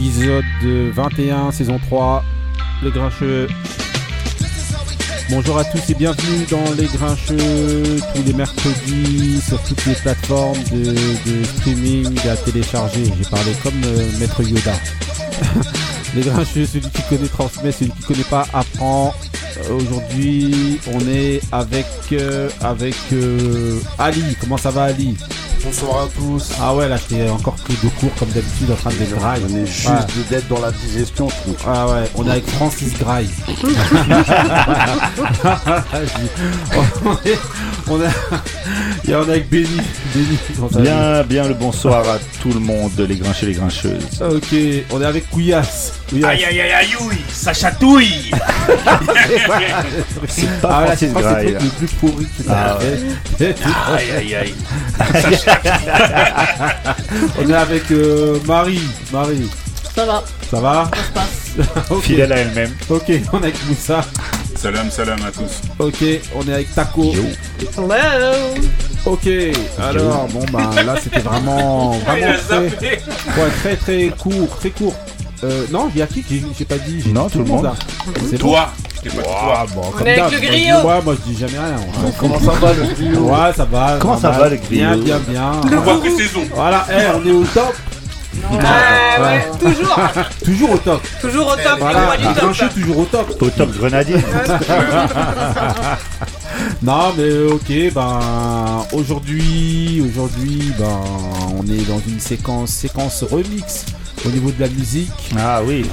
épisode 21, saison 3, Les Grincheux. Bonjour à tous et bienvenue dans Les Grincheux, tous les mercredis, sur toutes les plateformes de, streaming à télécharger. J'ai parlé comme euh, Maître Yoda. les Grincheux, celui qui connaît transmet, celui qui connaît pas apprend. Euh, Aujourd'hui, on est avec, euh, avec Ali. Comment ça va, Ali? Bonsoir à tous. Ah ouais, là, j'étais encore pris de cours comme d'habitude en train de dégrailler. On est juste Ouais. d'être dans la digestion. donc. Ah ouais, on est avec Francis Graille. on est, on est, et on est avec Benny. Bien, bien le bonsoir à tout le monde, les grincheux, les grincheuses. Ok, on est avec Couillasse. Aïe aïe aïe aïe ouille, ça chatouille C'est pas Ah, là, Francis c'est Graille. le plus pourri que tu Ah fait. Aïe aïe aïe On est avec euh, Marie. Marie, Ça va, ça va ça se passe. Ok. Fidèle à elle-même. Ok, on est avec Moussa. Salam salam à tous Ok, on est avec Taco. Hello Ok, alors bon bah là c'était vraiment vraiment très, ouais, très très court, très court. Euh, non, il y a qui qui j'ai pas dit j'ai Non, dit tout le monde. là. C'est bon. Toi Je t'ai pas dit toi bon, On comme est avec d'hab, le moi, je griot. dis- Ouais, moi je dis jamais rien. Ouais, Comment ça va le trio Ouais, ça va. Comment ça va, le griot Bien, bien, bien. On voit pré-saison Voilà, eh, on est au top. Ah ouais, toujours, Toujours au top. toujours au top, Voilà, du top. toujours au top. Au top grenadier. Non, mais ok, ben aujourd'hui, aujourd'hui, ben on est dans une séquence, séquence remix au niveau de la musique. Ah oui.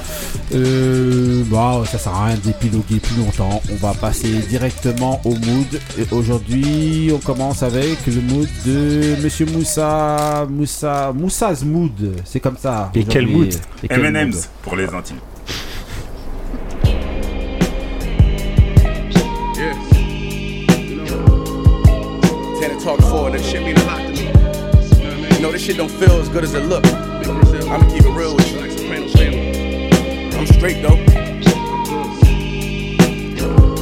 Euh, bah, ça sert à rien d'épiloguer plus longtemps. On va passer directement au mood. Et aujourd'hui, on commence avec le mood de Monsieur Moussa, Moussa, Moussa's mood. C'est comme ça. Et quel mood Et quel mood M&M's pour les intimes Yeah. You know, Tana talk forward, that shit mean a lot to me. You know what I mean? You know, this shit don't feel as good as it look. I'ma keep it real with you. Like. I'm straight though.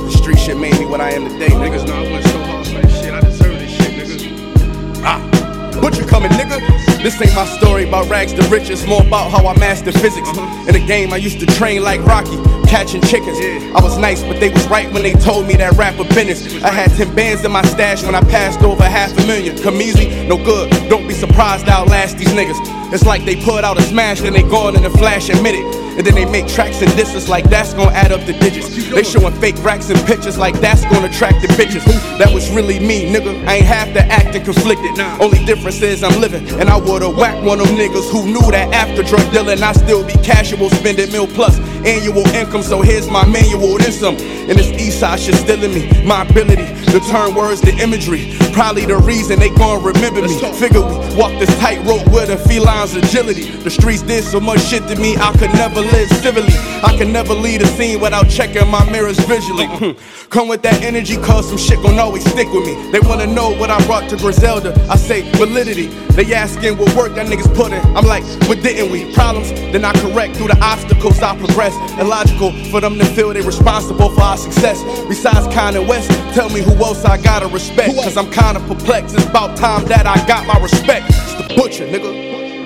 The street shit made me what I am today. Niggas know I went so hard this shit. I deserve this shit, niggas. Ah, but you coming, nigga? This ain't my story about rags to riches, more about how I mastered physics. In the game, I used to train like Rocky, catching chickens. I was nice, but they was right when they told me that rap rapper business. I had 10 bands in my stash when I passed over half a million. Come easy, no good. Don't be surprised I'll last these niggas. It's like they put out a smash, then they gone in a flash and it. And then they make tracks and disses like that's gonna add up the digits. They showing fake racks and pictures like that's gonna attract the bitches. That was really me, nigga. I ain't have to act and conflicted. Only difference is I'm living. And I would've whacked one of them niggas who knew that after drug dealing, I still be casual, spending mil plus annual income. So here's my manual, then some. And this east side shit still in me. My ability to turn words to imagery. Probably the reason they gon' remember me. Figure we walk this tightrope with a feline's agility. The streets did so much shit to me, I could never live civilly. I can never lead a scene without checking my mirrors visually. Hmm. Come with that energy, cause some shit gon' always stick with me. They wanna know what I brought to Griselda. I say validity. They asking what work that niggas put in. I'm like, what didn't we? Problems, then I correct through the obstacles I progress. Illogical for them to feel they responsible for our success. Besides Kanye West, tell me who else I gotta respect. Cause I'm kinda perplexed. It's about time that I got my respect. It's the butcher, nigga.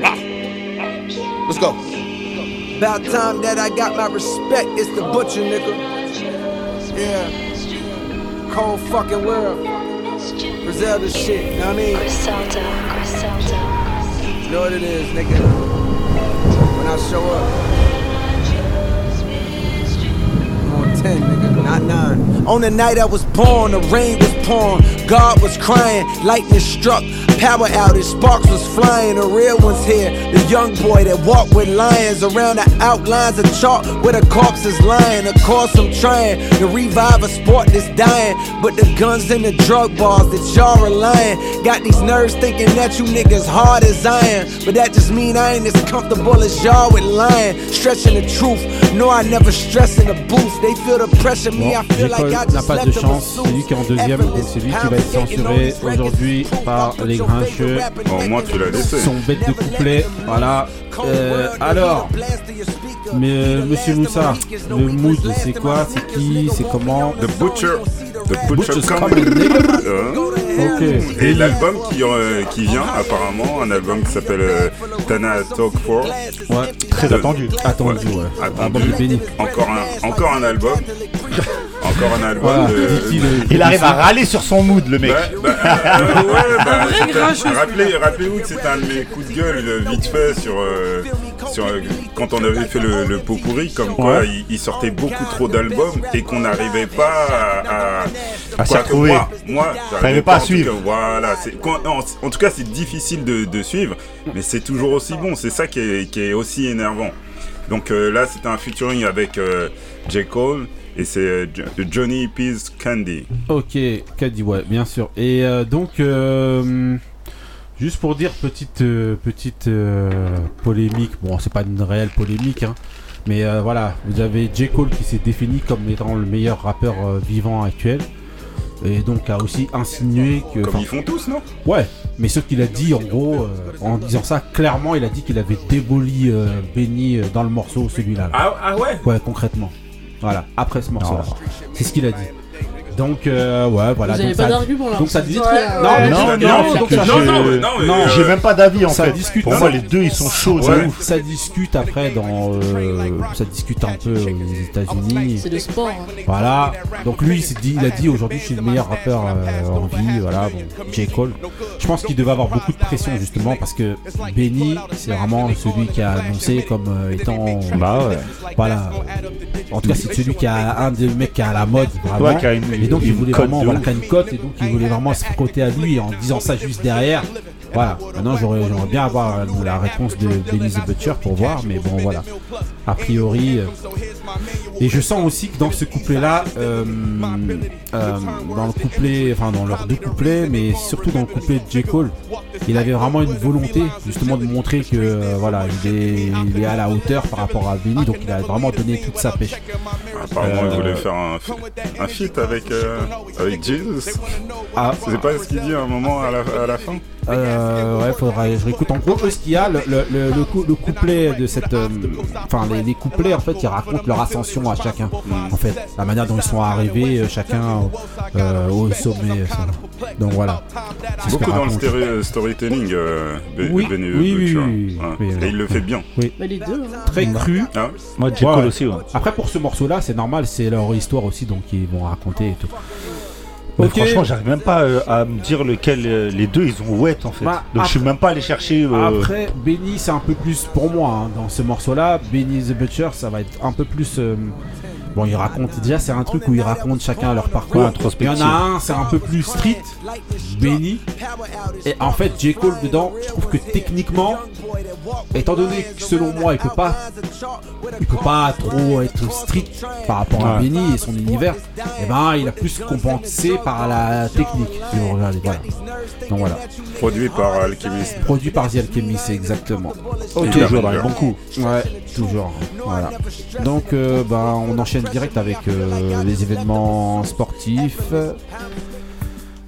Ah. Let's go. About time that I got my respect, it's the butcher nigga. Yeah. Cold fucking world. Griselda shit, know what I mean? Griselda, Griselda. You know what it is, nigga. When I show up. I'm on 10, nigga, not 9. On the night I was born, the rain was pouring. God was crying, lightning struck, power outage, sparks was flying. The real one's here, the young boy that walked with lions around the outlines of chalk where the corpse is lying. Of course, I'm trying to revive a sport that's dying, but the guns and the drug bars that y'all relying got these nerves thinking that you niggas hard as iron. But that just mean I ain't as comfortable as y'all with lying, stretching the truth. No, I never stress in the booth. They feel the pressure, me, I feel like I n'a just pas de chance, c'est lui qui est en deuxième, donc c'est lui qui va être censuré aujourd'hui par les Bon, moi, tu l'as laissé. Son bête de couplet, voilà. Euh, alors, mais euh, Monsieur Moussa, le mood c'est quoi? C'est qui? C'est comment? The Butcher The Butcher Comedy Ok. Et l'album qui, euh, qui vient, apparemment, un album qui s'appelle euh, Tana Talk 4. Ouais. Très attendu. Attendu, ouais. Attendu. Encore un, encore un album. Encore un album. Voilà. de- Dit-il, Il arrive à râler sur son mood, le mec. Bah, bah, euh, ouais, bah, rappelez, rappelez-vous que c'était un de mes coups de gueule vite fait sur, euh, sur euh, quand on avait fait le, le pot pourri, comme quoi Ouais. il, il sortait beaucoup trop d'albums et qu'on n'arrivait pas à, À s'y quoi que retrouver. Moi, moi j'arrivais pas à suivre. cas, voilà, c'est- quand- en, en tout cas, c'est difficile de, de suivre, mais c'est toujours aussi bon. C'est ça qui est, qui est aussi énervant. Donc euh, là, c'était un featuring avec euh, J. Cole et c'est euh, Jo- Johnny Peace Candy. Ok, Caddy, ouais, bien sûr. Et euh, donc, euh, juste pour dire, petite, petite polémique, bon, c'est pas une réelle polémique, hein, mais voilà, vous avez J. Cole qui s'est défini comme étant le meilleur rappeur vivant actuel. Et donc a aussi insinué que. Comme ils font tous, non? Ouais, mais ce qu'il a dit en gros, en disant ça, clairement, il a dit qu'il avait déboli Benny dans le morceau, celui-là. là. ah, ah ouais? Ouais, concrètement. Voilà, après ce morceau-là. C'est ce qu'il a dit. Donc, euh, ouais, voilà. Vous donc ça- pas d'argument là. donc ça dit Ouais, très. ouais. Non, Ouais, non, non, non, non, Non, J'ai même pas d'avis en ça fait. discute. Pour Non, moi, non. les deux ils sont chauds, Ouais. de ouf. Ça discute après dans. euh, ça discute un peu aux États-Unis. C'est le sport. hein. Voilà. Donc lui, il s'est dit, il a dit aujourd'hui, je suis le meilleur rappeur euh, en vie. Voilà, bon, J. Cole. Je pense qu'il devait avoir beaucoup de pression justement parce que Benny, c'est vraiment celui qui a annoncé comme euh, étant. Bah ouais. Voilà. En tout cas, c'est celui qui a un des mecs qui a la mode vraiment. Ouais, qui a une- donc il voulait vraiment voilà, une cote et donc il voulait vraiment se frotter à lui en disant ça juste derrière. Voilà. Maintenant j'aurais j'aimerais bien avoir la réponse de Benny the Butcher pour voir, mais bon voilà. A priori. euh, Et je sens aussi que dans ce couplet-là, euh, euh, dans le couplet, enfin dans leurs deux couplets, mais surtout dans le couplet de J. Cole, il avait vraiment une volonté justement de montrer que euh, voilà, il est, il est à la hauteur par rapport à Benny, donc il a vraiment donné toute sa pêche. Apparemment, il Euh, voulait faire un, un feat avec, euh, avec Jesus. Ah, C'est pas ce qu'il dit à un moment à la, à la fin? Euh, ouais, faudra, je réécoute. En gros, eux, ce qu'il y a, le, le, le, le cou- le couplet de cette. euh, Enfin, les, les couplets, en fait, ils racontent leur ascension à chacun. En fait, la manière dont ils sont arrivés, euh, chacun euh, au sommet. ça. Donc voilà. C'est ce Beaucoup dans le raconte. stéri- storytelling, euh, Oui, Benny oui, oui, oui, Ouais. oui, Et il le fait bien. Mais les deux. hein. Très cru. Hein Moi. Ouais, ouais. aussi, ouais. Après, pour ce morceau-là, c'est normal, c'est leur histoire aussi, donc ils vont raconter et tout. Mais franchement, j'arrive même pas euh, à me dire lequel euh, les deux ils ont wet en fait. Bah, Donc je suis même pas allé chercher. euh, Après, Benny, c'est un peu plus pour moi hein, dans ce morceau-là. Benny the Butcher, ça va être un peu plus. Bon, il raconte déjà, c'est un truc où ils racontent chacun leur parcours. Ouais, Il y en a un, c'est un peu plus street, Benny. Et en fait, J. Cole dedans, je trouve que techniquement, étant donné que selon moi, il peut pas, il peut pas trop être street par rapport à Ouais. Benny et son univers. Et ben, il a plus compensé par la technique. si vous regardez, voilà. Donc voilà. Produit par Alchemist. Produit par The Alchemist, exactement. Ok. toujours dans les bons coups. Ouais, toujours. Voilà. Donc, euh, ben, on enchaîne direct avec euh, les événements sportifs.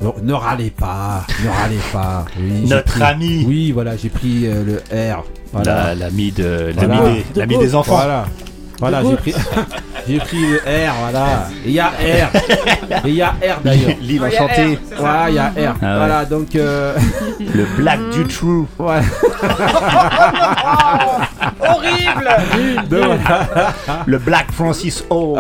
Alors, ne râlez pas, ne râlez pas. Oui, Notre pris- ami. Oui, voilà, j'ai pris euh, le R. Voilà. La- L'ami de Voilà. des, l'ami des enfants. Voilà. Voilà, j'ai pris, j'ai pris le R, voilà. Il y a R. Il y a R d'ailleurs. L'île enchantée. Voilà, il y a R. Ah ouais. Voilà, donc. euh, Le Black du True. ouais. Horrible Donc. Le Black Francis O.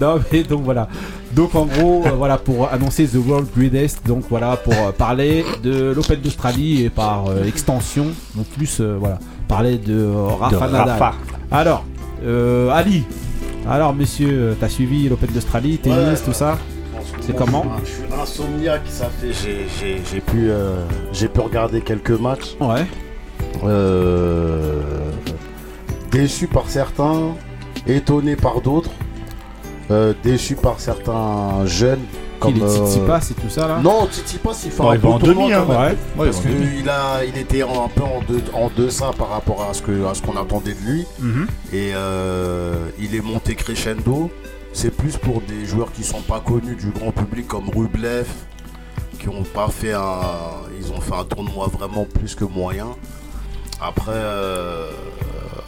Non mais donc voilà. Donc en gros, euh, voilà pour annoncer The World Greatest, donc voilà pour euh, parler de l'Open d'Australie et par euh, extension, donc plus euh, voilà, parler de euh, Rafa De Nadal. Rafa. Alors, euh, Ali, alors monsieur, euh, t'as suivi l'Open d'Australie, tennis, Ouais. tout ça C'est comment Je suis insomniaque, ça fait. J'ai, pu, euh, j'ai pu regarder quelques matchs. Ouais. Euh, déçu par certains, étonné par d'autres. Euh, déçu par certains jeunes. Qui Comme, les euh, Tsitsipas et tout ça là Non, Tsitsipas, il fait Bon, un tournoi demi, quand hein. même. Ouais. Ouais, Parce qu'il a, il était un peu en, deux, en deçà par rapport à ce que, à ce qu'on attendait de lui. Mhm. Et euh, il est monté crescendo. C'est plus pour des joueurs qui sont pas connus du grand public comme Rublev, qui ont pas fait un, ils ont fait un tournoi vraiment plus que moyen. Après, euh,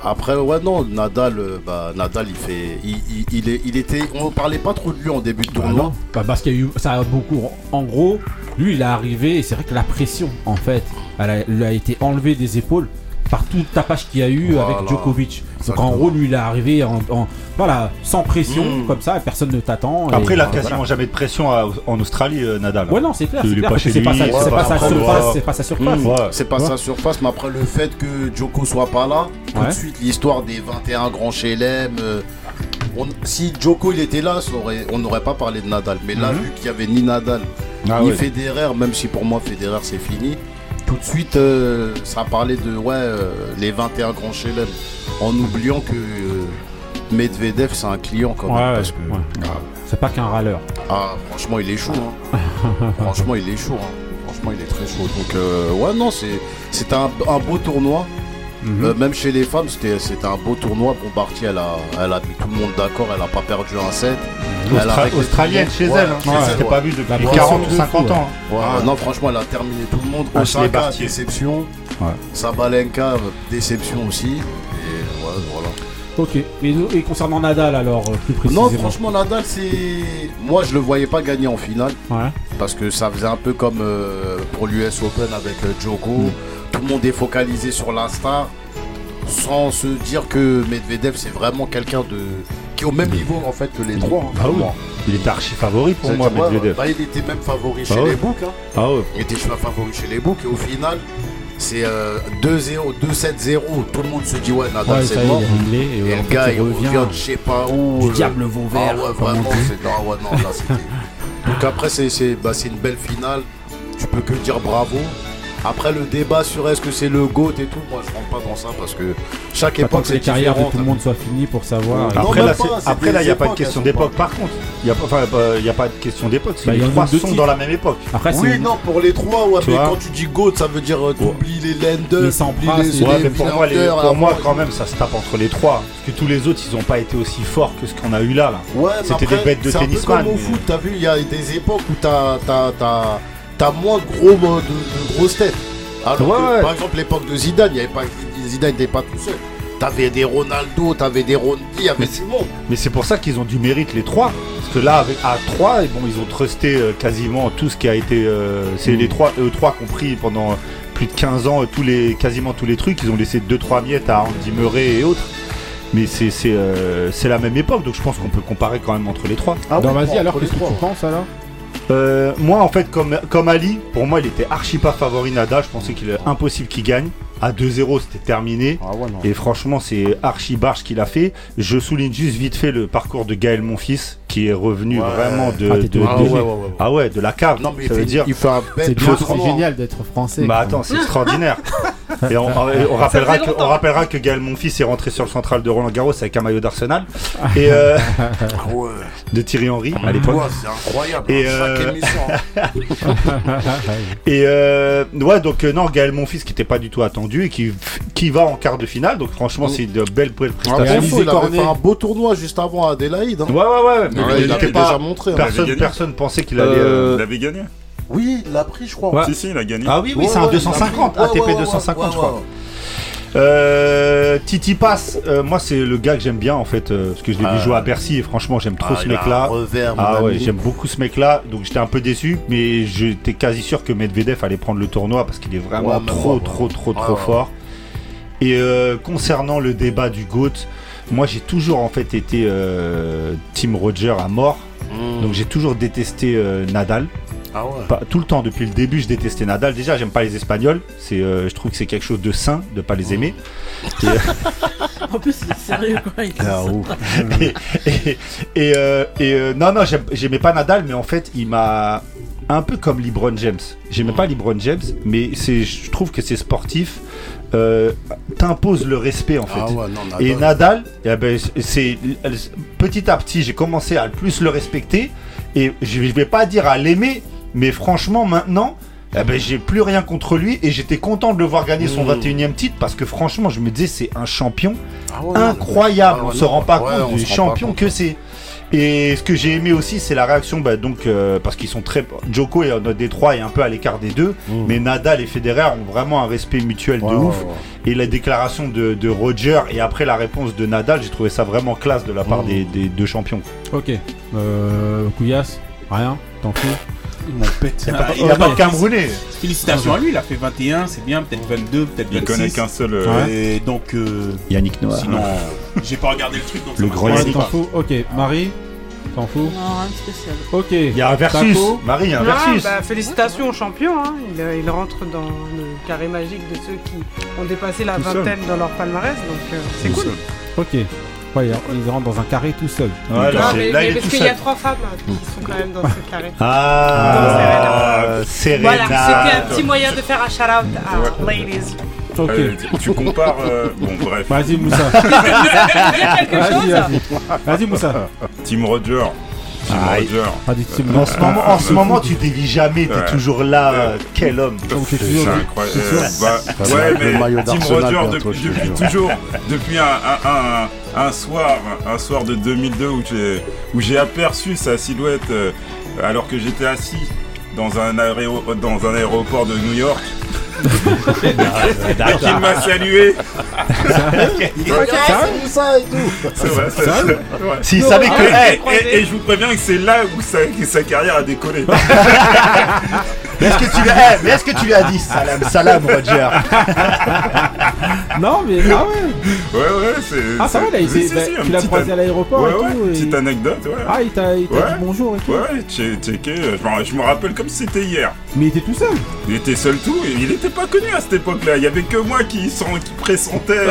Après, ouais, non, Nadal, euh, bah, Nadal, il fait. Il, il, il est, il était. On parlait pas trop de lui en début de Bah tournoi. non, bah parce qu'il y a eu ça a beaucoup. En gros, lui il est arrivé et c'est vrai que la pression en fait, elle a, lui a été enlevée des épaules par tout le tapage qu'il y a eu Voilà. avec Djokovic. Donc en gros, lui il est arrivé en, en- voilà sans pression Mm. comme ça, et personne ne t'attend. Après, il a voilà. quasiment jamais de pression à- en Australie, euh, Nadal. Ouais non c'est clair, c'est pas c'est sa, ouais, c'est pas sa après, surface, c'est pas sa surface. Mmh. Ouais. C'est pas Ouais. sa surface, mais après le fait que Djoko soit pas là, tout Ouais. de suite l'histoire des 21 grands chelem. euh, on- si Djoko il était là, ça aurait- on n'aurait pas parlé de Nadal. Mais là, Mhm. vu qu'il y avait ni Nadal, Ah ni. Federer, même si pour moi Federer c'est fini, tout de suite euh, ça a parlé de ouais, euh, les 21 grands chelem. En oubliant que euh, Medvedev c'est un client quand même. ouais, parce que, ouais. C'est pas qu'un râleur. ah, franchement, il est chaud. hein. franchement, il est chaud. hein. Franchement, il est très chaud. Donc, euh, ouais, non, c'est c'était un, un beau tournoi. Euh, même chez les femmes, c'était c'était un beau tournoi. Bon, Barty, elle a, elle a mis tout le monde d'accord. Elle a pas perdu un set. Elle a Austra- réglé Australienne tout chez monde. elle. Ouais, Hein. chez Ouais, ouais. pas vu depuis pression 40 de ou fou, 50 ouais. ans. hein. Ouais, Non, franchement, elle a terminé tout le monde. Ashley Osaka, déception. Ouais. Sabalenka, déception aussi. Et ouais, voilà. Ok. Et, et concernant Nadal alors euh, plus précisément. Non, franchement, Nadal, c'est. Moi, je le voyais pas gagner en finale. Ouais. parce que ça faisait un peu comme euh, pour l'US Open avec euh, Djoko. Tout le monde est focalisé sur star sans se dire que Medvedev c'est vraiment quelqu'un de qui est au même niveau en fait que les trois. hein, Ah oui. Il était archi favori pour moi, C'est-à-dire, ouais, Medvedev. bah, il était même favori chez ouais. les books. hein. Ah ouais. Il était favori chez les books et au final c'est euh, 2-0, 2-7-0. Tout le monde se dit ouais Nadal Ouais, c'est y est, mort. il est et, Et en le fait, gars il il revient de je sais pas où. Du euh, diable Vauvert, Ah ouais, comme on vraiment, dit. c'est. Ah ouais, non, là c'était. Donc après, c'est c'est- bah, c'est une belle finale. Tu peux que dire bravo. Après, le débat sur est-ce que c'est le GOAT et tout, moi je rentre pas dans ça parce que chaque époque que c'est les carrières de tout le monde soient finies pour savoir. Après, là, pas, c'est- c'est après, là, il n'y a pas de question d'époque. Par contre, il n'y a, pas- enfin, euh, il y a pas de question d'époque. Bah, les trois sont dans la même époque. Après, c'est Oui, non, pour les trois, ouais, Tu mais quand tu dis GOAT, ça veut dire euh, t'oublies les Lenders, Les t'oublies c'est- les, Ouais, les mais pour moi, les- Winners, pour moi, avant, quand même, ça se tape entre les trois. Parce que tous les autres, ils n'ont pas été aussi forts que ce qu'on a eu là. là. Ouais, mais C'était des bêtes de c'est tennisman, comme au foot, t'as vu, il y a des époques où t'as t'as- moins de, gros, euh, de, de grosses têtes. Alors Ouais, que, ouais. par exemple, l'époque de Zidane, il y avait pas, Zidane n'était pas tout seul. T'avais des Ronaldo, t'avais des Rondi, il y avait Mais monde. C'est pour ça qu'ils ont du mérite, les trois. Parce que là, avec, à trois, et bon, ils ont trusté euh, quasiment tout ce qui a été. euh, c'est les trois, eux trois qui ont pris pendant plus de 15 ans euh, tous les, quasiment tous les trucs. Ils ont laissé 2-3 miettes à Andy Murray et autres. Mais c'est c'est, euh, c'est la même époque, donc je pense qu'on peut comparer quand même entre les trois. Ah Non, ouais, vas-y, alors les qu'est-ce que trois. tu penses alors? Euh, moi, en fait, comme, comme Ali, pour moi, il était archi pas favori Nadal. Je pensais qu'il est impossible qu'il gagne. À 2-0, c'était terminé. Ah ouais. Et franchement, c'est archi barge qu'il a fait. Je souligne juste vite fait le parcours de Gaël Monfils, qui est revenu Ouais. vraiment de, Ah, de- Ah de- ouais, ouais, ouais, ouais. ah ouais, de la cave. Non, mais il ça fait, veut dire. il fait un bête C'est génial d'être français. Bah attends, c'est extraordinaire. Et on, on rappellera que, longtemps. on rappellera que Gaël Monfils est rentré sur le central de Roland Garros avec un maillot d'Arsenal et euh, Ah ouais. de Thierry Henry à l'époque. Ouais, c'est incroyable. Et euh, hein. Et euh, ouais, donc euh, non, Gaël Monfils qui n'était pas du tout attendu et qui, qui va en quart de finale. Donc franchement, c'est de belles, Ah, prestations. Il avait fait un beau tournoi juste avant à Adélaïde. hein. Ouais, ouais, ouais. mais il il n'était avait pas. déjà montré. hein. Personne, personne pensait qu'il allait. euh, Il avait gagné Oui, il l'a pris, je crois. Ouais. Si, si, il a gagné. Ah oui, oui, Ouais, c'est un ouais, 250, il l'a pris. ATP Ouais, ouais, 250, ouais, je crois. Euh, Titi Pass, euh, moi c'est le gars que j'aime bien en fait, euh, parce que je l'ai vu jouer à Bercy et franchement j'aime trop Ah, ce mec-là. Ah ouais, j'aime beaucoup ce mec-là, donc j'étais un peu déçu, mais j'étais quasi sûr que Medvedev allait prendre le tournoi parce qu'il est vraiment Ouais, trop, ouais, trop, trop, Ouais, trop ouais. fort. Et euh, concernant le débat du GOAT, moi j'ai toujours en fait été euh, Team Roger à mort, Mmh. donc j'ai toujours détesté euh, Nadal. Ah ouais. Pas- tout le temps, depuis le début, je détestais Nadal. Déjà, j'aime pas les Espagnols. C'est, euh, je trouve que c'est quelque chose de sain de pas les aimer. En plus, il est sérieux quoi. Il Ah, ouf. et et, et, euh, et, euh, non, non, j'aime- j'aimais pas Nadal, mais en fait, il m'a un peu comme LeBron James. J'aimais pas LeBron James, mais c'est, je trouve que c'est sportif. Euh, t'impose le respect en fait. Ah ouais, non, Nadal. Et Nadal, eh ben, c'est petit à petit, j'ai commencé à plus le respecter. Et je je vais pas dire à l'aimer, mais franchement, maintenant, eh ben, j'ai plus rien contre lui. Et j'étais content de le voir gagner son Mmh. 21 e titre parce que franchement, je me disais, c'est un champion Ah ouais, incroyable. Ah ouais, on se non, rend pas ouais, compte du champion compte. que c'est. Et ce que j'ai aimé aussi, c'est la réaction, bah, donc euh, parce qu'ils sont très. Joko et notre Détroit est un peu à l'écart des deux, Mm. mais Nadal et Federer ont vraiment un respect mutuel de Ouais, ouf. Et la déclaration de, de Roger et après la réponse de Nadal, j'ai trouvé ça vraiment classe de la part Mm. des, des deux champions. Ok. Euh, Couillasse Rien T'en fous Ils m'ont pété. Il n'y a, pas- Ah, il a pas de Camerounais. Félicitations à lui, il a fait 21, c'est bien, peut-être 22, peut-être Il 26. connaît qu'un seul. euh, Ouais. Et donc, euh, Yannick Noah. sinon, j'ai pas regardé le truc. Donc Le grand Yannick. T'en fous Ok. Marie T'en fous Non, rien de spécial. Ok. Il y a un versus. Taco Marie, il y a un Ouais, versus. bah, félicitations aux champions. Hein. Il, euh, il rentre dans le carré magique de ceux qui ont dépassé la Tout seul. vingtaine dans leur palmarès. Donc euh, c'est cool. seul. Ok. Ouais, ils rentrent dans un carré tout seul. Ouais, là, mais, là, mais il est parce qu'il y a trois femmes hein, qui sont quand même dans ce carré. Ah, Serena. Voilà, c'était un petit moyen de faire un shout-out à ladies. Ok. Euh, tu- compares. euh, Bon, bref. Vas-y, Moussa. Vas-y, Moussa. Team Roger. Roger. Vas-y, tu me En ce moment, en ce moment, tu dévis jamais, t'es Ouais. toujours là. Ouais. euh, Quel homme. C'est toujours- incroyable. c'est Euh, bah, ouais, mais maillot Team d'Arsenal Roger bientôt, depuis, depuis toujours, depuis un, un, un, un soir, un soir de 2002 où j'ai où j'ai aperçu sa silhouette euh, alors que j'étais assis dans un, aéro- dans un aéroport de New York. Et qu'il m'a salué. ça et tout. C'est vrai, c'est Ça vrai. S'il savait que. Et, et- et je vous préviens que c'est là où sa, que sa carrière a décollé. Mais est-ce que tu lui as, eh, mais est-ce que tu lui as dit salam, salam, Roger Non, mais. Ah ouais. Ouais, ouais, c'est. Ah, ça va, là, il s'est- bah, tu l'as croisé à l'aéroport Ouais, et ouais, tout. et- petite anecdote, ouais. Ah, il t'a il t'a Ouais. dit bonjour et tout. Ouais, checké, je me rappelle comme si c'était hier. Mais il était tout seul. Il était seul tout, et il était pas connu à cette époque-là. Il y avait que moi qui, sent, qui pressentais.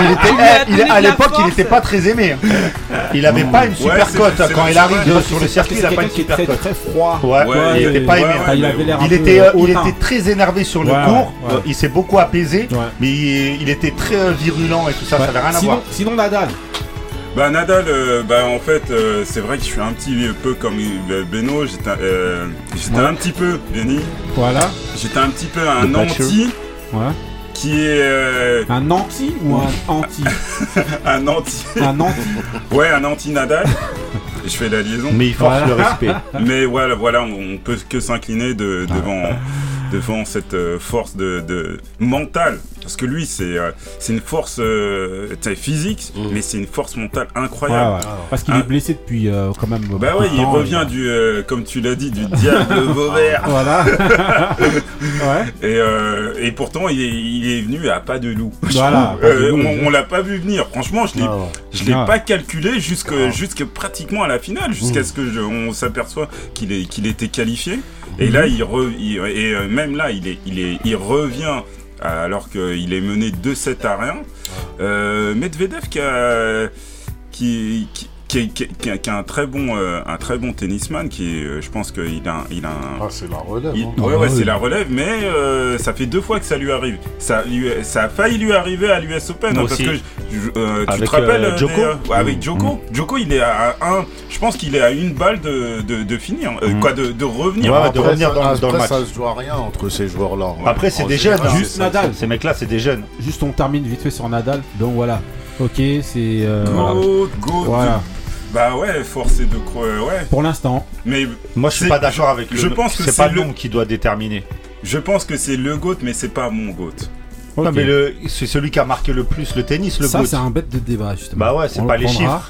Il était, il- à l'époque, il n'était pas très aimé. hein. Il avait pas une super c'est- cote c'est- hein, quand c'est il arrive de- sur le circuit. Il a C'est pas une super très cote. très froid. Ouais, Ouais, il était pas aimé. ouais, Enfin, il avait l'air un Il peu, était, euh, il hautain. était très énervé sur le Ouais, cours. ouais, ouais. euh, Il s'est beaucoup apaisé, Ouais. mais il, il était très euh, virulent et tout ça. Ça Ouais. n'avait rien à sinon, voir. sinon, Nadal. Bah Nadal, euh, bah en fait, euh, c'est vrai que je suis un petit peu comme Beno. J'étais euh, j'étais Ouais. un petit peu, Benny. Voilà. J'étais un petit peu un anti Ouais. qui est euh, Un anti ou un anti? Un anti. Un anti. Ouais, un anti Nadal. je fais la liaison. Mais il force Voilà. le respect. Mais voilà, voilà, on, on peut que s'incliner de- devant, devant cette euh, force de, de mentale. Parce que lui, c'est euh, c'est une force euh, physique, mais c'est une force mentale incroyable. ouais. Parce qu'il Hein. est blessé depuis euh, quand même. Bah ouais, de il temps, revient du, comme tu l'as dit, du diable Vauvert. Voilà. ouais. Et, et pourtant, il est, il est venu à pas de loup. Voilà, de loup, on on l'a pas vu venir. Franchement, je l'ai, Ah je l'ai Ah. pas calculé jusque, jusque pratiquement à la finale, jusqu'à ce que je- on s'aperçoit qu'il est, qu'il était qualifié. Et là, il, re- il- et même là, il est, il est, il revient alors qu'il est mené 2-7 à rien. Euh, Medvedev qui a, qui, qui, qui- qui a, qui a un très bon, euh, un très bon tennisman, qui est, euh, je pense qu'il a, un- il a un, Ah, c'est la relève. il- hein. ouais, Ah, ouais, c'est la relève, mais euh, ça fait deux fois que ça lui arrive. Ça, lui- ça a failli lui arriver à l'US Open, hein, parce que je- euh, tu Avec, te rappelles euh, euh, euh, ouais, avec Mm. Joko. Joko, il est à un, je pense qu'il est à une balle de, de, de finir, euh, Mm. quoi, de, de revenir. Ouais, Après, de revenir dans- le match. ça se joue à rien entre ces joueurs-là. ouais. Après, c'est En des général, jeunes, hein. Juste. Nadal. Ces mecs-là, c'est des jeunes. Juste on termine vite fait sur Nadal. Donc voilà. Ok, c'est. euh, voilà. Go, go. Voilà. Bah ouais, force est de croire, ouais. Pour l'instant. Mais Moi, je suis pas d'accord avec le je pense que C'est pas le nom qui doit déterminer. je pense que c'est le GOAT, mais c'est pas mon GOAT. Non, mais le- c'est celui qui a marqué le plus le tennis, le ça, GOAT. c'est un bête de débat justement. Bah ouais, c'est pas le les prendra,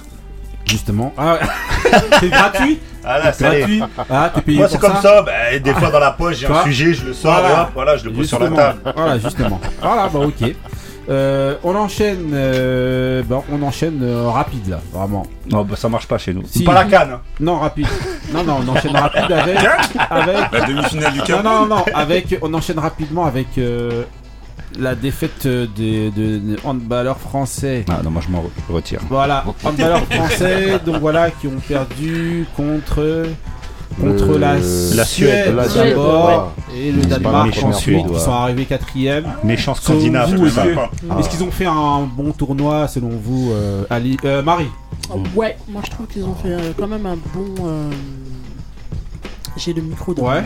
Justement. Ah ouais. c'est gratuit. Ah là, c'est gratuit. Ah, t'es payé Moi, c'est comme ça. bah, des fois, dans la poche, j'ai un sujet, je le sors, Voilà. voilà, je le pose sur la table. Voilà, justement. voilà, bah ok. Euh, on enchaîne, euh, bah, on enchaîne euh, rapide là, vraiment. Non, bah, ça marche pas chez nous. Si. C'est pas la canne. Non, rapide. Non, non, on enchaîne rapide avec, avec. La demi-finale du Non, Cameroun. non, non, avec, on enchaîne rapidement avec euh, la défaite de, de, de handballeurs français. Ah non, moi, je m'en re- retire. Voilà, handballeurs français, donc voilà, qui ont perdu contre contre Le- la, La Suède. La Suède, d'abord et le Danemark ensuite, qui sont arrivés quatrième. Méchant Selon scandinave, vous, tout ça. est-ce que- Ah. Est-ce qu'ils ont fait un bon tournoi selon vous, euh, Ali euh, Marie Ouais, moi je trouve qu'ils ont fait euh, quand même un bon. euh, J'ai le micro devant Ouais.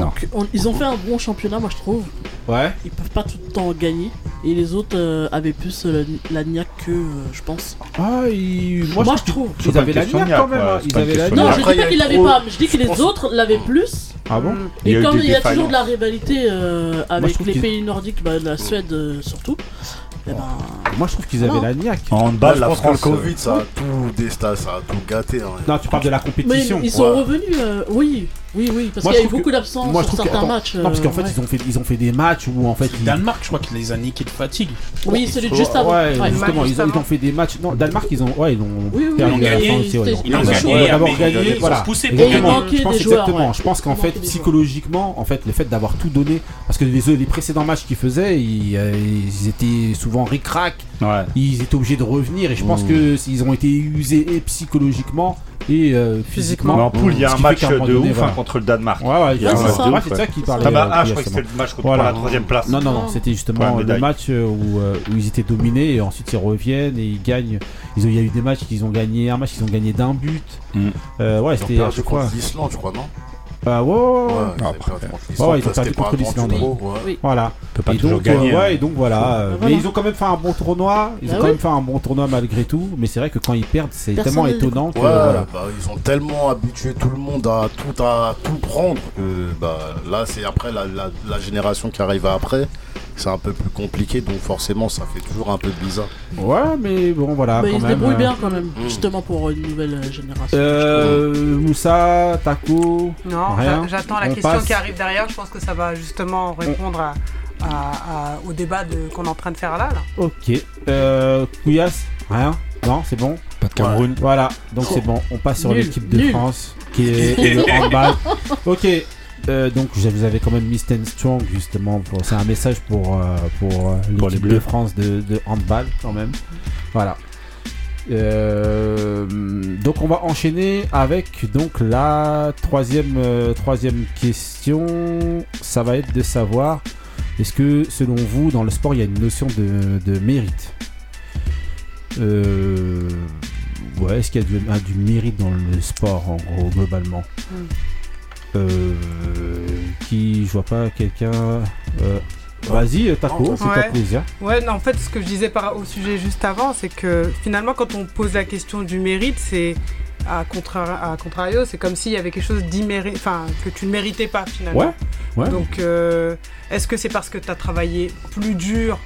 Donc on- ils ont fait un bon championnat, moi je trouve. Ouais. Ils peuvent pas tout le temps gagner. Et les autres euh, avaient plus euh, la, niaque que, euh, je pense. Ah, il- moi, Moi, je je trouve. trouve qu'ils avaient la niaque quand même. hein. Ils avaient la Non, je dis pas qu'ils l'avaient trop- pas, mais je dis que les autres l'avaient plus. Ah bon Il y Et comme il y a toujours de la rivalité euh, avec les pays nordiques, bah, la Suède euh, surtout, eh ben, Moi, je trouve qu'ils avaient Non. la niaque. En je la France. que le Covid, ça a tout ça a tout gâté. hein. Non, tu parles de la mais compétition. ils sont ouais. revenus, euh, oui, oui, oui, parce qu'il y a eu beaucoup je sur trouve que. certains attends, matchs. Non, parce qu'en euh, fait, ouais. ils ont fait, ils ont fait des matchs où en fait. Le ils- Danemark, je crois qu'il les a niqués de fatigue. Oui, celui de juste avant. Ouais, Ouais. justement, ils, ont, ils juste ont fait des matchs. Non, Danemark, ils ont. Ouais, ils ont. Oui, oui, perdu ils ont à la fin gagné, ouais, Ils ont gagné, gagné, d'abord mais gagné, ils ont voilà. poussé pour Je pense exactement. Je pense qu'en fait, psychologiquement, en fait, le fait d'avoir tout donné, parce que les, les précédents matchs qu'ils faisasaient, ils, euh, ils étaient souvent ric-rac, Ouais. ils étaient obligés de revenir, et je pense Mm. que ils ont été usés et psychologiquement et euh, Mais physiquement. en poule, il y a un match de donné, ouf voilà. hein, contre le Danemark. Ouais, ouais, il y a Ouais, un c'est match ça. de- c'est ça qui parlait. Ah bah, euh, ah, je crois que c'était le match contre Voilà. la troisième place. Non, non, non, c'était justement le match euh, où, où ils étaient dominés et ensuite ils reviennent et ils gagnent. Ils ont, il y a eu des matchs qu'ils ont gagné, un match ils ont gagné d'un but. Mm. Euh, ouais, c'était fois. contre l'Islande, je crois, non? Ah, ouais, ils ont perdu contre l'Islande. Voilà. Peut pas et toujours donc, gagner. ouais, et donc voilà. Mais ils ont quand même fait un bon tournoi. Ils ont Bah quand oui. même fait un bon tournoi malgré tout. Mais c'est vrai que quand ils perdent, c'est tellement étonnant que Ouais, voilà. bah, ils ont tellement habitué tout le monde à tout, à tout prendre que bah, là, c'est après la, la- la génération qui arrive après, c'est un peu plus compliqué, donc forcément, ça fait toujours un peu bizarre. Ouais, mais bon, voilà. Mais quand ils se même, débrouillent euh, bien quand même, Mm. justement pour une nouvelle euh, génération. Euh, Moussa, Taco. Non, j'attends la On question passe. qui arrive derrière. Je pense que ça va justement répondre à, à- à- au débat de- qu'on est en train de faire là. là. Ok. Euh, Couillasse Rien Non, c'est bon Pas de Cameroun. Voilà, donc c'est bon. On passe sur l'équipe de nul. France qui est et le handball. Ok. Euh, donc je vous avais quand même mis Stand Strong justement. pour- C'est un message pour euh, pour euh, Pour les l'équipe Bleus. de France de, de handball quand même. Voilà. Euh, donc on va enchaîner avec donc la troisième euh, troisième question. Ça va être de savoir est-ce que selon vous dans le sport il y a une notion de, de mérite? Euh, Ouais, est-ce qu'il y a du, du mérite dans le sport en gros globalement? Mm. Euh, Qui je vois pas quelqu'un. euh, Vas-y, euh, Taco, Ouais. c'est toi plaisir. Ouais, non, en fait, ce que je disais par, au sujet juste avant, c'est que finalement, quand on pose la question du mérite, c'est à, contra- à contrario, c'est comme s'il y avait quelque chose d'immérite, enfin, que tu ne méritais pas finalement. Ouais, ouais. Donc, euh, est-ce que c'est parce que tu as travaillé plus dur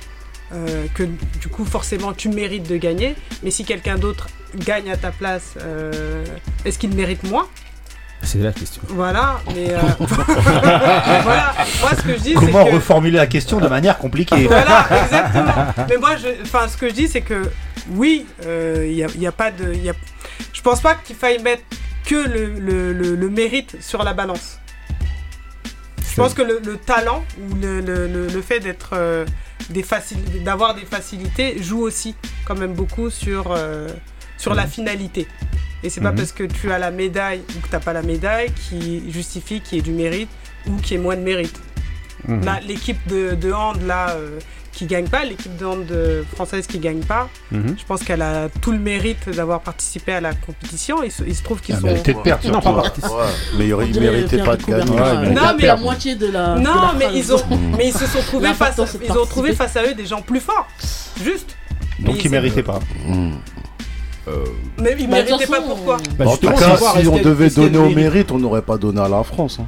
euh, que du coup, forcément, tu mérites de gagner? Mais si quelqu'un d'autre gagne à ta place, euh, est-ce qu'il mérite moins? C'est la question. Voilà, mais. euh, voilà, moi, ce que je dis, c'est Comment que. reformuler la question de manière compliquée Voilà, exactement. Mais moi, je, enfin, ce que je dis, c'est que oui, il n'y a, y a pas de, y a, je pense pas qu'il faille mettre que le, le, le- le mérite sur la balance. Je pense que le, le talent ou le, le, le- le fait d'être euh, des facil- d'avoir des facilités joue aussi quand même beaucoup sur euh, sur la finalité. Et c'est pas Mhm. parce que tu as la médaille ou que t'as pas la médaille qui justifie qu'il y ait du mérite ou qu'il y ait moins de mérite. Mhm. Là, l'équipe de, de hand là euh, qui gagne pas, l'équipe de hand euh, française qui gagne pas, Mhm. je pense qu'elle a tout le mérite d'avoir participé à la compétition. Il se, il se trouve qu'ils Ah, sont. mais peut-être perdre Non, pas Ouais, partie. mais il On il Pierre pas de de gagner. Ouais, mais il Non, mais- la moitié de la. de Non, la mais ils ont, mais ils se sont trouvés face, de ils ont trouvé face à eux des gens plus forts, juste. Donc Mais il méritait pas. Mmh. Mais ils Bah, méritaient pas pourquoi Bah, en justement, tout cas, si on devait donner au mérite on n'aurait pas donné à la France. hein.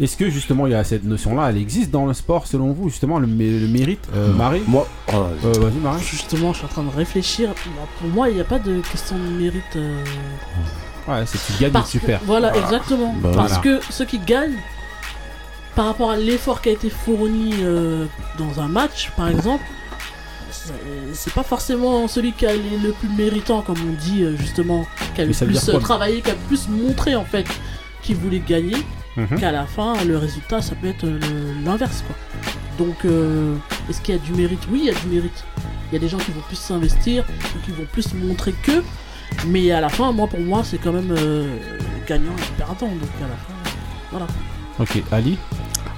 Est-ce que justement il y a cette notion-là, elle existe dans le sport selon vous, justement le, mé- le mérite euh, Marie Moi, oh, Euh, Vas-y Marie. Justement, je suis en train de réfléchir. Bah, Pour moi, il n'y a pas de question de mérite. euh, Ouais, c'est tu gagnes et parce tu que- perds. Voilà, exactement. Bah, parce voilà. que ceux qui gagnent, par rapport à l'effort qui a été fourni euh, dans un match, par exemple, c'est- c'est pas forcément celui qui a les- le plus méritant, comme on dit euh, justement, qui a le plus quoi euh, travaillé, qui a le plus montré en fait qu'il voulait gagner, Mhm. qu'à la fin, le résultat, ça peut être euh, le- l'inverse, quoi. Donc, euh, est-ce qu'il y a du mérite? Oui, il y a du mérite. Il y a des gens qui vont plus s'investir, qui vont plus montrer que, mais à la fin, moi, pour moi, c'est quand même euh, gagnant et perdant. Donc, à la fin, euh, voilà. Ok, Ali?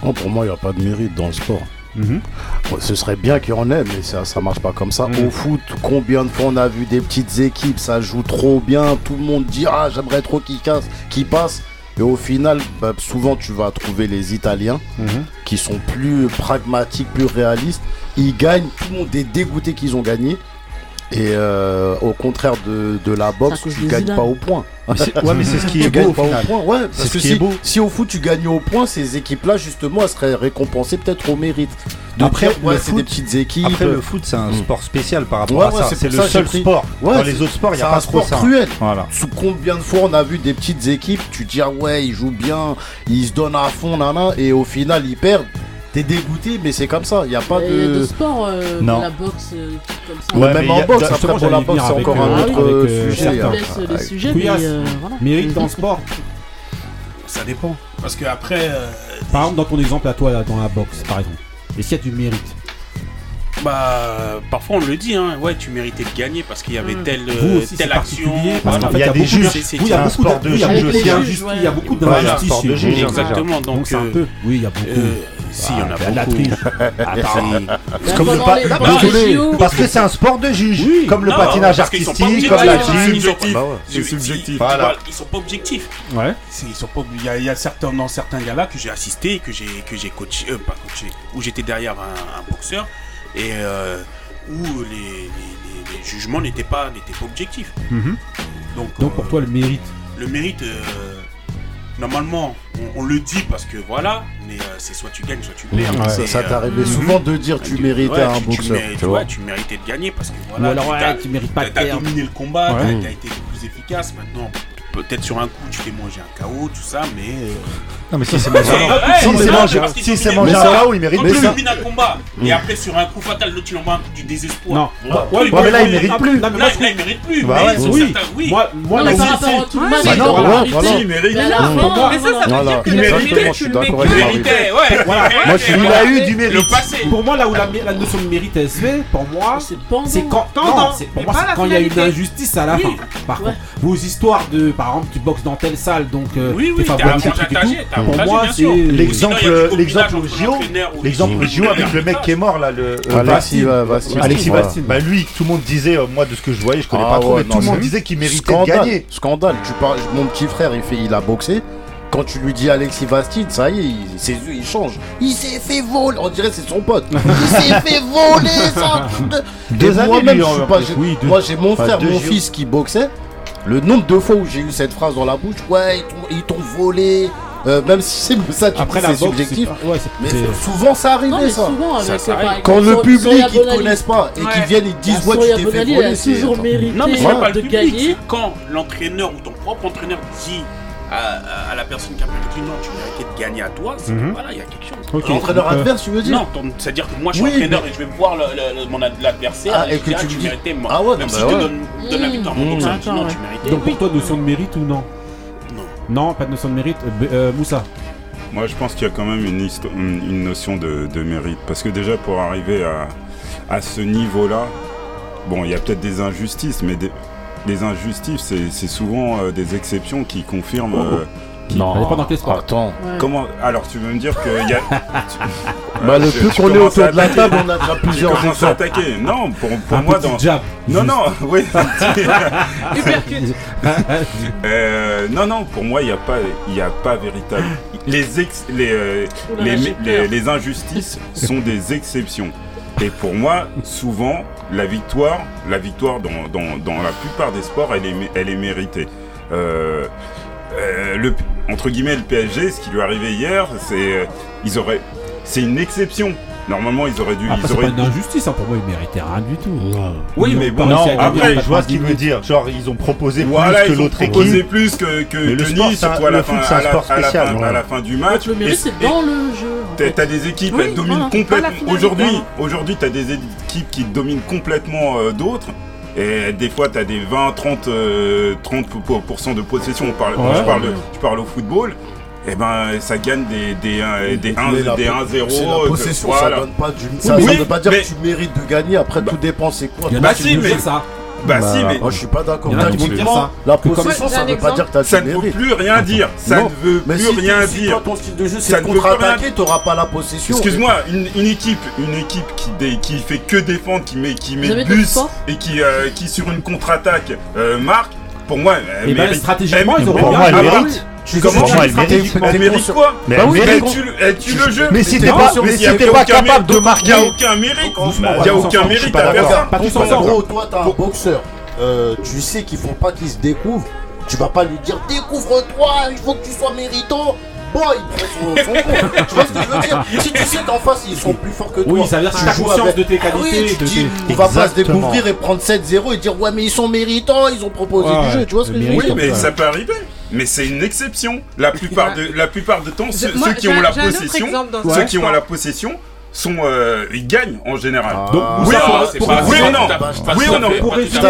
oh, pour moi, il n'y a pas de mérite dans le sport. Mm-hmm. Ce serait bien qu'il y en ait, mais ça, marche pas comme ça. Mm. Au foot, combien de fois on a vu des petites équipes, ça joue trop bien, tout le monde dit ah j'aimerais trop qu'ils passent. Et au final, bah, souvent tu vas trouver les Italiens mm-hmm. qui sont plus pragmatiques, plus réalistes. Ils gagnent, tout le monde est dégoûté qu'ils ont gagné. Et euh, au contraire de, de la boxe, tu gagnes pas au point. Ah, ouais, mais c'est ce qui est tu beau. Gagnes au point, ouais. Parce que si, est beau. si au foot tu gagnes au point, ces équipes-là, justement, elles seraient récompensées peut-être au mérite. De après, ouais, c'est des petites équipes. Après, le foot, c'est un mm. sport spécial par rapport ouais, à ouais, ça. C'est le seul pris... sport. Dans les autres sports, il n'y a pas un sport cruel. Voilà. Sous combien de fois on a vu des petites équipes, tu dis, ah ouais, ils jouent bien, ils se donnent à fond, nana, et au final, ils perdent. T'es dégoûté, mais c'est comme ça. Il n'y a pas de. Il y a euh, Non. la boxe, euh, comme ça. Ouais, même mais en a- boxe, après, justement, pour la boxe, c'est encore un euh, autre, euh, avec, sujet, Je hein. laisse le sujet, mais euh, voilà. Mérite dans le sport. Ça dépend. Parce que après, euh, Par exemple, dans ton exemple à toi, là, dans la boxe, par exemple. Et s'il y a du mérite bah, parfois on le dit, hein, ouais, tu méritais de gagner parce qu'il y avait mm. telle, euh, Vous aussi, telle action. parce qu'en fait, Il y a des juges. Oui, il y a beaucoup de d'injustices, juges il y a beaucoup d'injustices. Voilà, de Exactement. Hein. Donc, Donc, c'est un euh, peu. Oui, il y a beaucoup. euh, si, il y en a ah, beaucoup. Attends. Ah, ah, comme le pas... Parce que c'est un sport de juge. Comme le patinage artistique, comme la gym. Bah c'est subjectif. Ils sont pas objectifs. Ouais. Ils sont pas. Il y a certains dans certains gars là que j'ai assisté, que j'ai que j'ai euh, pas coaché, où j'étais derrière un, boxeur et euh, où les, jugements n'étaient pas n'étaient pas objectifs. Mhm. Donc, pour euh, toi le mérite. Le mérite normalement, on, le dit parce que voilà, mais euh, c'est soit tu gagnes, soit tu perds. Ça, ça euh, souvent hmm. de dire tu, méritais un boxeur. Tu, vois, tu méritais de gagner parce que voilà, Ou alors, ouais, as, tu mérites pas T'as dominé le combat, t'as été le plus efficace. Maintenant, peut-être sur un coup, tu t'es mangé un KO, tout ça, mais euh, non, mais si c'est mangé. Si c'est mangé à Kao, il mérite plus. Quand tu élimines un combat mm. et après sur un coup fatal, l'autre tu l'envoies du désespoir. Non, mais là il mérite plus. Là il mérite plus. Oui, moi, moi, mais par rapport à tout le match, il mérite. Mais ça, ça veut dire que le méritait. Moi, il a eu du mérite. Pour moi, là où la notion de mérite elle se fait, pour moi, c'est quand il y a une injustice à la fin. Par contre, vos histoires de, par exemple, tu boxes dans telle salle, donc oui, oui, tu es favorable à pour moi, c'est l'exemple, l'exemple JO, l'exemple JO avec le mec qui est mort là, le euh, Alexis Bastine. Euh, bah lui, tout le monde disait, euh, moi de ce que je voyais, je connais ah pas trop, mais tout le monde disait qu'il méritait de gagner. Scandale. Tu parles, mon petit frère, il fait, il a boxé. Quand tu lui dis Alexis Bastide, ça y est, il, ses yeux ils changent. Il s'est fait voler, on dirait c'est son pote. Il s'est fait voler ça. Deux moi-même, moi j'ai mon frère, mon fils qui boxait. Le nombre de fois où j'ai eu cette phrase dans la bouche, ouais, ils t'ont volé, euh, même si c'est ça, tu Après, dis, c'est boxe, subjectif. c'est pas- ouais, c'est- Mais c'est- souvent ça arrivait Non, mais ça. souvent, avec, ça, ça arrive. Quand le Soria public ils te connaissent pas et qu'ils viennent ils te disent ouais tu t'es fait Bonali, voler, c'est toujours mérité Non, mais c'est Voilà. pas le public. Quand l'entraîneur ou ton propre entraîneur dit à, à- la personne qui a perdu, non, tu méritais de gagner à toi, c'est que voilà, il y a quelque chose. Ok. l'entraîneur Donc, euh, adverse tu veux dire Non, ton- c'est-à-dire que moi je suis Oui, entraîneur et je vais voir le- le- le- mon ad- l'adversaire Ah, et et je que dis, ah, tu ah, tu dis- méritais, moi. Ah ouais, Même bah si je te ouais. donne, donne la victoire, mon Mmh. coach, il dit, Attends, non, ouais. tu méritais. Donc pour toi, notion de mérite ou non non, pas de notion de mérite. Euh, Moussa Moi, je pense qu'il y a quand même une, notion de, mérite. Parce que déjà, pour arriver à, ce niveau-là, bon, il y a peut-être des injustices, mais des, injustices, c'est souvent euh, des exceptions qui confirment. Oh, oh. Euh, qui Non. Ça dépend dans quel sport. Ah, attends. Comment Alors, tu veux me dire qu'il y a. Bah, le plus qu'on est autour de la table, on a déjà plusieurs commence à exemples. attaquer. Non, pour, pour Un moi, petit dans. jab. Non, non, oui. Hypercute. Euh, non, non, pour moi, il n'y a pas, il y a pas véritable. Les ex, les, euh, les, les- les injustices sont des exceptions. Et pour moi, souvent, la victoire, la victoire dans, dans, dans la plupart des sports, elle est, elle est méritée. Euh, euh, le, entre guillemets, le PSG, ce qui lui est arrivé hier, euh, c'est une exception. Normalement, ils auraient dû. Après, ils auraient... pas une injustice, hein, pour moi, ils méritaient rien du tout. Oui, mais bon, après, je vois ce qu'il veut dire. Genre, ils ont proposé plus que l'autre équipe. Ils ont proposé plus que, que, le sport, Nice, surtout à la, fin, à, la, à, la fin, du match. Le mérite, c'est dans le jeu. T'as des équipes, oui, elles dominent complètement. Aujourd'hui, aujourd'hui, t'as des équipes qui dominent complètement euh, d'autres. Et des fois, tu as des 20, 30, euh, 30% de possession. Je, parle, au football et eh ben ça gagne des, des, des, des 1-0. C'est euh, possession, voilà. ça, donne pas du, ça, veut pas dire que tu mérites de gagner. Après, bah, tout dépend, c'est quoi. Bah, si, mais. Bah, bah, si, mais. Moi, je suis pas d'accord. La possession, ça ne veut pas dire que t'as Ça ne veut plus rien dire. Ça ne veut plus rien dire. ton style de jeu, c'est contre-attaquer, t'auras pas la possession. Excuse-moi, une équipe une équipe qui fait que défendre, qui met qui met bus et euh, qui sur une contre-attaque euh, marque pour moi, elle eh ben, mérite. Stratégiquement, ils auraient mérite. Je comment elle mérite, elle mérite quoi Mais bah elle mérite elle tue le jeu. Mais si t'es pas mais si t'es pas capable de marquer, y a aucun mérite. Y a aucun mérite à personne. En gros, toi t'es un boxeur. Euh, tu sais qu'il faut pas qu'il se découvre. Tu vas pas lui dire découvre-toi, il faut que tu sois méritant boy son, son Tu vois ce que je veux dire Si tu sais qu'en face ils sont plus forts que toi. Oui, ça veut dire que tu as conscience avec... de tes qualités. Ah va pas se découvrir et prendre 7-0 et dire ouais mais ils sont méritants, ils ont proposé du jeu, tu vois ce que je veux dire Oui mais ça peut arriver mais c'est une exception. La plupart de la plupart de temps, ceux, qui ont la possession, ceux qui ont la possession sont euh, ils gagnent en général. Donc oui, non, pas, ou non, oui ou non? Pour résumer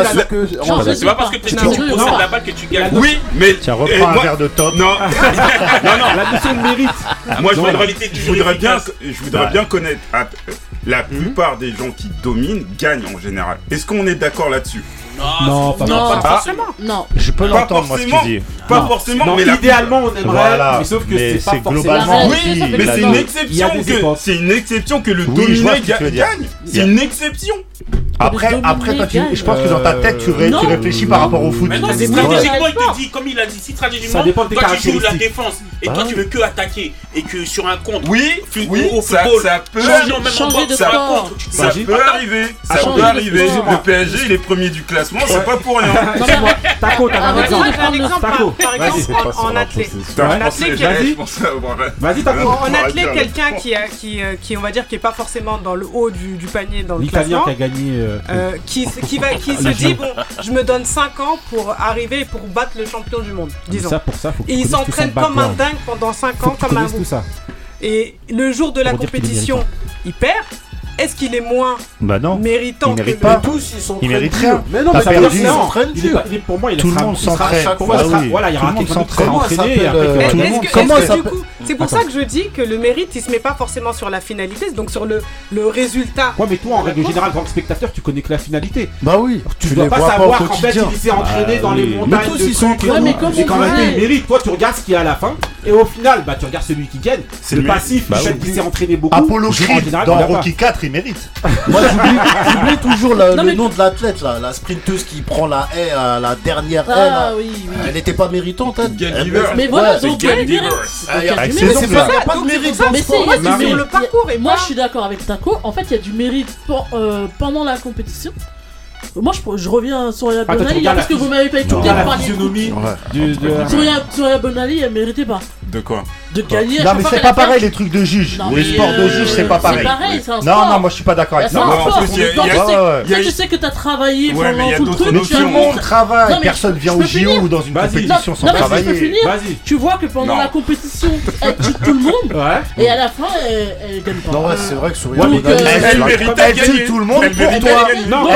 c'est pas parce que tu possèdes la balle que tu gagnes. Oui, mais tiens, reprends un verre de top. Non, non, non. La notion mérite. Moi, je je voudrais bien, je voudrais bien connaître. Ah, la plupart des gens qui dominent gagnent en général. Est-ce qu'on est d'accord là-dessus? Non, pas, pas forcément. Non. Je peux l'entendre, moi, ce qu'il. Pas forcément, mais idéalement, on aimerait. Voilà. Mais sauf que c'est pas globalement. Oui, mais c'est une exception. C'est une exception que le dominant gagne. C'est une exception. Après, après tu, je pense que dans ta tête, tu, euh, réfléchis par rapport au foot. Mais non, stratégiquement, il te dit, comme il a dit, si stratégiquement, toi tu joues la défense et toi bah tu veux que attaquer et que sur un contre, oui, oui ça, ça peut changer de ça, ça peut arriver. Ça peut arriver. Le PSG, il est premier du classement, c'est pas pour rien. Taco, t'as. Par exemple, en athlète. Vas-y, Taco. En athlète, quelqu'un euh, euh, qui, on va dire, qui est pas forcément dans le haut du panier dans le classement. L'italien qui a gagné. Euh, qui, se dit bon, je me donne 5 ans pour arriver et pour battre le champion du monde, disons. Pour ça, et ils s'entraînent comme un dingue pendant 5 ans, comme un tout. Et le jour de la compétition, ils perdent. Est-ce qu'il est moins bah non. méritant il mérite que tous ils sont Il mérite rien. Mais non, mais ça perdu. Il est pas- il pour moi, il Tout le monde il à s'entraîne. chaque fois, il bah oui. Voilà, il y aura Tout le monde qui s'entraîne. entraîné. Hein, est-ce que- -ce ça du coup, c'est pour ça que je dis que le mérite, il se met pas forcément sur la finalité, donc sur le, résultat. Ouais, mais toi, en règle générale, en tant que spectateur, tu connais que la finalité. Bah oui, Tu, dois pas savoir qu'en fait, il s'est entraîné bah dans les montagnes. tous, ils sont entraînés. tout. Ouais, mais il mérite. Toi, tu regardes ce qu'il y a à la fin. Et au final, bah, tu regardes celui qui gagne. C'est le passif, le fait qu'il s'est entraîné beaucoup. Apollo en Creed dans l'a. Rocky 4, il mérite. Moi, j'oublie toujours le, nom de l'athlète, là, la sprinteuse qui prend la haie, à la dernière ah, Oui. Elle n'était pas méritante. Hein. Mais voilà, ah, donc elle mérite. Il pas de mérite dans le parcours. Et moi, je suis d'accord avec Taco. En fait, il y a du mérite euh, pendant la compétition. Moi, je, je reviens sur Aya Bonali hein, parce que vous m'avez pas écouté. La physionomie du. Surya Bonali, elle méritait pas. De quoi De gagner. Non, mais c'est pas pareil les trucs de juge. Les sports de euh, juge, c'est pas pareil. Non, non, moi je suis pas d'accord avec ça. Tu sais que t'as travaillé pendant tout le truc. Tout le monde travaille. Personne vient au JO ou dans une compétition sans travailler. Tu vois que pendant la compétition, elle tue tout le monde. Et à la fin, elle gagne pas. Non, c'est vrai que Surya Bonali, euh, elle mérite tout le monde pour toi. Non,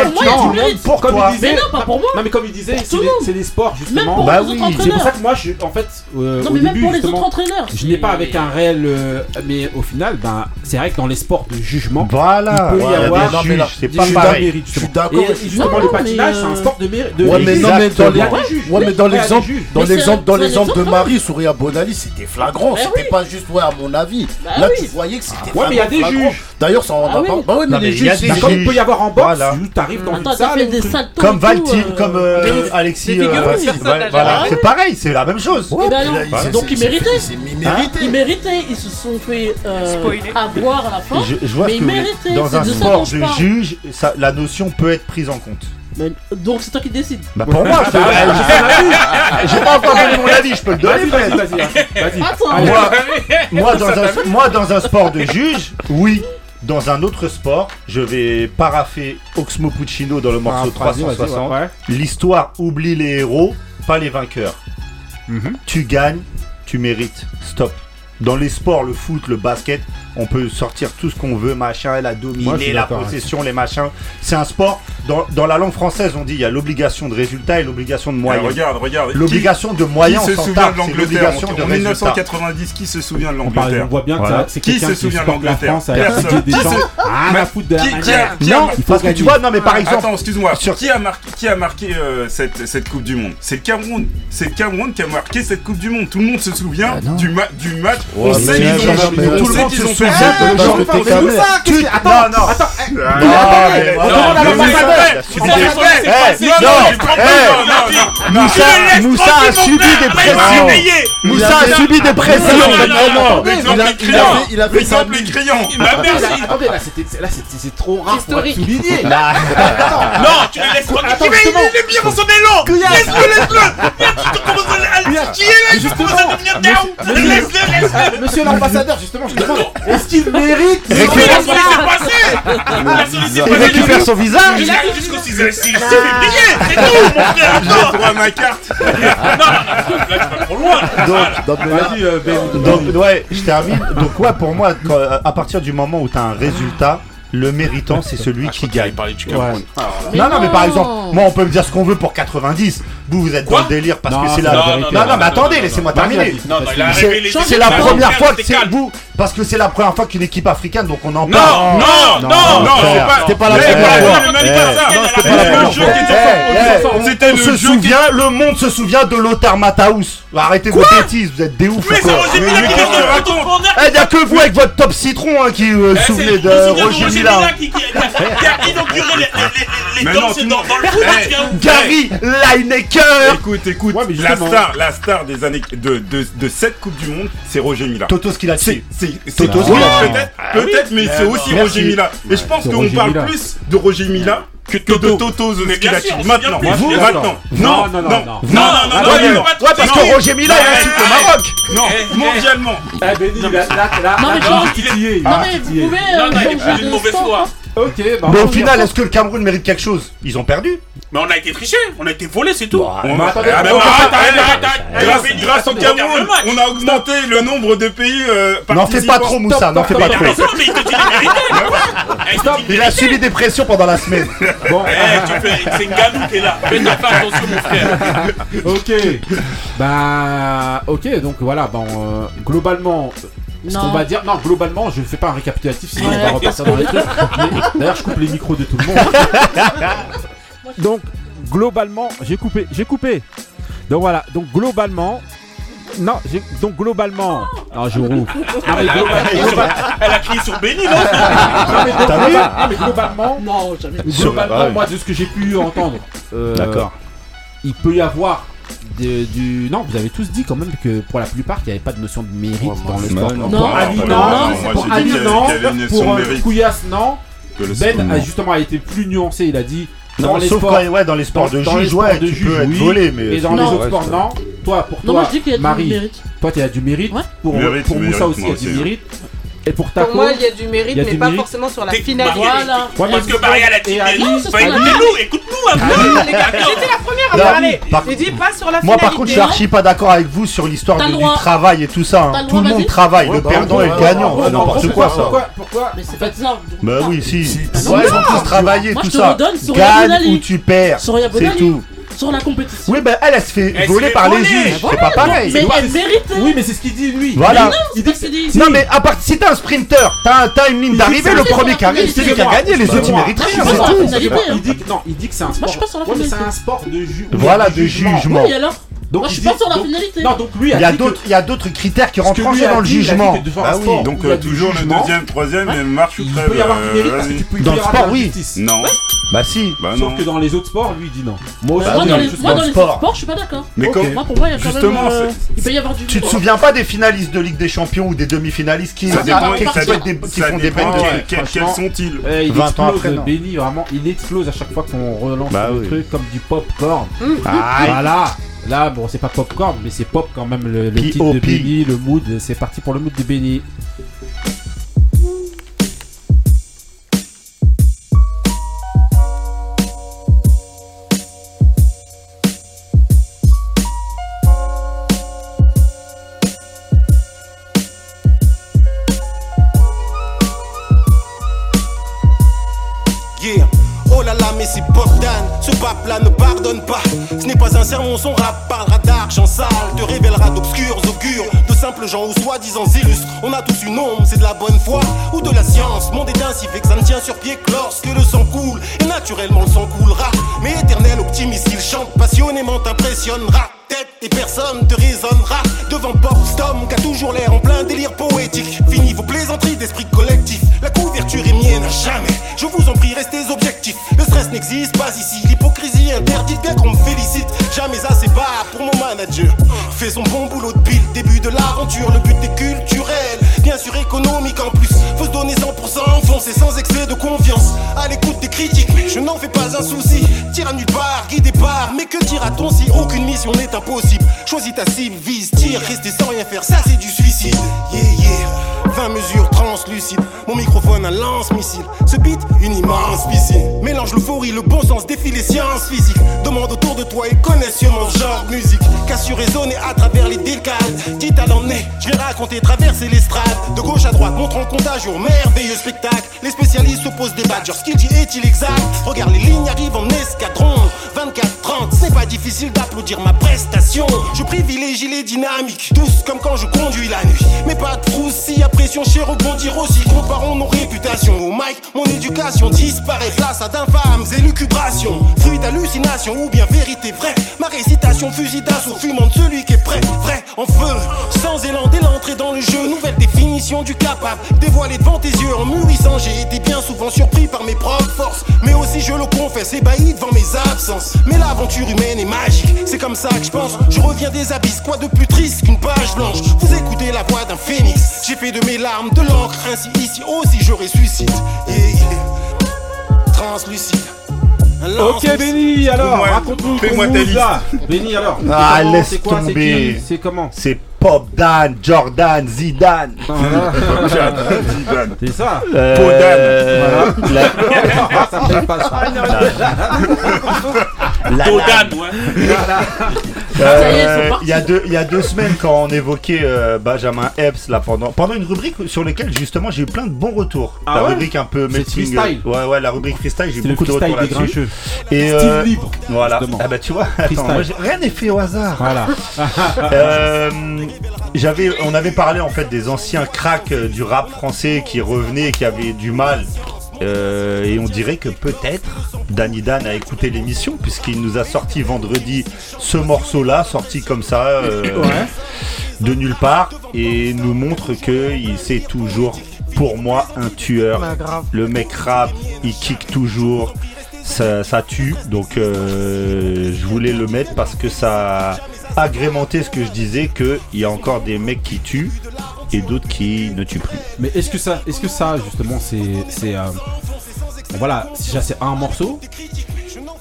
pour comme. Il disait, non, mais comme il disait, c'est des sports justement. Bah oui. C'est pour ça que moi, je, en fait, euh, non, mais même pour les autres entraîneurs. Je n'ai pas avec un réel, euh, mais au final, ben, c'est vrai que dans les sports de jugement, voilà, il peut c'est pas pareil. Je suis d'accord. Justement, le patinage, c'est un sport de mérite. Ouais, mais non, mais dans les ouais, mais dans l'exemple, dans l'exemple, dans l'exemple de Marie, Souria Bonali, c'était flagrant. C'était pas juste ouais, à mon avis. Là, tu voyais que c'était. Ah ouais, juges. D'ailleurs, ça en a pas. Bah mais les juges, comme il peut y avoir en boxe, t'arrives dans une comme Valtil, euh. comme euh, Alexis. Euh, c'est pareil, c'est la même chose. Ben donc ils méritaient. Hein, ils méritaient, ils se sont fait avoir à la fin. Je vois que dans un sport de juge, la notion peut être prise en compte. Donc c'est toi qui décides. Bah pour moi, ah, bah, je, bah, j'ai bah, pas encore donné mon avis, je peux le donner. Vas-y, moi, dans un sport de juge, oui, dans un autre sport, je vais paraffer Oxmo Puccino dans le ah, morceau 360. L'histoire oublie les héros, pas les vainqueurs. Mhm. Tu gagnes, tu mérites. Stop. Dans les sports, le foot, le basket, on peut sortir tout ce qu'on veut, machin, la je dominer, suis la possession, les machins. C'est un sport. Dans, dans la langue française, on dit il y a l'obligation de résultat et l'obligation de Ah, moyens. regarde, regarde. L'obligation de moyens, qui on se souvient de l'Angleterre en, de en résultat. 1990 Qui se souvient de On, l'Angleterre on voit bien que Voilà. c'est Qui se qui souvient de la l'Angleterre Personne. Rien à foutre de la Qui- a- qui a- Non, il faut parce que tu gagner. vois, non, mais par exemple, Attends, excuse-moi. sur- Qui a marqué, qui a marqué euh, cette, cette Coupe du Monde? C'est le Cameroun. C'est le Cameroun qui a marqué cette Coupe du Monde. Tout le monde se souvient Ah, du, ma- du match. Ouais, on sait mais qu'ils fais Tu Attends, non, attends. Moussa, Moussa a subi des pressions. Moussa a subi des pressions. Il a fait là c'est trop rare. Non, tu le laisses. Il est bien dans son élan. Laisse-le, laisse-le. Là. Laisse-le, laisse-le. Monsieur l'ambassadeur, justement. Est-ce qu'il mérite Récupère son visage ah, ah, Il récupère son visage Il arrive jusqu'au 6 Il s'est fait C'est tout, mon frère. Ah, je vois ma carte. Non, là, tu vas trop loin. Donc, euh, ben, donc, ouais, je termine. Donc, ouais, pour moi, euh, à partir du moment où t'as un résultat, le méritant, c'est celui ah, qui gagne. Parler du ouais. ah, mais non, non, mais par exemple, moi, on peut me dire ce qu'on veut pour 90. Vous, vous êtes dans le délire parce que c'est la. Non, vérité. non, non, mais attendez, laissez-moi terminer. C'est la première fois que c'est vous. Parce que c'est la première fois qu'une équipe africaine, donc on en parle. Non, non, non, non, c'était pas la eh, première eh, fois. Eh, c'était le jeu. souvient, le monde se souvient de Lothar Mataus. Arrêtez vos bêtises, vous êtes des ouf. Mais c'est y'a que vous avec votre top citron hein, qui euh, vous souvenez de Roger Mila. Gary Lineker. Écoute, écoute, la, star, hein. la star des années de, de, de cette Coupe du Monde, c'est Roger Mila. Toto ce qu'il a C'est Toto ah, Peut-être, mais c'est aussi Roger Mila. Et je pense qu'on parle plus de Roger Mila que Toto, Toto The Skilati. Maintenant, vous, maintenant. Non, non, non, non, non, non, non, non, Ouais, parce que Roger Mila, il insulte au Maroc. Non, mondialement. Ah, Benny, là, là, là, non, mais vous pouvez. Non, non, il est plus d'une mauvaise foi. Ok, bah Mais au final, est-ce que le Cameroun mérite quelque chose? Ils ont perdu. Mais on a été triché, on a été volé, c'est tout. Bah, on a... Grâce, au Cameroun, on a augmenté le nombre de pays euh, N'en fais pas trop, Moussa, n'en fais pas trop. Mais il a subi des pressions pendant la semaine. Bon, eh, c'est Ngannou qui est là. Fais attention, mon frère. Ok. Bah, ok, donc voilà, bah, bon, euh, globalement, parce qu'on va dire, non, globalement, je ne fais pas un récapitulatif, sinon on va repasser dans les trucs. D'ailleurs, je coupe les micros de tout le monde. Donc, globalement, j'ai coupé, j'ai coupé. Donc voilà, donc globalement, non, donc globalement. Ah, non, je roule. Mais globalement. Elle a crié sur Benny, non mais globalement- non, mais globalement, Non, jamais. globalement, moi, de ce que j'ai pu entendre, euh, D'accord. il peut y avoir du. Non, vous avez tous dit quand même que pour la plupart, il n'y avait pas de notion de mérite dans le sport. Non, pour Alina, pour euh, Alina, non. Pour Couillasse, non. Ben a justement été plus nuancé, il a dit. Dans les sauf sports, ouais, dans les sports dans, de juge, tu peux être volé, mais et dans non. les autres sports, non. Toi, pour toi, non, Marie, du mérite. toi, tu as du mérite. Ouais. Pour, mérite, pour Moussa aussi, il y a du mérite. Pour moi, il y a du mérite, mais pas forcément sur la finale. Voilà. Parce que Maria l'a dit. Écoute-nous, écoute-nous un peu. J'étais la première à parler. La. Moi, par contre, je suis hein. archi pas d'accord avec vous sur l'histoire du travail et tout ça. Hein. Tout le monde travaille. Le perdant et le gagnant. C'est n'importe quoi ça. Pourquoi Mais c'est pas ça. Bah oui, si. Ouais, ils ont tous travaillé, tout ça. Gagne ou tu perds. C'est tout sur la compétition. Oui, ben elle, elle se fait voler par les juges. C'est pas pareil. Mais elle mérite. Oui, mais c'est ce qu'il dit lui. Voilà. Non, non, mais à part si t'es un sprinter, t'as une ligne d'arrivée, le premier qui arrive, c'est lui qui a gagné. Les autres, ils méritent hein, rien. Il dit que c'est un sport. C'est un sport de jugement. Voilà, de jugement. Moi, je suis pas sur la finalité. Non, donc lui il y a d'autres, critères qui rentrent en jeu dans le jugement. Bah oui, donc euh, toujours le deuxième, troisième et marche ou Il peut y avoir du mérite parce que tu peux Dans y le sport, oui. Non, Bah si. Bah, Sauf que dans les autres sports, lui, il dit non. Moi bah, aussi, dans les, sports, je suis pas d'accord. Hein. Mais comme Moi, pour moi, il y a quand Justement, même. Euh, tu te souviens pas des finalistes de Ligue des Champions ou des demi-finalistes qui, ça qui- font des dépend quels- sont-ils Eh, il 20 ans vraiment, il explose à chaque fois qu'on relance Bah le truc comme du pop-corn. Ah, Voilà, Là, bon, c'est pas popcorn, mais c'est pop quand même le, le titre de Benny, le mood. C'est parti pour le mood de Benny. gens ou soi-disant illustres. On a tous une ombre, c'est de la bonne foi ou de la science. Mon dédain si fait que ça ne tient sur pied que lorsque le sang coule. Et naturellement, le sang coulera. Mais éternel optimiste, il chante passionnément, t'impressionnera et personne te raisonnera devant Bob qui a toujours l'air en plein délire poétique. Fini vos plaisanteries d'esprit collectif. La couverture est mienne à jamais. Je vous en prie, restez objectifs. Le stress n'existe pas ici. L'hypocrisie interdite bien qu'on me fait le but est culturel. Bien sûr économique en plus. Faut se donner 100%, foncer sans excès de confiance. À l'écoute des critiques, je n'en fais pas un souci. Tire à nulle part, guidé par. Mais que dira-t-on si aucune mission n'est impossible? Choisis ta cible, vise, tire, rester sans rien faire, ça c'est du suicide. Yeah, yeah. 20 mesures translucides, mon microphone un lance-missile. Ce beat, une immense piscine. Mélange l'euphorie, le bon sens, défie les sciences physiques. Demande autour de toi et connais sûrement genre de musique. Résonner à travers les décales. Dit à l'emmener, je vais raconter, traverser l'estrade. De gauche à droite, montrant contagion, merveilleux spectacle. Les spécialistes s'opposent des badges, ce qu'il dit est-il exact Regarde, les lignes arrivent en escadron. 24-30, c'est pas difficile d'applaudir ma prestation. Je privilégie les dynamiques, douces comme quand je conduis la nuit. Mais pas de si à pression chez rebondir aussi. Comparons nos réputations. Au mic, mon éducation disparaît place à d'infâmes élucubrations. Fruit d'hallucination ou bien vérité vraie. Ma récitation fusil d'assaut fumant celui qui est prêt, vrai, en feu. Sans élan dès l'entrée dans le jeu, nouvelle définition du capable. Dévoilé devant tes yeux en mûrissant, j'ai été bien souvent surpris par mes propres forces. Mais aussi, je le confesse, ébahi devant mes absences. Mais l'aventure humaine est magique, c'est comme ça que je pense. Je reviens des abysses, quoi de plus triste qu'une page blanche? Vous écoutez la voix d'un phénix, j'ai fait de mes larmes de l'encre, ainsi ici aussi je ressuscite. Yeah, yeah. Translucide. Ok Benny, alors Fais-moi- raconte-nous fais-moi ta liste. là. Benny alors. c'est Ah, comment, laisse c'est quoi, c'est tomber. qui, C'est comment C'est Pop Dan, Jordan, Zidane. Zidane. C'est ça. Euh, la- Ah, ça fait pas ça. la- Todan, ouais. Euh, il y a deux il y a deux semaines quand on évoquait euh, Benjamin Epps là pendant pendant une rubrique sur laquelle justement j'ai eu plein de bons retours. Ah la ouais rubrique un peu melting, freestyle. euh, Ouais ouais la rubrique freestyle j'ai le beaucoup de freestyle retours des là-dessus. Et Style euh, libre. voilà. justement. Ah bah tu vois attends Freestyle. moi, j'ai- rien n'est fait au hasard. Voilà. Euh, j'avais, on avait parlé en fait des anciens cracks du rap français qui revenaient, qui avaient du mal. Euh, et on dirait que peut-être Danny Dan a écouté l'émission puisqu'il nous a sorti vendredi ce morceau-là, sorti comme ça euh, de nulle part, et nous montre que il c'est toujours pour moi un tueur. Bah. Le mec rap, il kick toujours, ça, ça tue. Donc euh, je voulais le mettre parce que ça a agrémenté ce que je disais qu'il y a encore des mecs qui tuent et d'autres qui ne tuent plus. Mais est-ce que ça, est-ce que ça justement c'est, c'est, euh, voilà, déjà c'est un morceau?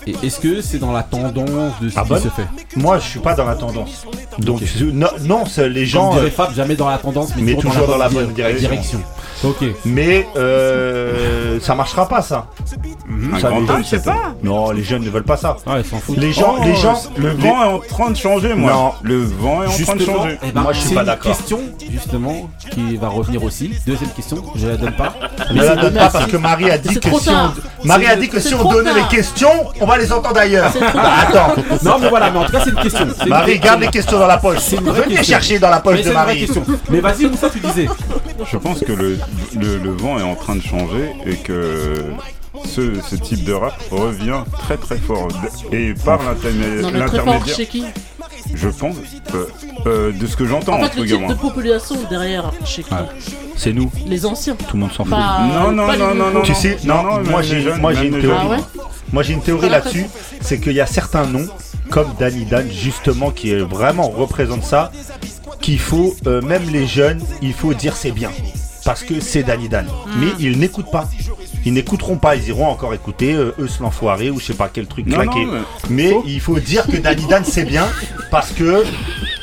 Et est-ce que c'est dans la tendance de ce Ah qui bon? se fait? Moi je suis pas dans la tendance. Donc je- non, non, les gens. dirait euh, Fab, jamais dans la tendance, mais, mais toujours dans la bonne di- direction. Ok. Mais euh, ça marchera pas ça. Un Ça, grand les homme, jeunes, c'est ça. Non, les jeunes ne veulent pas ça. Ouais, ils s'en foutent. Les gens, Oh, les gens, le les- vent est en train de changer, moi. Non. Le vent est en train de changer. eh ben, Moi, je suis c'est pas une d'accord. question justement qui va revenir aussi. Deuxième question, je la donne pas. Ne la donne pas parce que Marie a dit que si on... Marie a dit que si on donnait les questions, on va les entendre ailleurs. Tard. Attends, Non mais voilà, mais en tout cas c'est une question. Marie, garde les questions dans la poche. C'est une vraie Venez chercher dans la poche de Marie. Mais vas-y, Moussa, tu disais. Je pense que le, le, le vent est en train de changer et que ce, ce type de rap revient très très fort. Et par l'intermédiaire, chez qui je pense, euh, euh, de ce que j'entends, En fait, le type gamins. de population derrière chez qui C'est nous. Les anciens. Tout le monde s'en fout. Non, non, non, non, non, Tu sais, non, non, moi j'ai jeunes, moi j'ai une théorie. Ah ouais Moi j'ai une théorie là-dessus, c'est qu'il y a certains noms, comme Danny Dan justement, qui est vraiment représente ça, qu'il faut, euh, même les jeunes, il faut dire c'est bien. Parce que c'est Danny Dan. Mais ils n'écoutent pas. Ils n'écouteront pas, ils iront encore écouter euh, Eux l'enfoiré ou je sais pas quel truc Non, claqué. non, mais il faut dire que Danny Dan c'est bien parce que.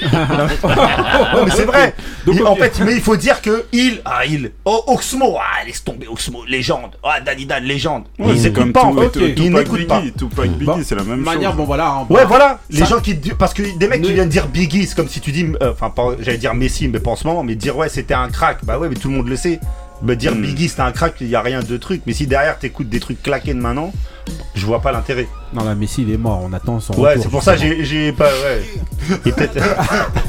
non mais c'est vrai. Donc, Il- ok. En fait, mais il faut dire que il, ah il, oh Oxmo, ah laisse tomber Oxmo, légende, ah Danny Dan légende. Ouais, ils c'est écoutent comme pas en fait. Ok. tout- Ils n'écoutent pas. Biggie, Tupac Biggie, Bon, c'est la même de manière, chose. bon voilà. hein, Ouais, bah, voilà, les Ça- gens qui parce que des mecs Ne- qui viennent dire Biggie, c'est comme si tu dis, euh, enfin, pas- j'allais dire Messi, mais pas en ce moment, mais dire ouais, c'était un crack, bah ouais, mais tout le monde le sait. Me dire Hmm. Biggie, c'était un crack, il y a rien de truc. Mais si derrière t'écoutes des trucs claqués de maintenant, je vois pas l'intérêt. Non, là, Messi, il est mort. On attend son Ouais, c'est pour ça j'ai j'ai pas ouais. Et peut-être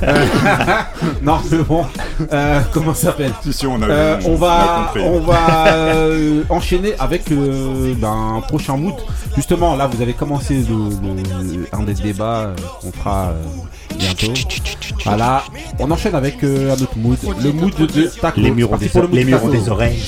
Non, mais bon. Euh, comment ça s'appelle Si, si, on a, Euh, on a va, on va euh, enchaîner avec euh, ben, un prochain mood. Justement, là, vous avez commencé le, le- un des débats qu'on fera euh, bientôt. Voilà, on enchaîne avec euh, un autre mood, le mood de Taco. Les murs des, pour le mood les murs des oreilles.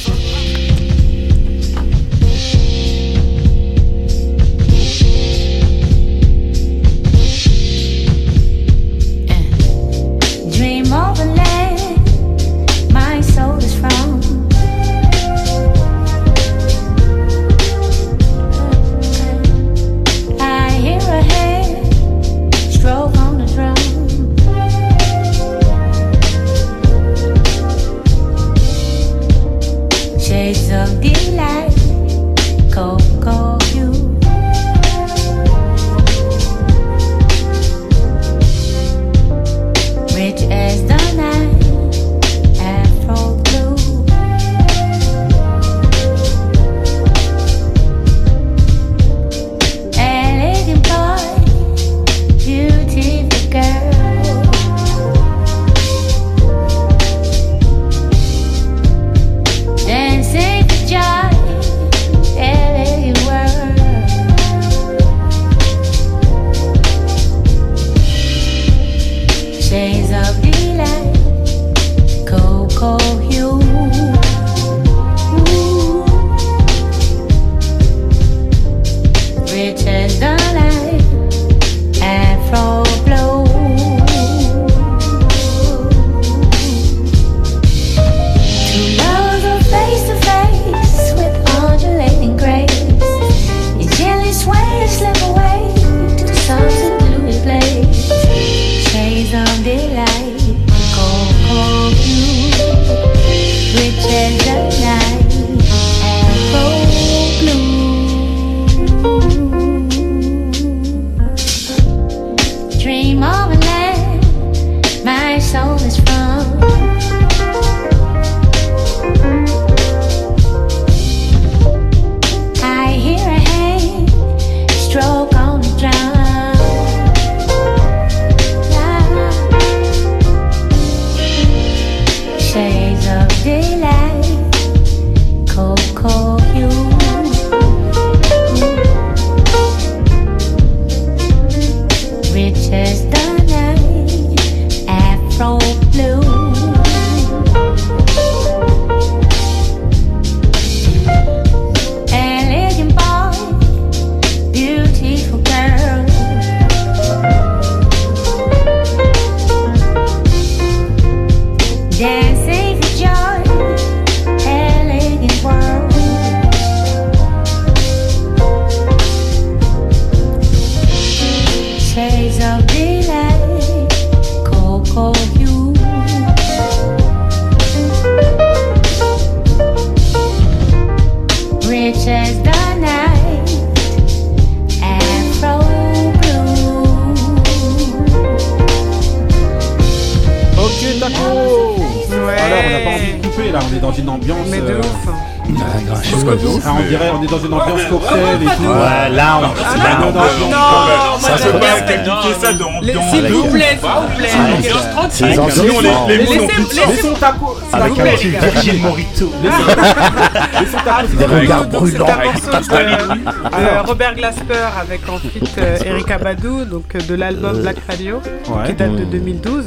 Des regards brûlants. un morceau de, de Robert Glasper avec ensuite euh, Erika Badou, donc euh, de l'album Black Radio, qui date de 2012.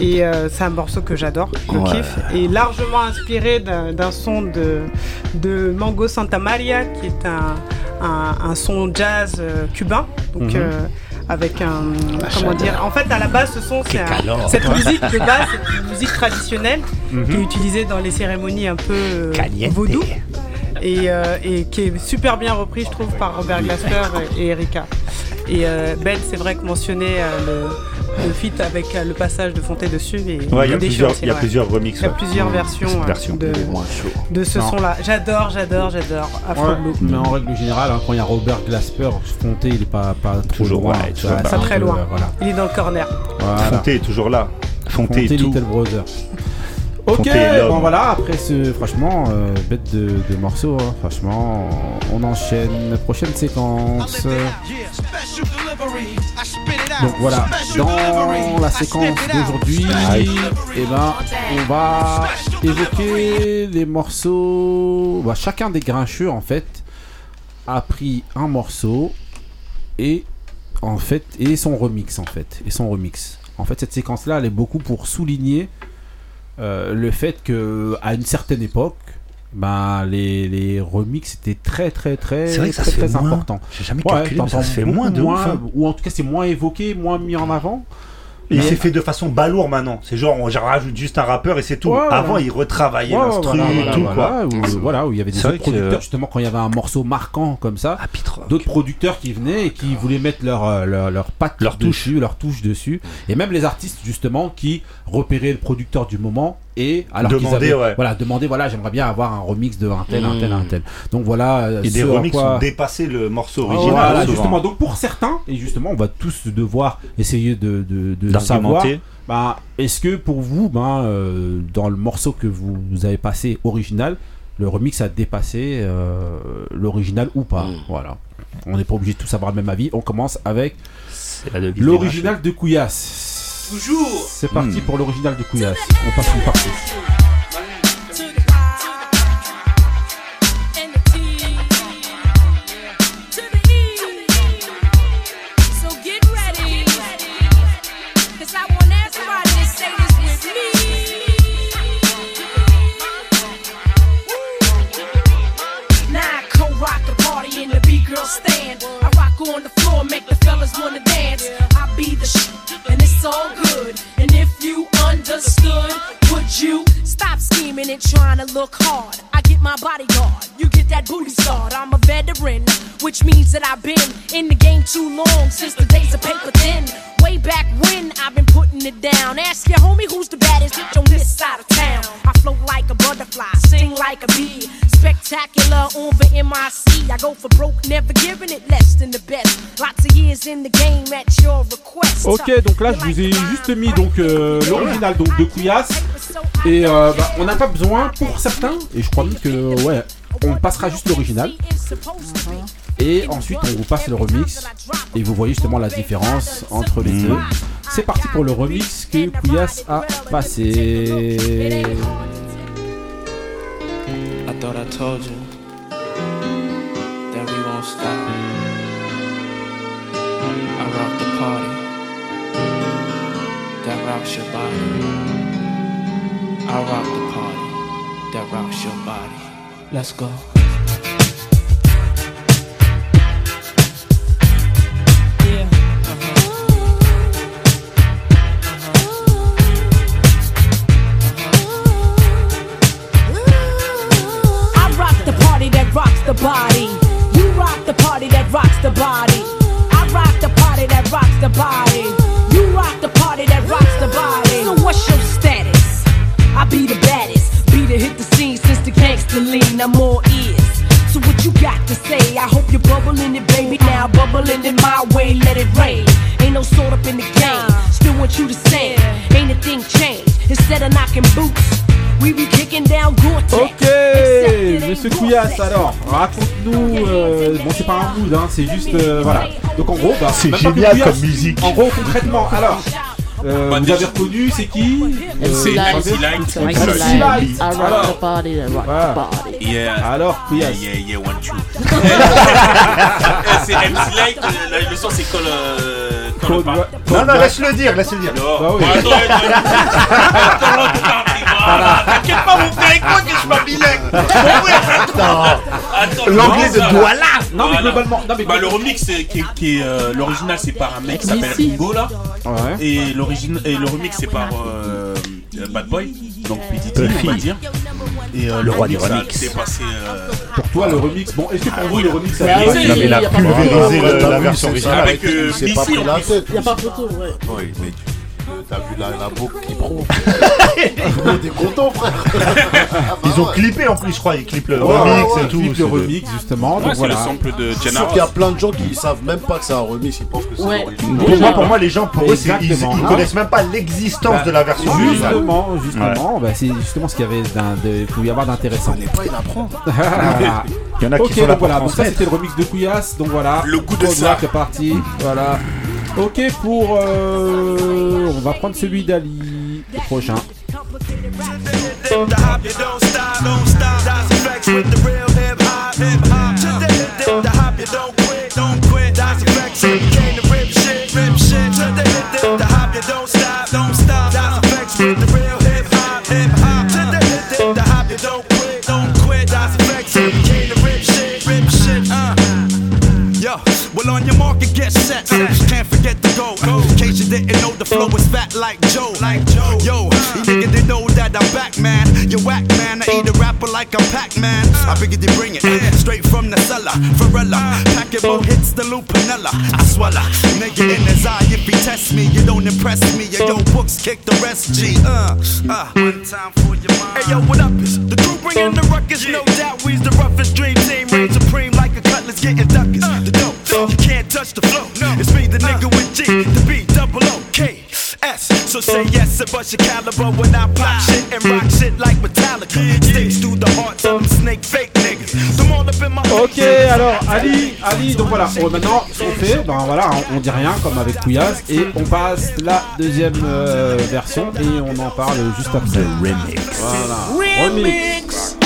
Et euh, c'est un morceau que j'adore, je Ouais. kiffe. Et largement inspiré d'un son de, de Mango Santa Maria, qui est un, un, un son jazz euh, cubain. Donc, Mhm. euh, avec un. Comment dire En fait, à la base, ce son, c'est cette musique de base, c'est une musique traditionnelle Mhm. qui est utilisée dans les cérémonies un peu euh, vaudou et, euh, et qui est super bien repris, je trouve, par Robert Glasper et, et Erika. Et euh, Ben, c'est vrai que mentionner euh, le, le feat avec euh, le passage de Fonté dessus. Et Ouais, il y a plusieurs, il y a plusieurs remixes. Il y a plusieurs versions, versions. de, de ce Non. son-là. J'adore, j'adore, j'adore. Afro Ouais, Blue. mais en règle générale, hein, quand il y a Robert Glasper, Fonté, il est pas, pas trop Toujours, loin. ouais, toujours pas très loin. euh, voilà. Il est dans le corner. Voilà. Fonté est toujours là. Fonté Fonté et tout. Little Brother. Ok, bon voilà, après ce, franchement, euh, bête de, de morceaux, hein, franchement, on enchaîne, prochaine séquence. Donc voilà, dans la séquence d'aujourd'hui, eh ben, on va évoquer les morceaux. Bah, chacun des grincheux en fait a pris un morceau et en fait et son remix en fait. Et son remix. En fait, cette séquence-là, elle est beaucoup pour souligner euh, le fait que à une certaine époque, ben, les, les remix étaient très très très vrai que ça très, se fait très moins. importants. J'ai jamais calculé, mais ça t'entends se fait beaucoup moins de ouf, hein. ou en tout cas c'est moins évoqué, moins mis en avant. Et Mais- c'est fait de façon balourd maintenant. C'est genre, on rajoute juste un rappeur et c'est tout. Ouais, Avant, voilà. ils retravaillaient Ouais, l'instru voilà, et voilà, tout, voilà, quoi. Où, voilà, où il y avait des autres que- producteurs, justement, quand il y avait un morceau marquant comme ça, d'autres producteurs qui venaient et qui voulaient mettre leur, euh, leur, leur patte Leur touche. dessus, leur touche dessus. Et même les artistes, justement, qui repéraient le producteur du moment et alors Demandaient, avaient, ouais. voilà, demandaient, voilà, j'aimerais bien avoir un remix de un tel, un tel, un tel. Donc voilà. euh, Et des remix quoi- ont dépassé le morceau Ah, original. Voilà, justement. Donc pour certains, et justement, on va tous devoir essayer de, de, de savoir. D'argumenter. Ben, est-ce que pour vous, ben, euh, dans le morceau que vous, vous avez passé original, le remix a dépassé euh, l'original ou pas? Voilà. On n'est pas obligé de tous avoir le même avis. On commence avec l'original de Couillasse. Toujours. C'est parti Hmm. pour l'original de Couillasse. On passe une partie. And trying to look hard? I get my bodyguard, you get that booty start. I'm a veteran, which means that I've been in the game too long since the days of paper thin. Way back when I've been putting it down. Ask your homie who's the baddest bitch on this side of town. I float like a butterfly, sting like a bee. Spectacular the MIC. I go for broke, never giving it less than the best. Lots of years in the game at your request. Ok, donc là je vous ai juste mis donc euh, l'original donc de Couillasse et euh, bah, on n'a pas besoin pour certains et je crois même que ouais on passera juste l'original et ensuite on vous passe le remix et vous voyez justement la différence entre les deux. C'est parti pour le remix que Couillasse a passé. I thought I told you that we won't stop. I rock the party that rocks your body. I rock the party that rocks your body. Let's go. The body. You rock the party that rocks the body. I rock the party that rocks the body. You rock the party that rocks the body. So what's your status? I be the baddest. Be the hit the scene since the gangster lean. I'm all ears. So what you got to say? I hope you're bubbling it, baby. Now bubbling in my way, let it rain. Ain't no sort up in the game. Still want you to sing. Ain't a thing changed. Instead of knocking boots, we be kicking down Gore-Tex. Ok, Monsieur Couillasse, alors, raconte-nous. euh, bon, c'est pas un mood, hein, c'est juste. euh, voilà. Donc en gros, bah, C'est génial Couillasse. comme musique. En gros, concrètement, alors. euh, Bah, vous avez reconnu, c'est qui? C'est Euh, MC Light. MC MC Light. Alors, the party the body. Yeah. Alors, Yeah, Couillasse. yeah, yeah, one, two. Eh, c'est MC Light, euh, la leçon c'est quand le. Non, non, laisse-le dire, laisse-le dire. Non. Bah oui. T'inquiète pas, mon frère, écoute que je attends. L'anglais de Douala. Non, mais Voilà. globalement. Non, mais Bah, le remix, c'est- qui, est- qui est euh, l'original, c'est par un mec qui s'appelle. Ringo là, Ouais. et l'origine et le remix, c'est par euh, euh, Bad Boy, donc PDT, on va dire. Et euh, Le roi des remix. C'est passé. euh, Pour toi, le remix. Bon, est-ce que pour vous, le remix a dépassé oui, Non, mais il y a pas photo. la version c'est originale. avec euh, Missy pas pris en la plus. tête. Y a pas photo, ouais. Oui, mais tu- t'as vu la, la boucle qui prend. T'es content, frère. Ils ont clippé en plus, je crois. Ils clippent le Ouais, remix ouais, et tout. C'est le remix, justement. Ouais, Donc le voilà. sample de Sauf qu'il y a plein de gens qui savent même pas que c'est un remix, ils pensent que c'est Ouais. l'original. Pour moi, pour moi, les gens, pour eux, c'est- ils, ils connaissent même pas l'existence Bah, de la version originale. Justement, justement, bah, c'est justement ce qu'il y avait d'un- de, il pouvait y avoir d'intéressant. On n'est pas, il apprend. Il y en a qui ok, sont là voilà, donc ça c'était le remix de Couillasse, donc voilà. Le goût de ça. C'est parti, voilà. Ok pour... Euh, on va prendre celui d'Ali. Prochain. Well, on your get set. Uh, can't forget the go. Uh, in case you didn't know, the flow is fat like Joe. Like Joe. Yo, you nigga they know that I'm back, man. You whack, man. I eat a rapper like I'm Pac-Man. I figured they bring it straight from the cellar. Varela, pack it, hits the loop, lupinella. I swallow, nigga in his eye. If he test me, you don't impress me. Yo, yo books kick the rest. G. Uh, uh. One time for your mind. Hey yo, what up? Is the crew bringing the ruckus? No doubt, we's the roughest dream team. Reign supreme like a cutlass getting duckers. The dope, you can't touch the flow. It's me, the nigga with G, the B, double O, K, S. So say yes and bust your caliber when I pop shit and rock shit like Metallica. Sticks through the hearts of them snake fake niggas. Them all up in my Ok, alors Ali, Ali, donc voilà, oh, maintenant ce qu'on fait, ben voilà, on, on dit rien comme avec Kouyas et on passe la deuxième euh, version et on en parle juste après. remix. Voilà. Remix.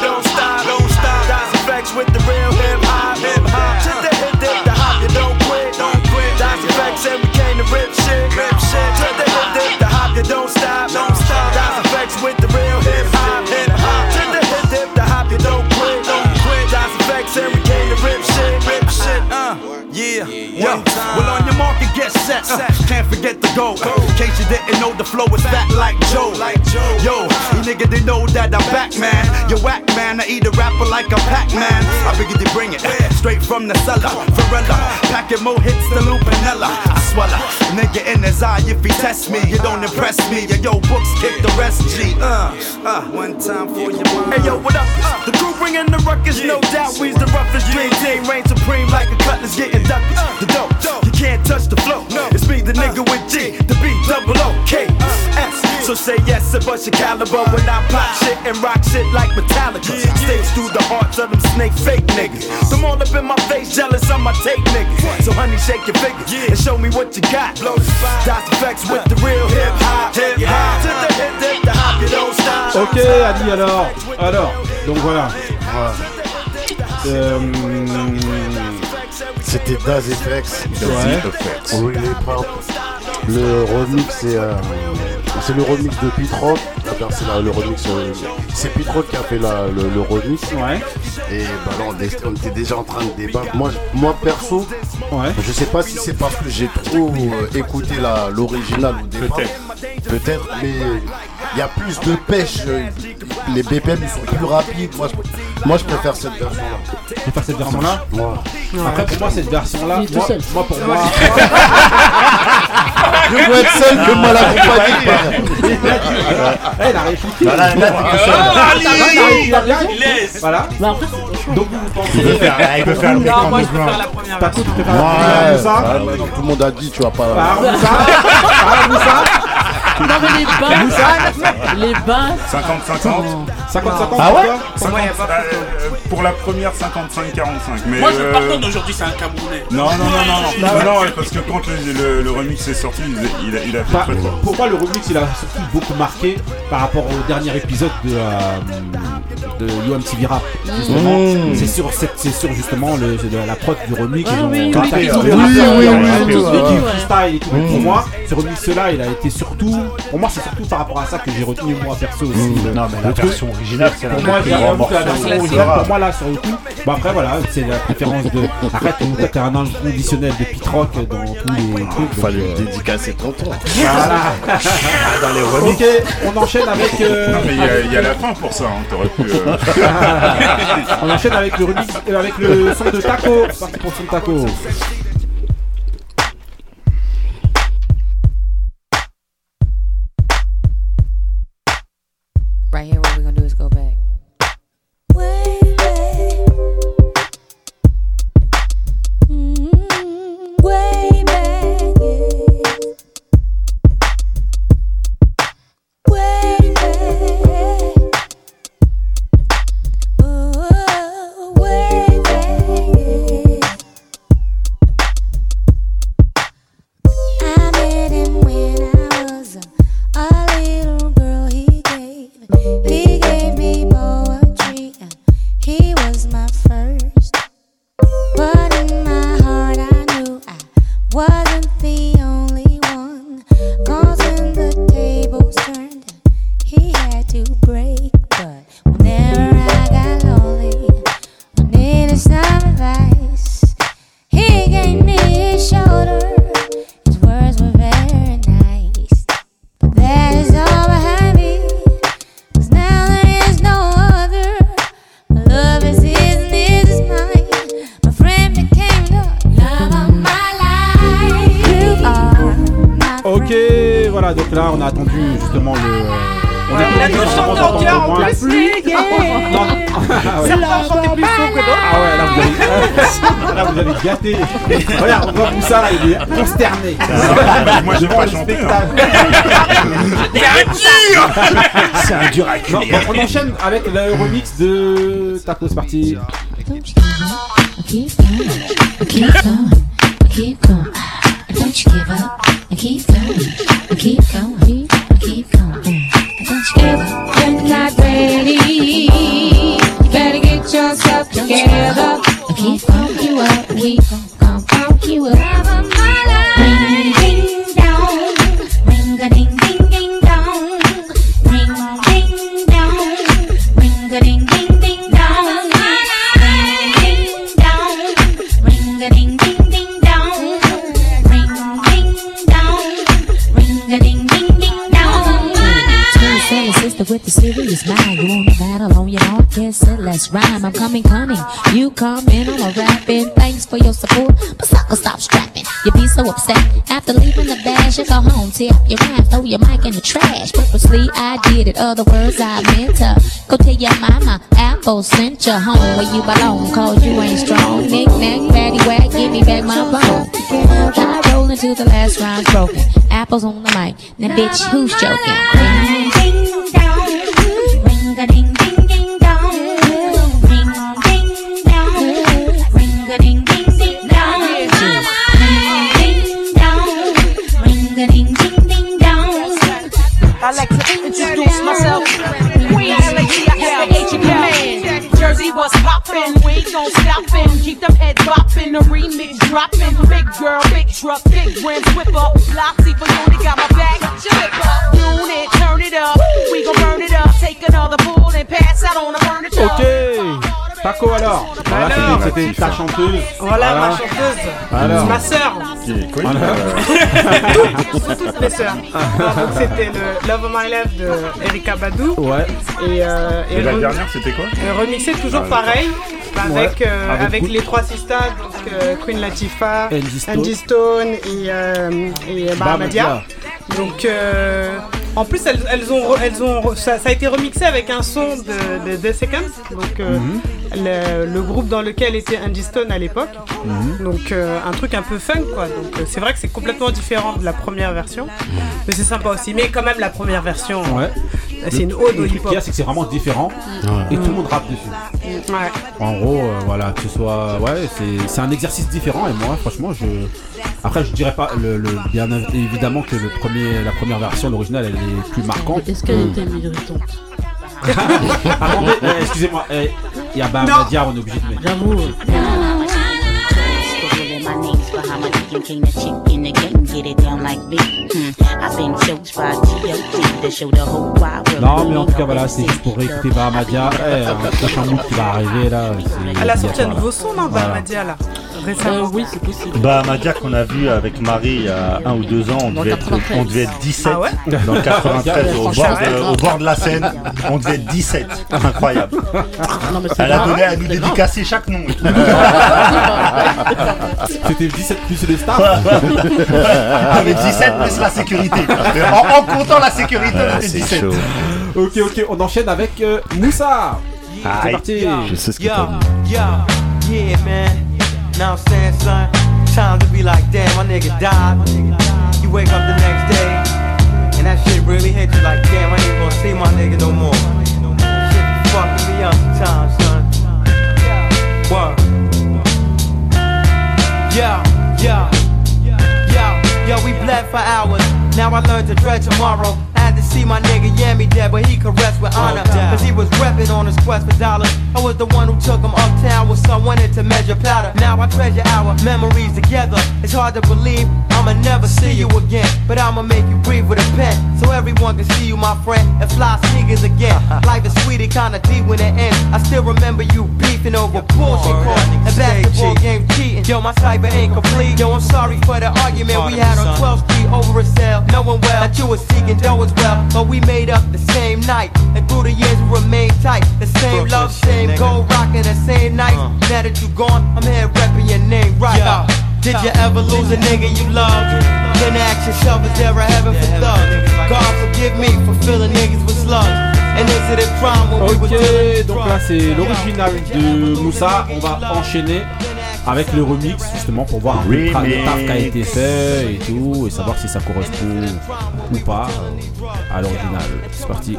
To Effects with the real hip hop, hip hop. To the hip hip, the hop, you don't quit, don't quit. Das effects and we came to rip shit, rip shit. To the hip hip, the hop, you don't stop, don't stop. Das effects with the real hip shit, rip shit. Uh, yeah, yo. Well on your market, get set. Uh, can't forget the go. In case you didn't know, the flow is fat like Joe. Like Joe. Yo, you nigga they know that I'm back, man. You whack, man. I eat a rapper like I'm Pac-Man. I figured they bring it straight from the cellar. Varela, packing more hits than Lupinella. I swallow, nigga in If he test me, you don't impress me. Yo, yo, books kick the rest. G. Uh, uh. One time for your mind. Hey yo, what up? The crew bringing the ruckus, no doubt. We's the roughest dream team. Reign supreme like a cutlass getting ducked. The dope, you can't touch the flow. It's me, the nigga with G, the B, double O, K, S. So say yes and bust your caliber when I pop shit and rock shit like Metallica. Stakes through the hearts of them snake fake niggas. Them all up in my face, jealous on my take niggas. So honey, shake your fingers and show me what you got. Effects the real hip hop, hip hop. To the hip hip, the hop, you don't stop. Ok Ali alors, alors, donc voilà. Euh, C'était Daz FX. Ouais. Really Pop. Le remix, c'est euh, c'est le remix de Pitrock. La- le remix. euh, c'est Pitrock qui a fait la- le, le remix. Ouais. Et bah là, on, était déjà en train de débattre. Moi, moi perso, je sais pas si c'est parce que j'ai trop euh, écouté la- l'original au départ. Peut-être. Peut-être, mais il y a plus de pêche. euh, Les BPM ils sont plus rapides. Moi, je, moi, je préfère cette version-là. Tu préfères cette version-là? Moi. Après pour moi cette version-là, tout moi, seul. moi, pour moi. Je veux être seul que mal accompagné. Eh, il a réfléchi. Bah là. Ah, bien. laisse. Voilà. Choix. Donc vous pensez. Il veut faire- le Non, moi je la première tu la ouais, bah tout le monde a dit, tu vas pas. Par Moussa Par Moussa Non, mais les basses. les basses. 50-50 50-50 Ah ouais Pour moi, y a pas Euh, Pour la première 55-45. Mais Moi, je euh, aujourd'hui, c'est un Camerounais. Non, non, non, non, non, non, parce que quand le, le- le remix est sorti, il, il a, il a fait Bah, très fort. pour moi, le remix, il a surtout beaucoup marqué par rapport au dernier épisode de, euh, de Rap. Justement, Mmh. c'est sur, c'est, sur justement le, la prod du remix. Ah oui, oui, les oui, oui, oui, rajouté oui, oui, du ouais. freestyle et tout. Pour moi, ce remix-là, il a été surtout. Pour moi, c'est surtout par rapport à ça que j'ai retenu moi perso aussi. Mmh. le- Non, mais la le truc. version originale, c'est la Pour moi, la version originale, pour là, sur le coup. Bah après, voilà, c'est la préférence de. Arrête, toi, t'es un inconditionnel de Pit Rock dans tous les trucs. donc, Fallait euh, dédicacer tonton. Voilà. Dans les remix. Ok, on enchaîne avec. euh, Non, mais il y a- y, la fin pour ça, hein, t'aurais pu. euh, on enchaîne avec le remix, euh, avec le son de Taco. C'est parti pour le son de Taco. Il a tous chanté en chœur en plus. Non, non. Ah ouais. Certains chantaient plus faux que d'autres. Ah ouais, là vous avez, là, vous avez gâté. Regarde, on voit Moussa là, il est consterné. Moi, j'ai pas chanté, hein. C'est un dur à cuire. On enchaîne avec le remix de Tacos Party. Keep going, keep going. Don't you give up. Keep going, keep going, keep going. Don't. You're not ready. You better get yourself together. Keep pump you up. We gon' pump you up. Serious mind. You want a battle on your own? Guess it, let's rhyme. I'm coming, coming. You coming, I'm a rapping. Thanks for your support, but sucker, stop strapping. You be so upset after leaving the bash. You go home, up your rhyme, throw your mic in the trash. Purposely, I did it. Other words, I meant to go tell your mama. Apple sent you home where you belong. Cause you ain't strong. Knick knack, patty whack, give me back my bone. I roll until the last round's broken. Apples on the mic. Now, bitch, who's joking? Myself. Queen command. Jersey was poppin', we ain't gon' stoppin'. Keep them head boppin', the remix droppin'. Big girl, big truck, big rims, whip up. Flopsy for you, got my back. Unit, turn it up. We gon' burn it up. Take another bull and pass out on the furniture. Ok. Paco alors. Alors. c'était ta chanteuse. Voilà, ma chanteuse. Alors. C'est ma sœur. Voilà. toutes, toutes mes sœurs. Non, donc c'était le Love of My Life de Erika Badou. Ouais. Et, euh, Et la re- dernière, c'était quoi euh, remixé toujours Ah, pareil. Avec, euh, Avec les trois sisters, donc euh, Queen Latifah, Angie Stone. Et, euh, et Bahamadia. Donc, euh, en plus, elles, elles ont, elles ont, ça, ça a été remixé avec un son de, de The Seconds, donc euh, Mhm. le, le groupe dans lequel était Angie Stone à l'époque. Mhm. Donc, euh, un truc un peu fun, quoi. Donc, euh, c'est vrai que c'est complètement différent de la première version, mais c'est sympa aussi. Mais quand même, la première version, Ouais. c'est une ode au y a, c'est que c'est vraiment différent. Et tout le monde rappe dessus. Ouais. En gros, euh, voilà, que ce soit. Ouais, c'est- c'est un exercice différent. Et moi, franchement, je. Après, je dirais pas le, le- bien évidemment que le premier, la première version, l'original, elle est plus marquante. Est-ce qu'elle Mm. était irritante Attendez, euh, excusez-moi, euh, il y a Bahamadia, on est obligé de mettre. J'avoue. My name's Bahama Deacon King, the chick in the game, get it down like me. Hmm. I've been chose by G.O.T. to show the whole wide world. Non, mais en tout cas, voilà, c'est juste pour réécouter Bahamadia. Eh, un prochain mood qui va arriver là. Elle a sorti un nouveau son, non. Bahamadia, là Récemment. oui, c'est possible. Bah, Madia qu'on a vu avec Marie il y a un ou deux ans, on devait, être, 93. on devait être 17 Ah ouais dans le 93 au bord, de, au bord de la Seine. On devait être 17. Incroyable. Non, mais c'est Elle a donné à nous dédicacer chaque nom. C'était 17 plus les stars Avec 17 plus la sécurité. En, en comptant la sécurité, on était 17. Ok, ok, on enchaîne avec euh, Moussa. C'est Aïe. parti. Je sais ce que Yo, t'as dit. yeah, man. Now I'm saying, son, time to be like, damn, my nigga died. You wake up the next day, and that shit really hit you like, damn, I ain't gonna see my nigga no more. Shit be fucking me up sometimes, son. Word. Yo, yo, yo, yo, we bled for hours. Now I learned to dread tomorrow. See my nigga Yammy dead, but he caressed with honor. Cause he was reppin' on his quest for dollars. I was the one who took him uptown with someone to measure powder. Now I treasure our memories together. It's hard to believe I'ma never see you again. But I'ma make you breathe with a pen. So everyone can see you, my friend, and fly sneakers again. Life is sweet, it kinda deep when it ends. I still remember you beefing over bullshit calls and basketball game cheating. Yo, my cyber ain't complete. Yo, I'm sorry for the argument we had on 12th Street over a cell. Knowing well that you was seeking dough as well. But we made up the same night. And through the years we remained tight. The same love, same gold rocking the same night. Now that you gone, I'm here repping your name right. Uh, did you ever lose a nigga you loved? Then ask yourself, is there a heaven for thugs? God forgive me for filling niggas with slugs. visited crime when we was Ok, donc là c'est l'original de Moussa. On va enchaîner avec le remix justement pour voir un peu le taf qui a été fait et tout et savoir si ça correspond ou pas euh, à l'original. C'est parti.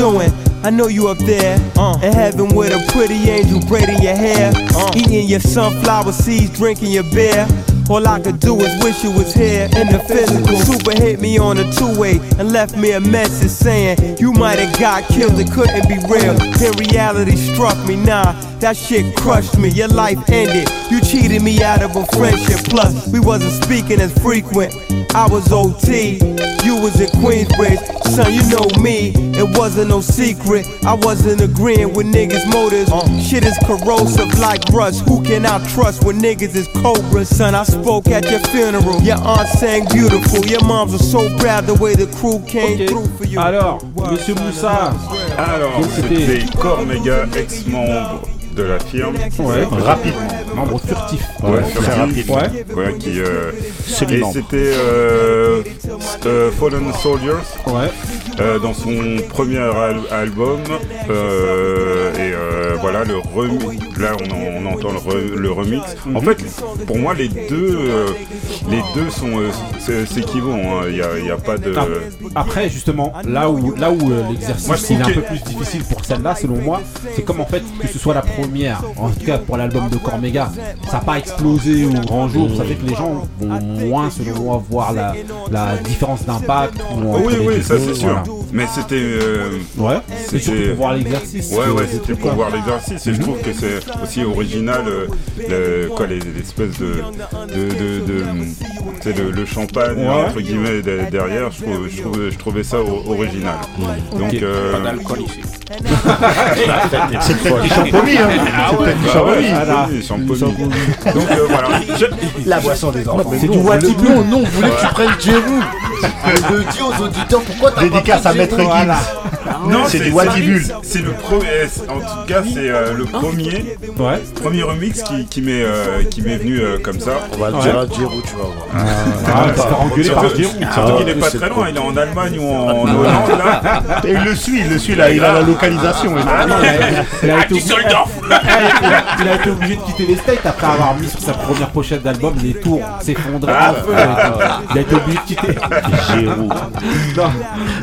Doing? I know you up there uh. in heaven with a pretty angel braiding your hair, uh. eating your sunflower seeds, drinking your beer. All I could do is wish you was here in the physical. Super hit me on a two-way and left me a message saying you might have got killed. It couldn't be real. Then reality struck me. Nah, that shit crushed me. Your life ended. You cheated me out of a friendship. Plus, we wasn't speaking as frequent. I was OT. You was in Queensbridge. Son, you know me. It wasn't no secret. I wasn't agreeing with niggas' motives. Shit is corrosive like rust. Who can I trust when niggas is cobras? Son, I spoke at your funeral. Your aunt sang beautiful. Your moms were so proud the way the crew came through for you. Alors, Monsieur Moussa. Alors, c'était- c'était Cormega, ex-membre de la firme. Ouais. Rapidement. Membre furtif. Ouais, très furtif. rapide. Ouais. Ouais, qui. euh, et c'était euh, euh, Fallen Soldiers. Ouais. dans son premier al- album. et voilà, le remix. Là, on, en- on entend le, re- le remix. En fait, pour moi, les deux, les deux sont c'est- s'équivalent. hein. Il n'y a, il y a pas de. Ah, Après, justement, là où, là où l'exercice est un peu plus difficile pour celle-là, selon moi, c'est comme en fait que ce soit la première, en tout cas pour l'album de Cormega, ça n'a pas explosé au grand jour, ça fait que les gens vont moins, selon moi, voir la, la différence d'impact. oui, oui, ça c'est sûr. voilà. Mais c'était. euh, Ouais, c'était- pour voir l'exercice, Ouais, ouais, c'était pour voir l'exercice. Et je trouve que c'est aussi original, euh, le- quoi, les, les espèces de. de, de, de- tu sais, le, le champagne, Ouais. entre guillemets, de- derrière, je, trouve, je, trouvais, je trouvais ça original. Donc. Ok. euh, Pas d'alcool ici. C'est peut-être du champomis, hein. Ah C'est ouais, peut-être du champomis. ouais. Donc euh, voilà. Je- La boisson des enfants. C'est du non, on voulait que tu prennes Jérôme. Le dis aux auditeurs pourquoi t'as Dédicace pas à pris Maître Gibbs. Non, C'est du Wadibul. C'est le premier. En tout cas, c'est euh, le premier. Ouais. Premier remix qui, qui m'est euh, qui m'est venu euh, comme ça. On va le dire à tu vas voir. Ah, par surtout qu'il Ah, n'est pas très loin, il est en Allemagne ou en, Hollande là. Et il le suit, il le suit là, il a la localisation. il a- Ah Ah, été obligé, il a- il a été obligé de quitter les States après avoir mis sur sa première pochette d'album les tours s'effondraient en feu. Il a été obligé de quitter. Giroud.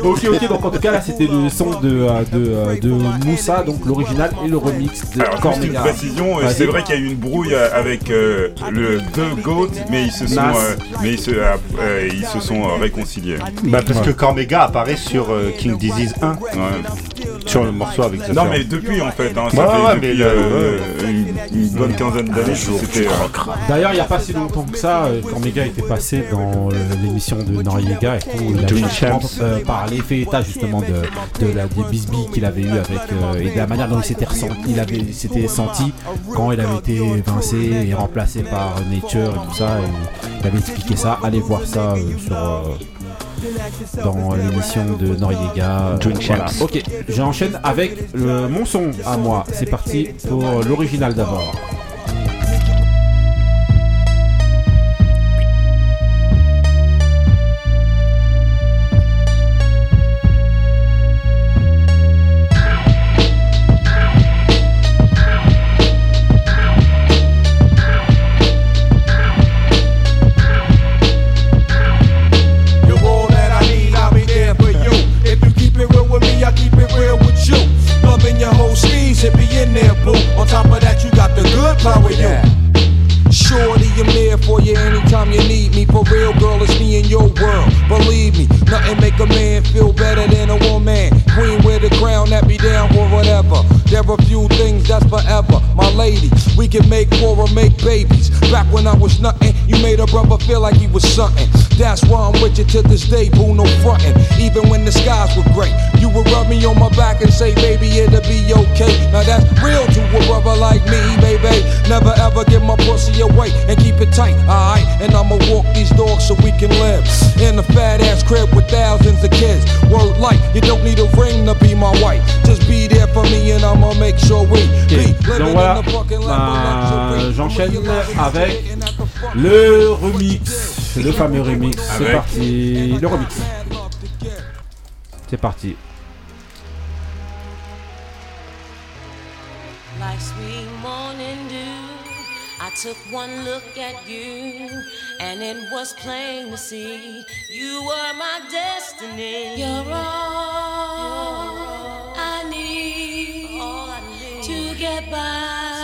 Ok, ok, donc en tout cas là c'était le son de, euh, de, euh, de Moussa, donc l'original et le remix de Alors juste une précision, euh, Vas-y. c'est vrai qu'il y a eu une brouille avec euh, le The Goat, mais ils se sont, euh, mais ils se, euh, ils se sont euh, réconciliés. Bah parce que Cormega apparaît sur euh, King Disease 1, Ouais. Sur le morceau avec The Non mais depuis en fait, hein, Ouais, ça fait ouais, depuis mais euh, une, une bonne quinzaine d'années euh, D'ailleurs, il n'y a pas si longtemps que ça, euh, Cormega était passé dans l'émission de Noriega et tout. Il a euh, parlé, fait état justement de, de la, des bisbilles qu'il avait eu avec euh, et de la manière dont il s'était ressenti, il avait, s'était senti quand il avait été évincé et remplacé par Nature et tout ça. Et il avait expliqué ça. Allez voir ça euh, sur. Euh, dans l'émission de Noriega. Voilà. Champs. Ok, j'enchaîne avec le, mon son à moi. C'est parti pour l'original d'abord. Nothing make a man feel better than a woman. There are few things that's forever. My lady, we can make war or make babies. Back when I was nothing, you made a brother feel like he was something. That's why I'm with you to this day, boo, no frontin'. Even when the skies were gray, you would rub me on my back and say, baby, it'll be okay. Now that's real to a brother like me, baby. Never ever give my pussy away and keep it tight, alright? And I'ma walk these dogs so we can live in a fat ass crib with thousands of kids. Word like, you don't need a ring to be my wife. Just be there for me and I'ma make sure we be Ok, living donc voilà, Ben, j'enchaîne avec le remix, le fameux remix. C'est parti, le remix. C'est parti. Like sweet morning dew, I took one look at you, and it was plain to see you were my destiny. You're all I need to get by.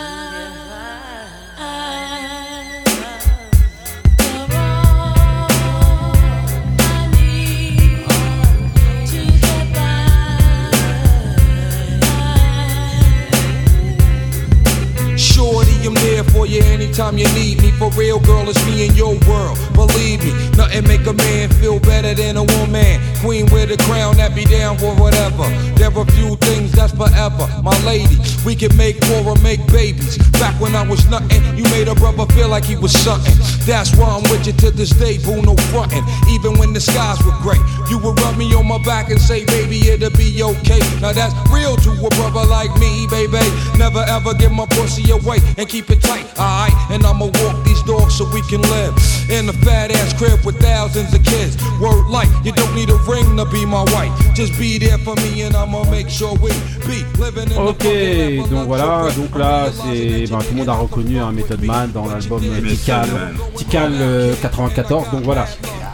I'm there for you anytime you need me. For real, girl, it's me in your world. Believe me, nothing make a man feel better than a woman. Queen with a crown that be down for whatever. There are few things that's forever. My lady, we can make war or make babies. Back when I was nothing, you made a brother feel like he was something. That's why I'm with you to this day, boo, no frontin'. Even when the skies were gray, you would rub me on my back and say, baby, it'll be okay. Now that's real to a brother like me, baby. Never ever give my pussy away and keep it tight, alright? And I'ma walk these dogs so we can live in a fat ass crib with thousands of kids. Word like, you don't need a ring to be my wife. Just be there for me and I'ma make sure we be living in Ok, donc voilà, donc là c'est ben, tout le monde a reconnu un Method Man dans l'album Tical, Man. Tical euh, 94, donc voilà.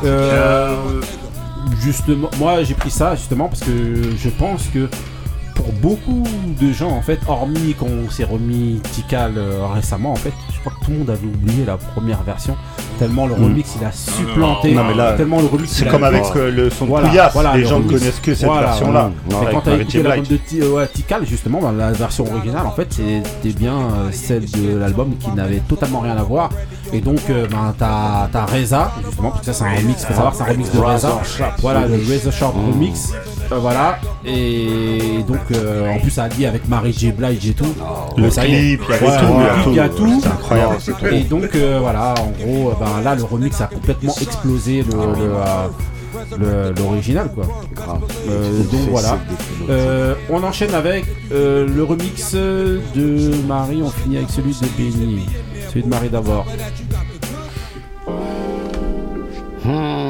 Euh, justement, moi j'ai pris ça justement parce que je pense que pour beaucoup de gens en fait, hormis quand on s'est remis Tical euh, récemment en fait, je crois que tout le monde avait oublié la première version tellement le Mm. remix il a supplanté, Non, mais là, tellement le remix c'est a- comme avec, euh, le son de Pouillasse, les le gens ne remix. connaissent que cette Voilà, version-là. voilà. Quand avec t'as Mary écouté l'album de Ti- euh, ouais, Tikal justement, ben, la version originale en fait c'était bien euh, celle de l'album qui n'avait totalement rien à voir. Et donc euh, ben, t'as t'as Reza justement parce que ça c'est un remix, faut savoir c'est un remix de Reza. Voilà le Razor Sharp remix. Euh, voilà et donc euh, en plus ça a avec Mary J Blige et tout. Le Euh, ça clip, il y le a tout. il y a tout. C'est incroyable. C'est trop Et donc euh, voilà en gros euh, ben, là le remix a complètement explosé le, le, le- l'original quoi. Euh, donc voilà. Euh, on enchaîne avec euh, le remix de Marie. On finit avec celui de Benny, celui de Marie d'abord. Ain't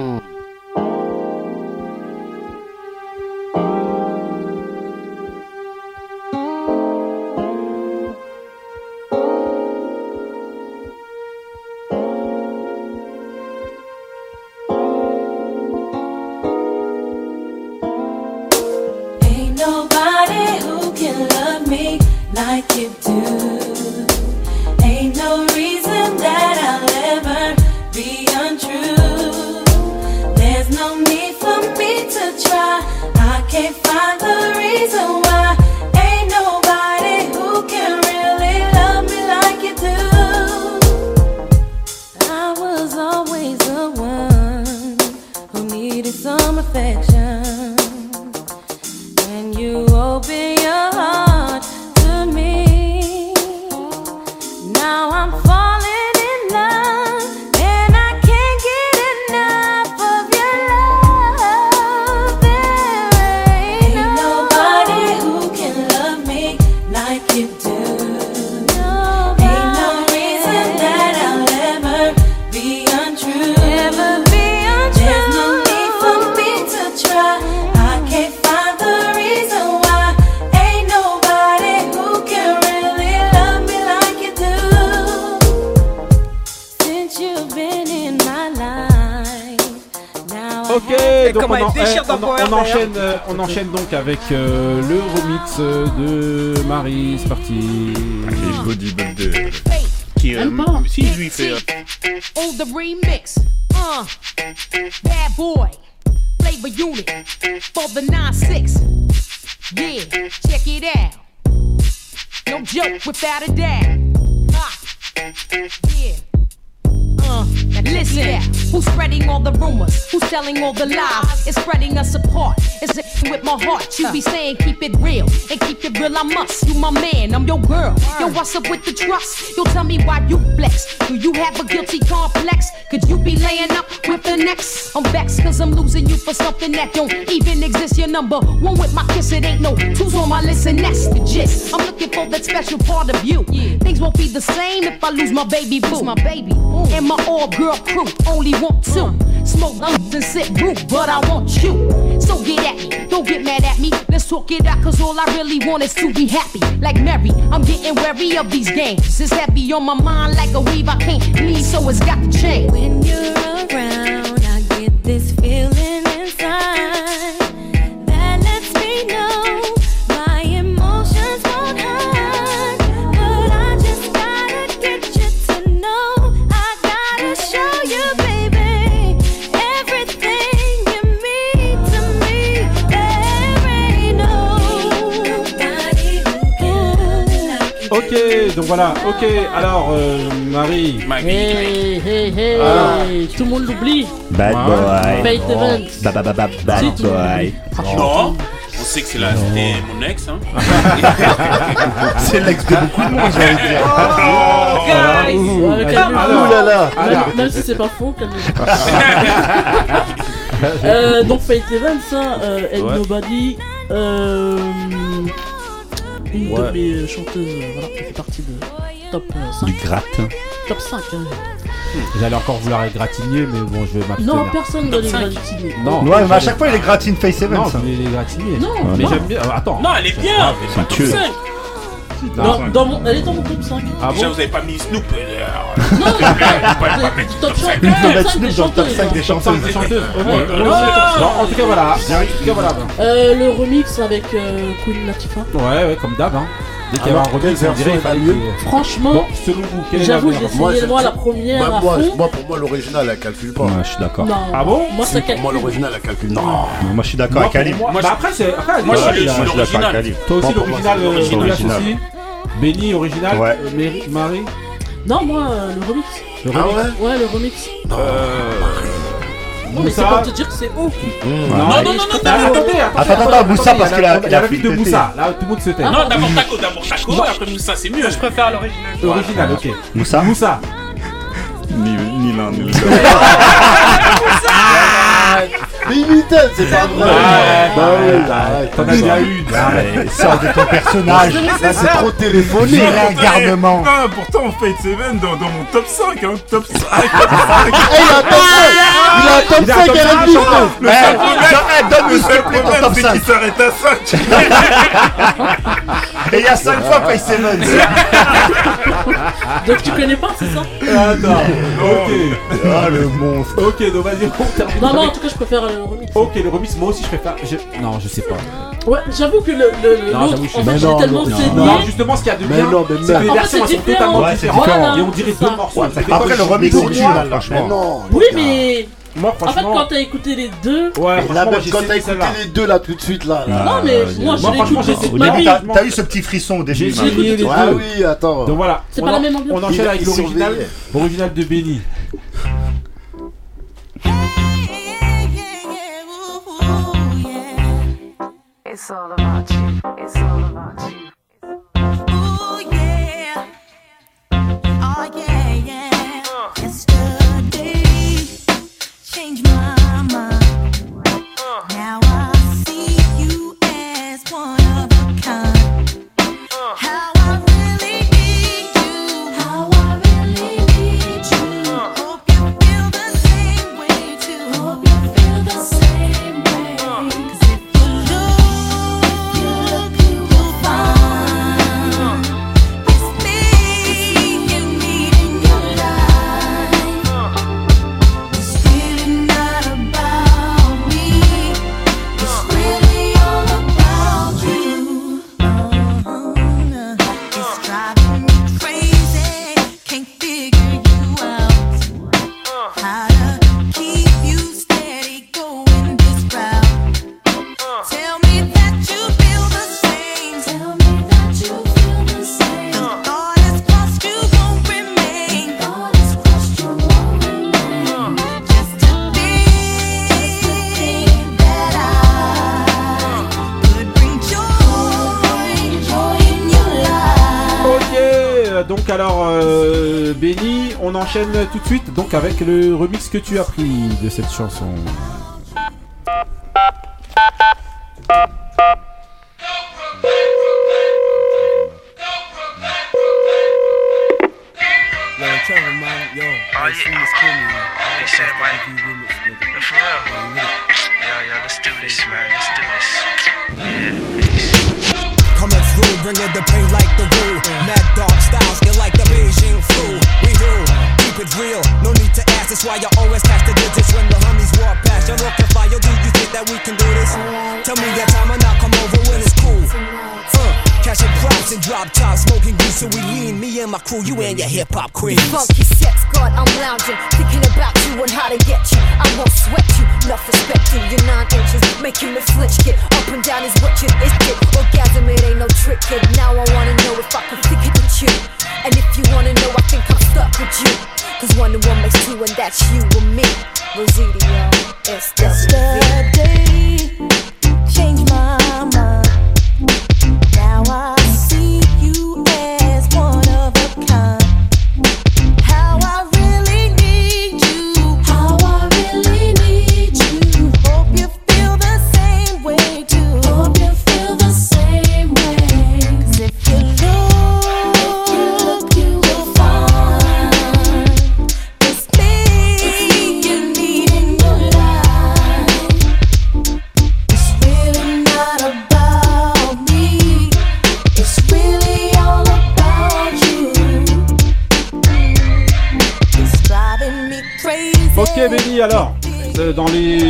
avec euh, le remix euh, de Marie. C'est parti. Allez, bodybuilder. Qui, euh, si je lui fais. Oh, the remix. Uh, bad boy. Flavor unit for the 9-6. Yeah, check it out. No joke without a doubt. The rumors? Who's telling all the lies? It's spreading us apart. It's a- with my heart. You be saying keep it real and keep it real. I must. You my man, I'm your girl. Yo, what's up with the trust? Yo, tell me why you flex. Do you have a guilty complex? Could you be laying up with the next? I'm vexed cause I'm losing you for something that don't even exist. Your number one with my kiss, it ain't no two's on my list, and that's the gist. I'm looking for that special part of you. Things won't be the same if I lose my baby boo. my baby and my all girl crew. Only want two. Smoke lungs and sit roof, but I want you. So get at me, don't get mad at me. Let's talk it out, cause all I really want is to be happy. Like Mary, I'm getting wary of these games. It's heavy on my mind like a weave I can't leave, so it's got to change. When you're around, I get this feeling inside Ok, donc voilà, ok, alors euh, Marie. Hey, hey, hey, Alors. tout le monde l'oublie. Bad boy. Fate Evans. Ba, ba, ba, ba, bad Si, boy. Non, on sait que c'est la- c'était mon ex. Hein. C'est l'ex de beaucoup de monde, j'ai envie de dire. Oh, guys. Ouh. Ouais, calme-toi. Alors, Même- alors. Même si c'est pas faux, calme-toi. Euh, donc Fate Evans, hein, euh, Ouais. Nobody, euh, une Ouais. de mes euh, chanteuses, euh, voilà, qui fait partie de top euh, 5. Du gratte. Top 5. hein. J'allais encore vouloir égratigner, mais bon, je vais m'abstenir. Non, personne ne les gratigner. Non, Ouais, mais à chaque fois, il est gratine Face Evans. Non, je voulais les gratigner. Non, mais j'aime bien. euh, attends. Non, elle est bien, Ah, c'est un top tueur. 5. Dans, dans mon, elle est dans mon top 5. Ah Déjà, bon vous avez pas mis Snoop. euh, Non, Vous pouvez pas mettre top 5 Il faut mettre des Snoop dans le top 5 des Top 5 chanteuses. des chanteuses. ok. Ouais. Bon, en tout cas, voilà. En tout cas, voilà. Euh, le remix avec euh, Queen Latifah. Ouais, ouais, comme d'hab. Hein. Dès qu'il y avait Alors, un quelle on dirait version il est fallait que- Franchement, Bon, selon vous, quelle est la j'avoue, meilleure j'ai essayé moi la première Bah, à moi, fond. moi, pour moi, l'original, elle calcule pas. Ouais, je suis d'accord. Non. Ah bon? Moi, ça Si, pour calcule. moi, l'original, elle calcule. Non. Moi, je suis d'accord Moi, avec Ali. pour moi- bah je- après, c'est. Après, Moi, je suis je d'accord avec Ali. Toi aussi, Moi, pour moi, l'original, c'est euh, l'original. Douglas aussi. Benny, original. Ouais. euh, Mary- Marie. Non, moi, euh, le remix. Ah ouais? Ouais, le remix. Non, mais c'est Moussa. pour te dire que c'est haut. Non, non, non, non, Attendez, non, attendez, Attends, attends, Moussa, parce a la vie de. Moussa. Là, tout le monde se tait. Non, d'abord Taco, d'abord Taco, après Moussa, c'est mieux. Je préfère l'original. Original, ok. Moussa Moussa. Ni, ni l'un ni l'autre. Mais Imitel, c'est pas vrai. Ouais, Bah oui, ouais, arrête. T'en as déjà une. Arrête, Sors de ton personnage. Là, c'est trop téléphoné. J'ai l'ingarnement. Non, pourtant, Fate Seven dans, dans mon top 5, hein, top 5. Eh, il a un top 5 Il a un top Il a un 5 top à la 5, vie donne-nous Le s'il seul te plaît ton problème, top c'est 5. qu'il s'arrête à 5. Et il y a 5 fois Face Evans. Donc tu connais pas, c'est ça? Attends. Ok. Ah, le monstre. Ok, donc vas-y, on termine. Non, non, cas, je préfère le remix. Ok, le remix, moi aussi je préfère. je- Non, je sais pas. Ouais, j'avoue que le, le, Non, l'autre, j'avoue, je suis- en fait, Mais j'ai non, tellement non, saigné. Non, justement, ce qu'il y a de bien, non, mais c'est que les versions sont différent. totalement Ouais, c'est différentes. différent. Et on dirait deux morceaux. Après, le remix, original, franchement. Oui, mais Moi, en fait, franchement. quand t'as écouté les deux. Ouais, Là, même quand t'as écouté les deux là tout de suite là. là. Non, mais moi, je Moi, franchement, l'écoute j'ai toute ma début, vie. t'as eu ce petit frisson au J'ai Marie. les Ah deux. oui, attends. Donc voilà. C'est on pas en- la même ambiance. On enchaîne avec l'original. surveillait. Original de Benny. It's all about enchaîne tout de suite donc avec le remix que tu as pris de cette chanson. Crew, you and your hip hop queens. Funky sex, God, I'm lounging, thinking about you and how to get you. I won't sweat you, enough respecting your nine inches, making me flinch, kid. Up and down is what you is it. Orgasm, it ain't no trick, kid. Now I wanna know if I can flick it with you. And if you wanna know, I think I'm stuck with you. Cause one and one makes two, and that's you and me. Rosidio, it's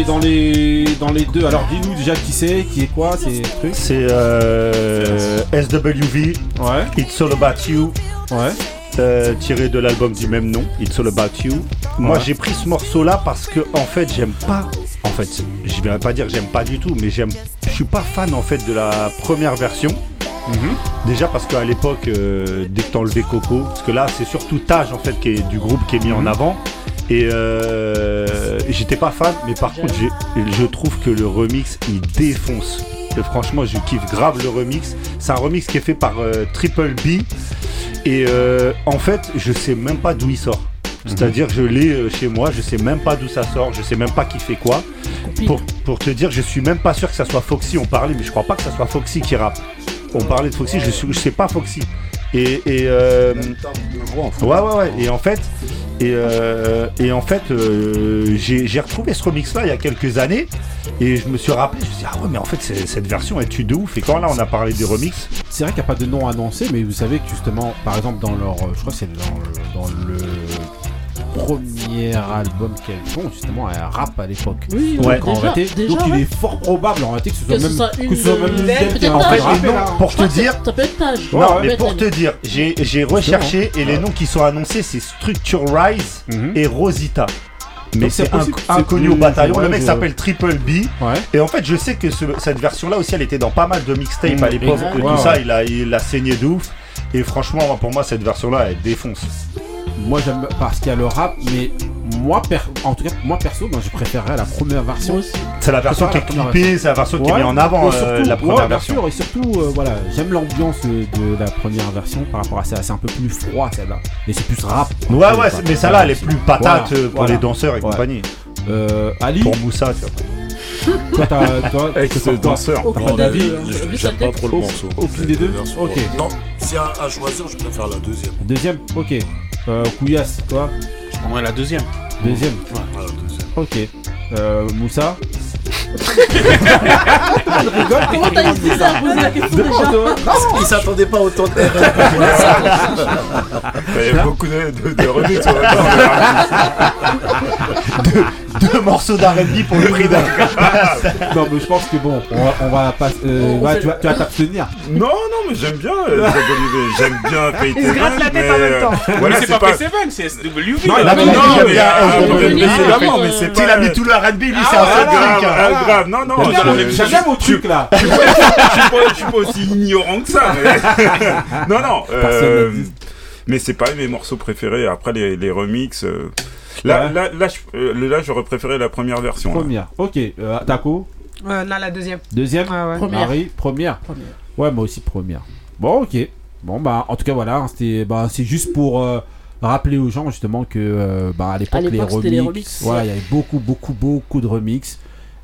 les dans les dans les deux alors dis-nous déjà qui c'est qui est quoi c'est euh, SWV. Ouais. It's All About You. Ouais. Euh, tiré de l'album du même nom, It's All About You. Moi, Ouais. j'ai pris ce morceau-là parce que, en fait, j'aime pas. En fait, je vais pas dire j'aime pas du tout, mais j'aime. Je suis pas fan en fait de la première version. Déjà parce qu'à l'époque, euh, dès que t'enlevais Coco, parce que là, c'est surtout Taj en fait qui est du groupe qui est mis en avant. Et euh, j'étais pas fan, mais par contre, je trouve que le remix il défonce. Et franchement, je kiffe grave le remix. C'est un remix qui est fait par euh, Triple B. Et euh, en fait, je sais même pas d'où il sort. C'est-à-dire, je l'ai euh, chez moi, je sais même pas d'où ça sort, je sais même pas qui fait quoi. Pour, pour te dire, je suis même pas sûr que ça soit Foxy. On parlait, mais je crois pas que ça soit Foxy qui rappe. On parlait de Foxy, je, suis, je sais pas Foxy. Et, et euh, ouais, ouais, ouais. Et en fait, et, euh, et en fait, euh, j'ai retrouvé ce remix-là il y a quelques années, et je me suis rappelé, je me suis dit, ah ouais, mais en fait, cette version elle tue de ouf. Et quand là, on a parlé des remix, C'est vrai qu'il n'y a pas de nom annoncé, mais vous savez que justement, par exemple, dans leur. Je crois que c'est dans le premier album qu'elles font, justement, elles rap à l'époque. Oui, donc, ouais. en Déjà- réalité, déjà, donc il est fort probable en réalité que ce soit Que ce même, soit que une ce soit même en fait, noms, pour te dire, Ça peut être Taj. Non, Ouais, mais pour te dire, j'ai j'ai recherché et les noms qui sont annoncés, c'est Structure Rise et Rosita. Mais c'est inconnu au bataillon. le mec s'appelle Triple B. Et en fait, je sais que ce- cette version-là aussi, elle était dans pas mal de mixtapes Mmh, à l'époque. tout ça, ouais. il a, il a saigné de ouf. Et franchement, pour moi, cette version-là, elle défonce. Moi j'aime parce qu'il y a le rap, mais moi, per- en tout cas, moi perso, moi je préférerais la première version. C'est la version qui est clippée, c'est la version qui est mise en avant, et euh, surtout- la première ouais, version. sûr, et surtout, euh, voilà, j'aime l'ambiance de, la première version par rapport à ça. C'est un peu plus froid celle-là. Et c'est plus rap. Ouais, ouais, mais celle-là, elle est plus patate, Voilà, euh, pour voilà. les danseurs et Ouais. compagnie. Euh, Ali Pour Moussa, tu vois. Toi, t'as. Toi, Avec c'est danseur. Aucun David, hein. j'aime pas trop le Au- morceau. Aucune des deux versions. Ok. Non, si à, à choisir, je préfère la deuxième. Deuxième Ok. Euh, Kouyas, toi Ouais, la deuxième. Deuxième Ouais, la deuxième. Ok. Euh, Moussa Comment t'as dit ça Pose la question déjà. Il s'attendait pas autant de Il y a beaucoup de, de, de remix. ouais. deux, morceaux d'R&B pour le prix d'un. Non, mais je pense que bon, on va, on va pas. euh, On ouais, fait- tu vas, tu vas t'abstenir. Non, non, mais j'aime bien euh, Jack Olivier. J'aime bien Faith Il se gratte la tête mais, en même euh, temps. Voilà, mais c'est pas Face Seven, c'est SWV. Non, a Non, non, mais, mis- il a mis- mais mais c'est pas. Il a mis tout le R&B, lui, c'est Ah, un seul grave, truc. ah, grave. Non, non, J'aime- je- je- J'aime au truc là. je suis pas- je suis pas- je suis pas aussi ignorant que ça. Mais... non, non. Personne euh, n'a dit. mais c'est pas mes morceaux préférés. Après les, les remix. euh, Là, Ouais. là, là, je- euh, là, j'aurais préféré la première version. là. Première. Ok. Euh, Taco Euh, non, la deuxième. Deuxième Ouais, ouais. Première. Marie Première. Première. Ouais, moi aussi première. Bon, ok. Bon, bah, en tout cas, voilà, c'était, bah, c'est juste pour euh, rappeler aux gens justement que, euh, bah, à l'époque, les, remix, il y avait beaucoup, beaucoup, beaucoup de remix.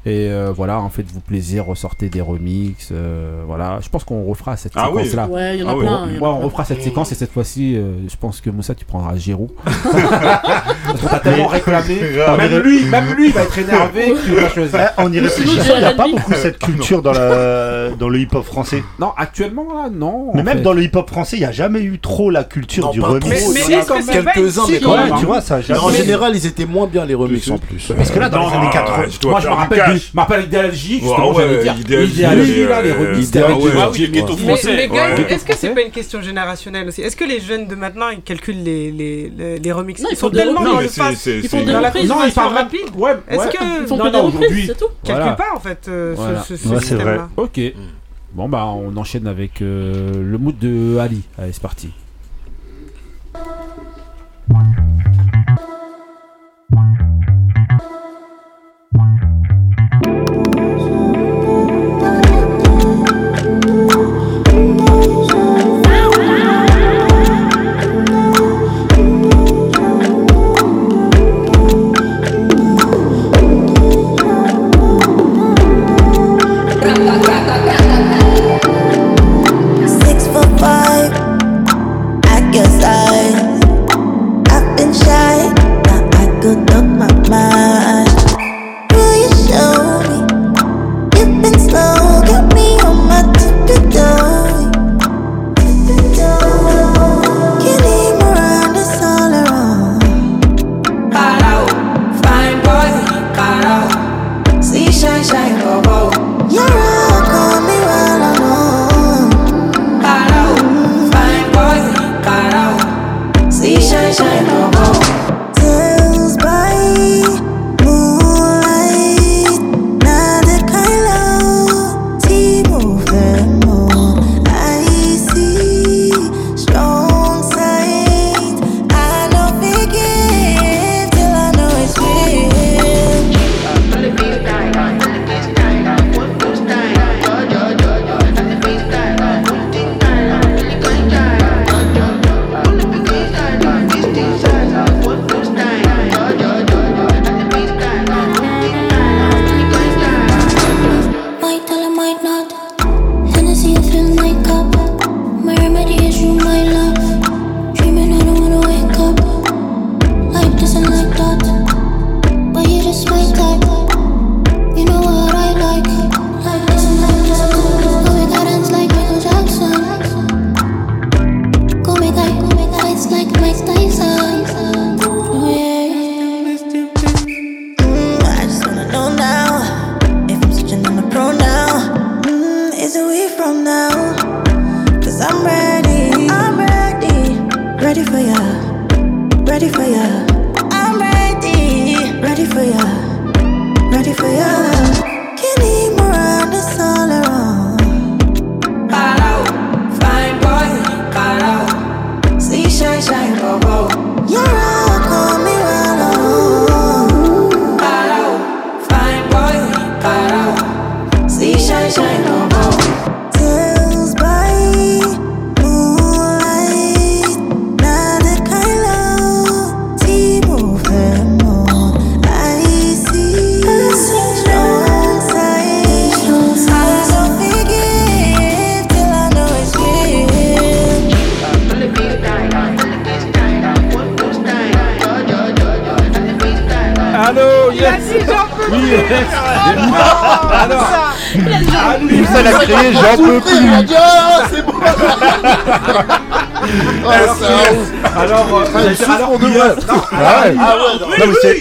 Et euh, voilà, en faites-vous plaisir, ressortez des remix. euh, voilà, je pense qu'on refera cette Ah oui. séquence-là. Ouais, y en a Ah plein. y en Ouais, on plein. refera cette séquence et cette fois-ci, euh, je pense que Moussa, tu prendras Giroud. Parce qu'on t'a tellement réclamé. Même lui, même lui, il va être énervé que. Eh, en y réfléchissant, il n'y a pas beaucoup cette culture dans, la, dans le hip-hop français. Non, actuellement, là, non. Mais même fait. dans le hip-hop français, il n'y a jamais eu trop la culture Non, du remix. Mais- y quelques-uns, mais quand même. tu vois, ça en général, ils étaient moins bien les remix en plus. Parce que là, dans les années 80, je dois moi je me rappelle, rappelle d'Idéalgie, Ouais, justement, ouais, j'allais dire. Idéalgie, Idéalgie, là, les euh, remix ah d'Idéalgie. ouais, Ah oui, le ghetto Mais, gars, est-ce que c'est pas une question générationnelle aussi? Est-ce que les jeunes de maintenant ils calculent les, les, les, les remix Non, Ils sont tellement dans Non, le fast, Ils font des dans la reprises. Non, ils consommation parlent rapide. Ouais, Est-ce que Ils font des non, reprises, aujourd'hui. c'est tout. calculent Voilà. pas en fait euh, ce- système-là Ok. Bon, bah, on enchaîne avec euh, le mood de Ali. Allez, c'est parti.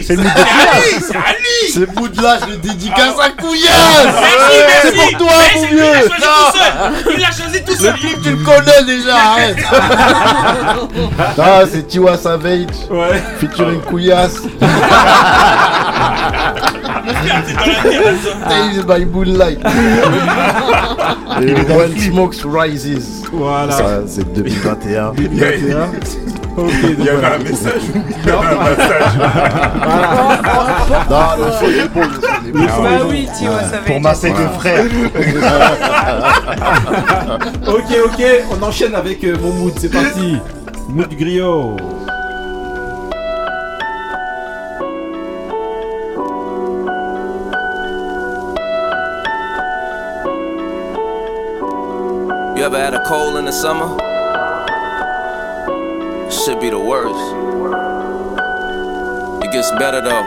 C'est c'est le mood de Ali, c'est bout de là, je le dédicace à Couillasse. Merci, C'est pour toi, mon vieux Il l'a choisi tout seul. Il l'a choisi tout Le seul clip, tu le connais déjà, arrête. Ah, c'est Tiwa Savage. Ouais. featuring Couillasse. Saved by Moonlight. Et When Smokes Rises. Voilà. Ça, c'est 2021 Ok, Il y avait un message. Il y avait un message. Non, le son est bon, le son est bon. Bah oui, tu vois, ça va Pour masser deux frères. ok, ok, on enchaîne avec euh, mon mood, c'est parti. Mood griot. You ever had a cold in the summer? Should be the worst. It gets better though.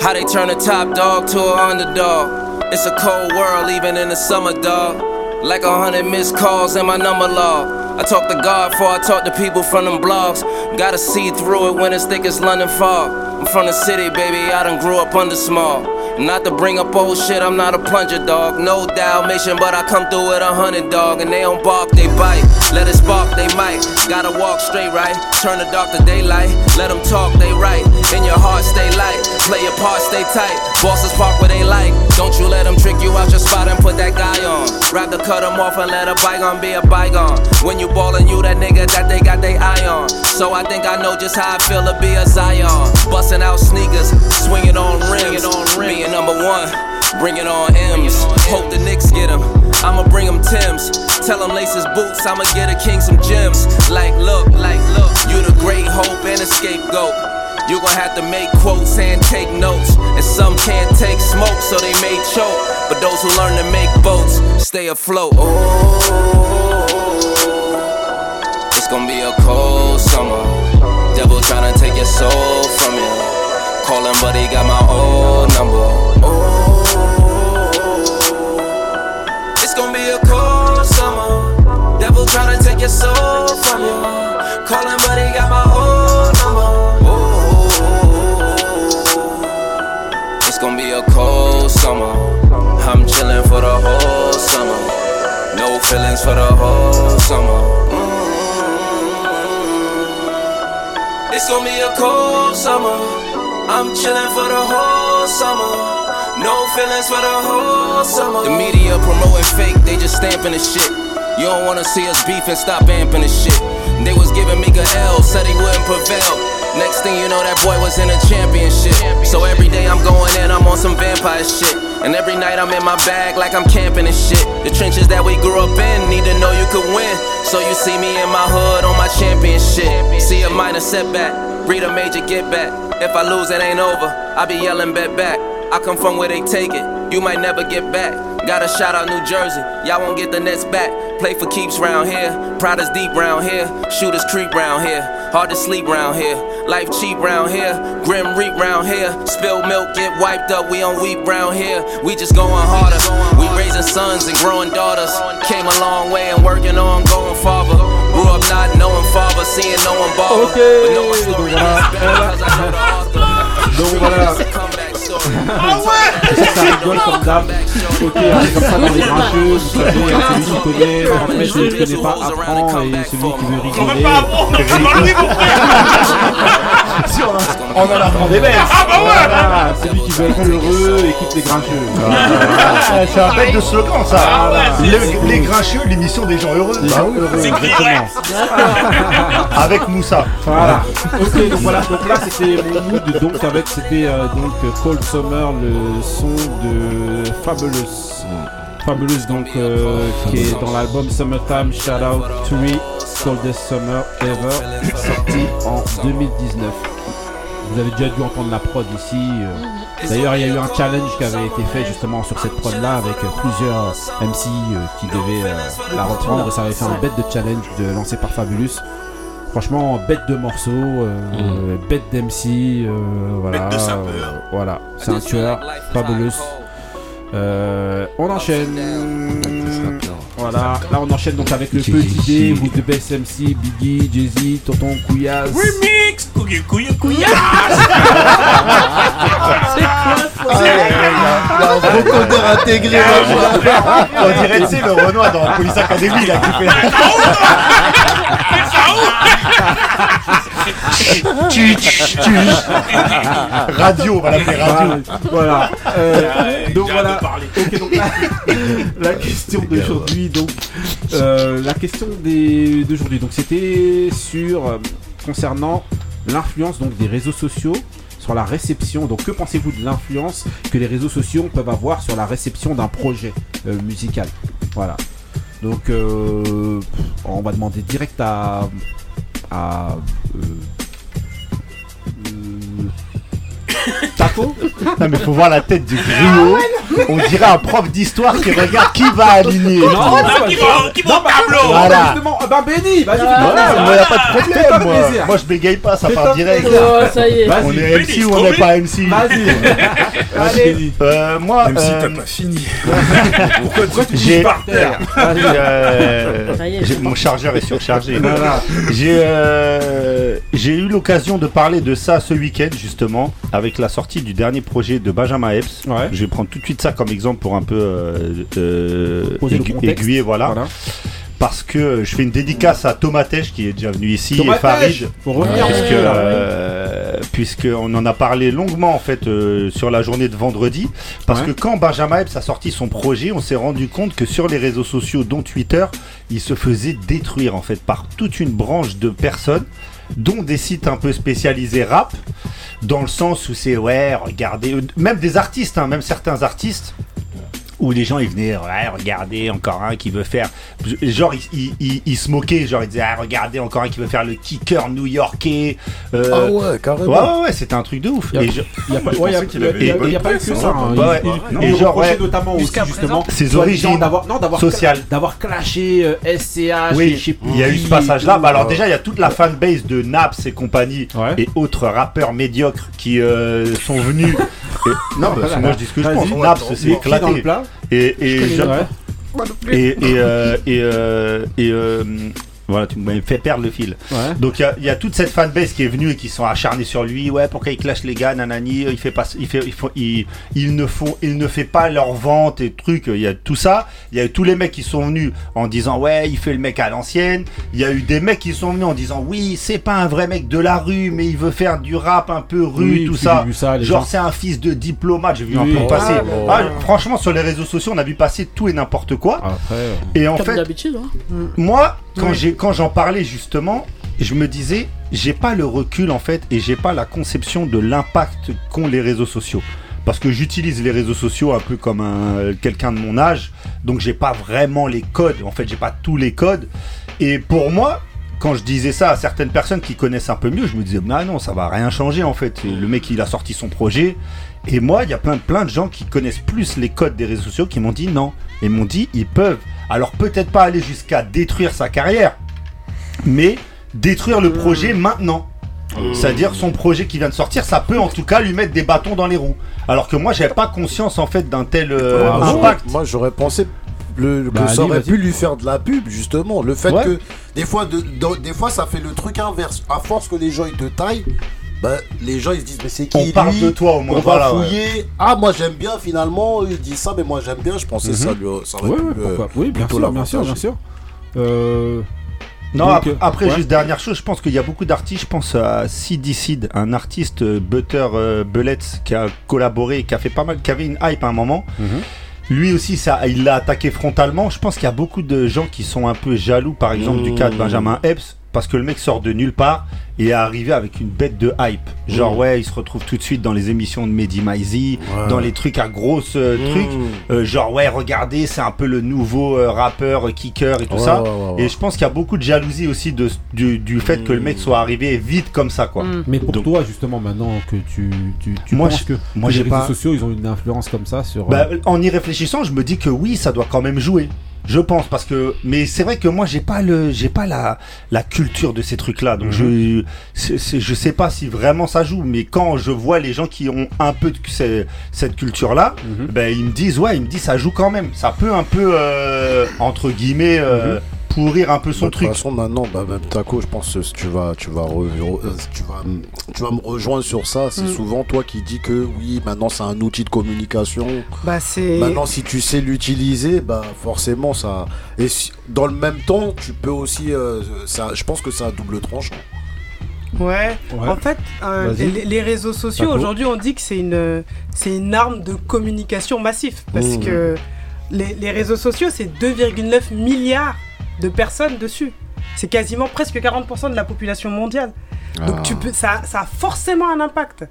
How they turn a top dog to an underdog. It's a cold world even in the summer, dog. Like a hundred missed calls in my number log. I talk to God before I talk to people from them blogs. Gotta see through it when it's thick as London fog. I'm from the city, baby, I done grew up under small. Not to bring up old shit, I'm not a plunger dog. No Dalmatian, but I come through with a hundred dog. And they don't bark, they bite. Let it spark, they might. Gotta walk straight right. Turn the dark to daylight. Let them talk, they right. In your heart, stay light. Play your part, stay tight. Bosses park where they like. Don't you let them trick you out your spot and put that guy on. Rather cut them off and let a bygone be a bygone. When you ballin', you that nigga that they got they eye on. So I think I know just how I feel to be a Zion. Bustin' out sneakers, swingin' on rims. Being number one, bringin' on M's. Hope the Knicks get him. I'ma bring him Tim's. Tell him lace his boots, I'ma get a king some gems. Like, look, like, look, you the great hope and a scapegoat. You gon' have to make quotes and take notes. And some can't take smoke, so they may choke. But those who learn to make boats stay afloat. Oh, it's gonna be a cold summer. Devil tryna take your soul from you. Call him, but he got my old number. Soul from you. Call him, but he got my old number. Oh, it's gonna be a cold summer. I'm chillin' for the whole summer. No feelings for the whole summer. Mm. It's gonna be a cold summer. I'm chillin' for the whole summer. No feelings for the whole summer. The media promoting fake, they just stamping the shit. You don't wanna see us beef and stop amping the shit. They was giving me a L, said he wouldn't prevail. Next thing you know, that boy was in a championship. So every day I'm going in, I'm on some vampire shit. And every night I'm in my bag like I'm camping and shit. The trenches that we grew up in need to know you could win. So you see me in my hood on my championship. See a minor setback, read a major get back. If I lose, it ain't over. I be yelling bet back. I come from where they take it. You might never get back. Got a shout out New Jersey. Y'all won't get the Nets back. Play for keeps round here. Pride is deep round here. Shooters creep round here. Hard to sleep round here. Life cheap round here. Grim reap round here. Spilled milk get wiped up. We don't weep round here. We just going harder. We raising sons and growing daughters. Came a long way and working on going farther. Grew up not knowing father, seeing no one bother. Ok, But know my story because I know the author. Donc voilà. Ça rigole comme d'hab. Ok, comme ça dans les grincheux. Vous savez, celui qui connaît, après celui qui connaît pas apprend et celui qui veut rigoler. Si, on, a- on en apprend des. Ah bah ouais Voilà, celui qui veut être heureux écoute les grincheux. Ah, C'est un bête de slogan ça. Ah, ouais. Le- les grincheux, l'émission des gens heureux. Gens heureux, exactement. Avec Moussa. Voilà. Ok, donc voilà. Donc là, c'était mon mood. Donc avec, c'était euh, donc Cold Summer, le son de Fabulous. Fabulous, donc euh, qui est dans l'album Summertime. Shout out to me, Coldest Summer Ever, sorti en 2019. Vous avez déjà dû entendre la prod ici. euh. D'ailleurs, il y a eu un challenge qui avait été fait justement sur cette prod là avec euh, plusieurs MC euh, qui devaient la reprendre. Et ça avait fait un bête de challenge de, lancé par Fabulous. Franchement, bête de morceaux, euh, bête d'MC, euh, voilà. Bête de sapeur. euh, voilà, c'est un tueur, Fabulous. On enchaîne. Voilà, là on enchaîne donc avec le petit D, vous de Best MC, Biggie, Jay-Z, Tonton Couillasse. Remix! Couille, couille, couille Il y a un vocodeur intégré. On dirait, tu sais, le Renoir dans Police Academy, là, qui fait. Radio, on va l'appeler radio. Voilà. Euh, donc voilà. Ok, donc la, la question d'aujourd'hui, donc euh, la question des- d'aujourd'hui, donc c'était sur euh, concernant l'influence donc des réseaux sociaux sur la réception. Donc que pensez-vous de l'influence que les réseaux sociaux peuvent avoir sur la réception d'un projet euh, musical? Voilà. Donc euh, on va demander direct à à euh, Taco Non mais faut voir la tête du griot. On dirait un prof d'histoire qui regarde qui va aligner. Non, Non, non, qui va- qui va au tableau Voilà. Justement, ah bah Benny, vas-y, moi y a pas de problème moi. Moi je bégaye pas, ça part direct. Oh, ça y est. On Vas-y. est MC ou on n'est pas MC Vas-y. Allez. Euh, moi, Même si euh, t'as pas fini. Pourquoi tu j'ai dis par terre euh, mon chargeur est surchargé. Voilà. J'ai euh, j'ai eu l'occasion de parler de ça ce week-end justement avec la sortie du dernier projet de Benjamin Epps. Ouais. Je vais prendre tout de suite ça comme exemple pour un peu euh, euh, aigu- aiguiller, voilà. Voilà. Parce que je fais une dédicace à Tomatech qui est déjà venu ici et Farid. faut revenir puisque, dessus, là, euh, puisqu'on en a parlé longuement en fait euh, sur la journée de vendredi. Parce Ouais. que quand Benjamin Epps a sorti son projet, on s'est rendu compte que sur les réseaux sociaux, dont Twitter, il se faisait détruire en fait par toute une branche de personnes dont des sites un peu spécialisés rap, dans le sens où c'est ouais, regardez, euh, même des artistes, hein, même certains artistes, où les gens ils venaient, ouais, regardez, encore un qui veut faire. Genre, ils, ils, ils- ils se moquaient, genre, ils disaient, ah, regardez, encore un qui veut faire le kicker new-yorkais. euh, Ah ouais, carrément. Ouais, ouais, ouais, c'était un truc de ouf. Il n'y a pas, que presse, ça. hein. hein. Ouais, Et genre, notamment aussi justement Ses origines d'avoir non d'avoir sociales. d'avoir clashé euh, SCH. Oui, il y a eu ce passage-là. et Bah alors déjà, il y a toute la fanbase de Naps et compagnie Ouais. et autres rappeurs médiocres qui euh, sont venus. et- Non, parce que moi je dis ce que je pense. Naps, c'est dans- dans le éclaté. Et, et, Je connais, je- ouais. et, et, euh, euh, euh, voilà, tu m'avais fait perdre le fil. Ouais. Donc il y a- il y, a toute cette fanbase qui est venue et qui sont acharnés sur lui. Ouais, pourquoi il clash les gars, nanani, il fait pas, il fait, il faut, il, il ne font, il ne fait pas leur vente et trucs. Il y a tout ça. Il y a eu tous les mecs qui sont venus en disant ouais, il fait le mec à l'ancienne. Il y a eu des mecs qui sont venus en disant oui, c'est pas un vrai mec de la rue, mais il veut faire du rap un peu rue, Oui, tout ça. j'ai vu ça, les Genre c'est un fils de diplomate. J'ai vu un peu passer. Bon. Ah, franchement, sur les réseaux sociaux, on a vu passer tout et n'importe quoi. Après, euh, Et en Comme fait, hein. moi, quand Oui. j'ai quand j'en parlais justement, je me disais, j'ai pas le recul en fait et j'ai pas la conception de l'impact qu'ont les réseaux sociaux. Parce que j'utilise les réseaux sociaux un peu comme un quelqu'un de mon âge, donc j'ai pas vraiment les codes. En fait, j'ai pas tous les codes. Et pour moi, quand je disais ça à certaines personnes qui connaissent un peu mieux, je me disais, non, non, ça va rien changer en fait. Le mec, il a sorti son projet. Et moi, il y a plein, plein de gens qui connaissent plus les codes des réseaux sociaux qui m'ont dit non. Et m'ont dit, ils peuvent. Alors peut-être pas aller jusqu'à détruire sa carrière, mais détruire le projet maintenant. C'est-à-dire son projet qui vient de sortir, ça peut en tout cas lui mettre des bâtons dans les roues. Alors que moi, j'avais pas conscience en fait d'un tel euh, Ah, impact. Moi, j'aurais pensé le, que Bah, ça aurait pu lui faire de la pub, justement. Le fait Ouais. que des fois, de- de- des fois, ça fait le truc inverse. À force que les gens ils te taillent, bah, les gens ils se disent mais c'est qui On parle de toi au moins, On voilà, va ouais. fouiller. Ah moi j'aime bien finalement. Ils disent ça, mais moi j'aime bien. Je pensais Mhm. ça lui, ça aurait Ouais, pu pourquoi Oui, bien plutôt sûr, bien sûr, bien l'avantager. sûr. Euh, Non, donc, après, euh, après, ouais. juste dernière chose, je pense qu'il y a beaucoup d'artistes. Je pense à CD Seed, un artiste euh, Butter euh, Bullets qui a collaboré, qui a fait pas mal, qui avait une hype à un moment. Mhm. Lui aussi, ça, il l'a attaqué frontalement. Je pense qu'il y a beaucoup de gens qui sont un peu jaloux, par exemple, du cas de. Benjamin Epps, parce que le mec sort de nulle part et est arrivé avec une bête de hype. Genre, Mmh. ouais, il se retrouve tout de suite dans les émissions de Mehdi Maizi, Ouais. dans les trucs à grosses euh, Mmh. trucs. Euh, genre, ouais, regardez, c'est un peu le nouveau euh, rappeur, euh, kicker et tout Ouais, ça. ouais, ouais, ouais. Et je pense qu'il y a beaucoup de jalousie aussi de, du, du fait que le mec soit arrivé vite comme ça, quoi. Mais pour Donc- toi, justement, maintenant que tu, tu, tu Moi, penses je- que, moi, que les réseaux pas- sociaux, ils ont une influence comme ça sur. Bah, en y réfléchissant, je me dis que oui, ça doit quand même jouer. Je pense parce que, mais c'est vrai que moi j'ai pas le, j'ai pas la, la culture de ces trucs-là. Donc je, c'est- c'est- je sais pas si vraiment ça joue. Mais quand je vois les gens qui ont un peu de ces- cette culture-là, ben ils me disent ouais, ils me disent ça joue quand même. Ça peut un peu euh, entre guillemets euh, pourrir un peu son Bah, truc. De toute façon, maintenant, bah, même Taco, je pense que tu vas, tu vas, re- euh, tu vas, tu vas me rejoindre sur ça. C'est Mm. souvent toi qui dis que oui, maintenant c'est un outil de communication. Bah, c'est. Maintenant, si tu sais l'utiliser, bah forcément ça. Et si- dans le même temps, tu peux aussi, euh, ça, je pense que c'est un double tranchant. Ouais. Ouais. En fait, euh, les, les réseaux sociaux aujourd'hui, on dit que c'est une, c'est une arme de communication massif parce Mmh. que les, les réseaux sociaux, c'est 2,9 milliards de personnes dessus. C'est quasiment presque 40% de la population mondiale. Donc Ah. tu peux, ça, ça a forcément un impact.